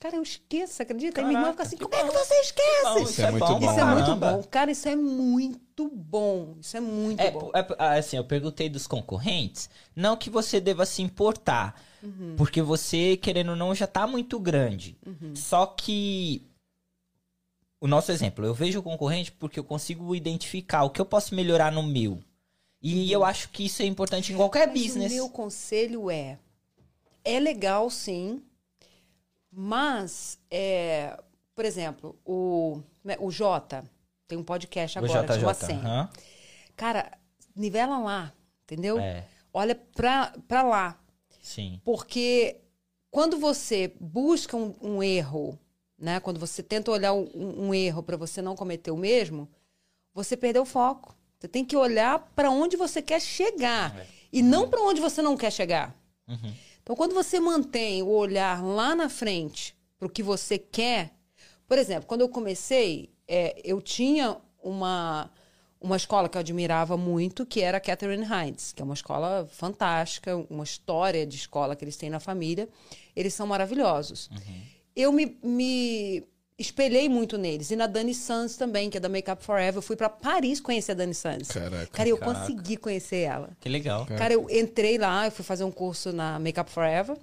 Speaker 3: Cara, eu esqueço, acredita? Aí minha irmã fica assim, como é que você esquece?
Speaker 2: Bom,
Speaker 1: Isso é muito bom.
Speaker 3: Isso é muito bom. Cara, isso é muito bom. Isso é muito
Speaker 2: É,
Speaker 3: bom.
Speaker 2: é, ah, assim, eu perguntei dos concorrentes, não que você deva se importar,
Speaker 3: Uhum.
Speaker 2: porque você, querendo ou não, já tá muito grande.
Speaker 3: Uhum.
Speaker 2: Só que o nosso exemplo, eu vejo o concorrente porque eu consigo identificar o que eu posso melhorar no meu. E eu acho que isso é importante em qualquer
Speaker 3: Uhum. Mas
Speaker 2: business.
Speaker 3: O meu conselho é: é legal sim, mas, é, por exemplo, o, né, o Jota tem um podcast
Speaker 2: O
Speaker 3: agora que chama. 100.
Speaker 2: aham.
Speaker 3: Cara, nivela lá, entendeu?
Speaker 2: É,
Speaker 3: Olha pra, pra lá.
Speaker 2: sim.
Speaker 3: Porque quando você busca um, um erro, né? Quando você tenta olhar um, um erro para você não cometer o mesmo, você perdeu o foco. Você tem que olhar para onde você quer chegar
Speaker 2: É.
Speaker 3: e não para onde você não quer chegar.
Speaker 2: Uhum.
Speaker 3: Então, quando você mantém o olhar lá na frente para o que você quer, por exemplo, quando eu comecei, é, eu tinha uma uma escola que eu admirava muito, que era a Catherine Hines, que é uma escola fantástica, uma história de escola que eles têm na família. Eles são maravilhosos. Eu me, me espelhei muito neles. E na Dani Sanz também, que é da Make Up Forever. Eu fui para Paris conhecer a Dani Sanz.
Speaker 1: Caraca.
Speaker 3: Cara, eu
Speaker 2: Caraca.
Speaker 3: consegui conhecer ela.
Speaker 2: Que legal.
Speaker 3: Cara, eu entrei lá, eu fui fazer um curso na Make Up Forever,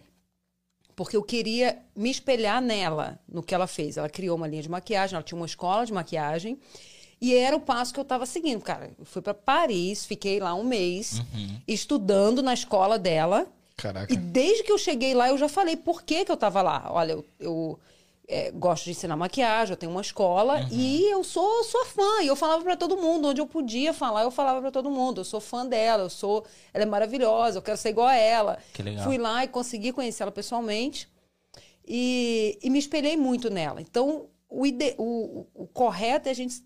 Speaker 3: porque eu queria me espelhar nela, no que ela fez. Ela criou uma linha de maquiagem, ela tinha uma escola de maquiagem, e era o passo que eu estava seguindo. Cara, eu fui para Paris, fiquei lá um mês, estudando na escola dela,
Speaker 1: Caraca.
Speaker 3: e desde que eu cheguei lá, eu já falei por que, que eu estava lá. Olha, eu, eu, é, gosto de ensinar maquiagem, eu tenho uma escola e eu sou sua fã. E eu falava para todo mundo, onde eu podia falar, eu falava para todo mundo. Eu sou fã dela, eu sou, ela é maravilhosa, eu quero ser igual a ela.
Speaker 2: Que legal.
Speaker 3: Fui lá e consegui conhecer ela pessoalmente e, e me espelhei muito nela. Então, o, ide, o, o correto é a gente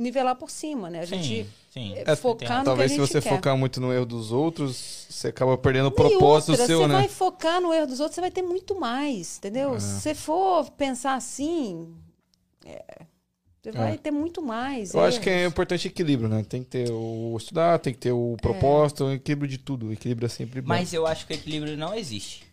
Speaker 3: nivelar por cima, né? A gente
Speaker 2: sim.
Speaker 3: é,
Speaker 2: É,
Speaker 3: focar no
Speaker 1: Talvez
Speaker 3: que
Speaker 1: se
Speaker 3: a gente
Speaker 1: você
Speaker 3: quer.
Speaker 1: focar muito no erro dos outros, você acaba perdendo o propósito
Speaker 3: outra,
Speaker 1: seu,
Speaker 3: você
Speaker 1: né?
Speaker 3: vai focar no erro dos outros, você vai ter muito mais, entendeu?
Speaker 1: É.
Speaker 3: Se você for pensar assim, é, você vai ter muito mais.
Speaker 1: Eu acho que é
Speaker 3: erros.
Speaker 1: importante equilíbrio, né? Tem que ter o estudar, tem que ter o propósito, o equilíbrio de tudo. O equilíbrio é sempre bom.
Speaker 2: Mas eu acho que o equilíbrio não existe.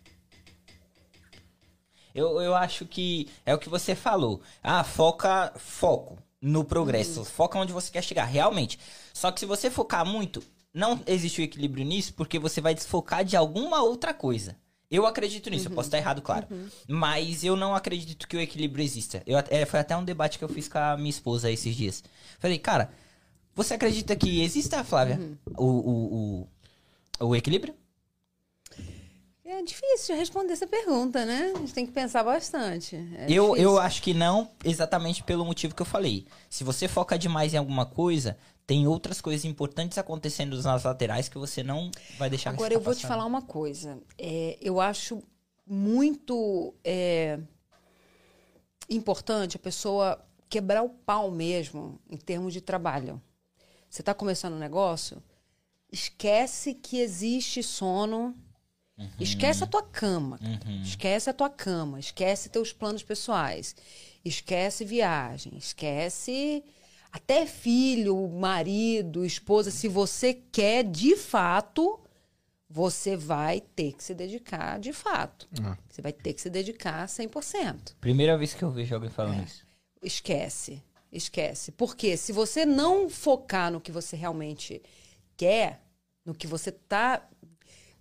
Speaker 2: Eu, eu acho que é o que você falou. Ah, foca, foco no progresso. Foca onde você quer chegar, realmente. Só que se você focar muito, não existe o equilíbrio nisso, porque você vai desfocar de alguma outra coisa. Eu acredito nisso, eu posso estar errado, claro. Mas eu não acredito que o equilíbrio exista. Eu, é, foi até um debate que eu fiz com a minha esposa esses dias. Falei, cara, você acredita que exista, Flávia, o, o, o, o equilíbrio?
Speaker 3: É difícil responder essa pergunta, né? A gente tem que pensar bastante. É
Speaker 2: eu,
Speaker 3: difícil.
Speaker 2: eu acho que não, exatamente pelo motivo que eu falei. Se você foca demais em alguma coisa, tem outras coisas importantes acontecendo nas laterais que você não vai deixar
Speaker 3: Agora, eu vou te
Speaker 2: passando.
Speaker 3: falar uma coisa. É, eu acho muito é, importante a pessoa quebrar o pau mesmo em termos de trabalho. Você está começando um negócio, esquece que existe sono, esquece a tua cama, esquece a tua cama, esquece teus planos pessoais, esquece viagem, esquece até filho, marido, esposa. Se você quer de fato, você vai ter que se dedicar de fato.
Speaker 1: Ah.
Speaker 3: Você vai ter que se dedicar 100%.
Speaker 2: Primeira vez que eu vejo alguém falando isso.
Speaker 3: Esquece. esquece. Porque se você não focar no que você realmente quer, no que você tá,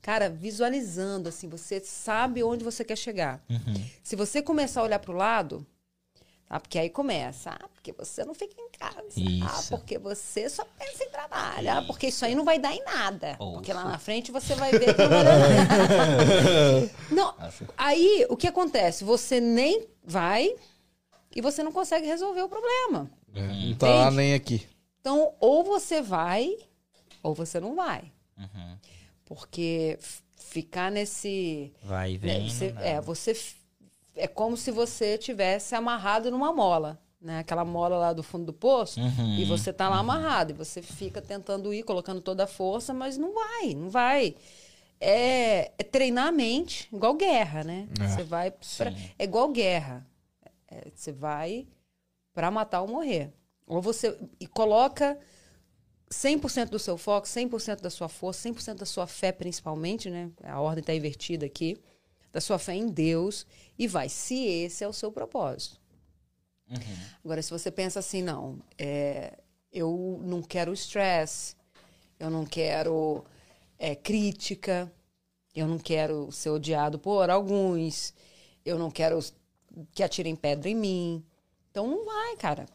Speaker 3: cara, visualizando, assim, você sabe onde você quer chegar. Se você começar a olhar para o lado, ah, porque aí começa, ah, porque você não fica em casa, ah,
Speaker 2: Isso.
Speaker 3: porque você só pensa em trabalho, ah, porque isso aí não vai dar em nada,
Speaker 2: Ouça.
Speaker 3: porque lá na frente você vai ver que não vai dar em nada. Não, aí o que acontece? Você nem vai e você não consegue resolver o problema.
Speaker 1: Não tá lá nem aqui.
Speaker 3: Então, ou você vai, ou você não vai.
Speaker 2: Uhum.
Speaker 3: Porque ficar nesse.
Speaker 2: Vai e
Speaker 3: né,
Speaker 2: vem.
Speaker 3: você-
Speaker 2: não dá.
Speaker 3: é, você. É como se você tivesse amarrado numa mola. Né? Aquela mola lá do fundo do poço.
Speaker 2: Uhum,
Speaker 3: E você tá lá amarrado. E você fica tentando ir, colocando toda a força, mas não vai, não vai. É, é treinar a mente, igual guerra, né?
Speaker 1: É.
Speaker 3: Você vai. pra- é igual guerra. É, você vai para matar ou morrer. Ou você. E coloca 100% do seu foco, 100% da sua força, 100% da sua fé, principalmente, né? A ordem está invertida aqui. Da sua fé em Deus. E vai, se esse é o seu propósito. Agora, se você pensa assim, não, é, eu não quero estresse, eu não quero é, crítica, eu não quero ser odiado por alguns, eu não quero que atirem pedra em mim. Então não vai, cara.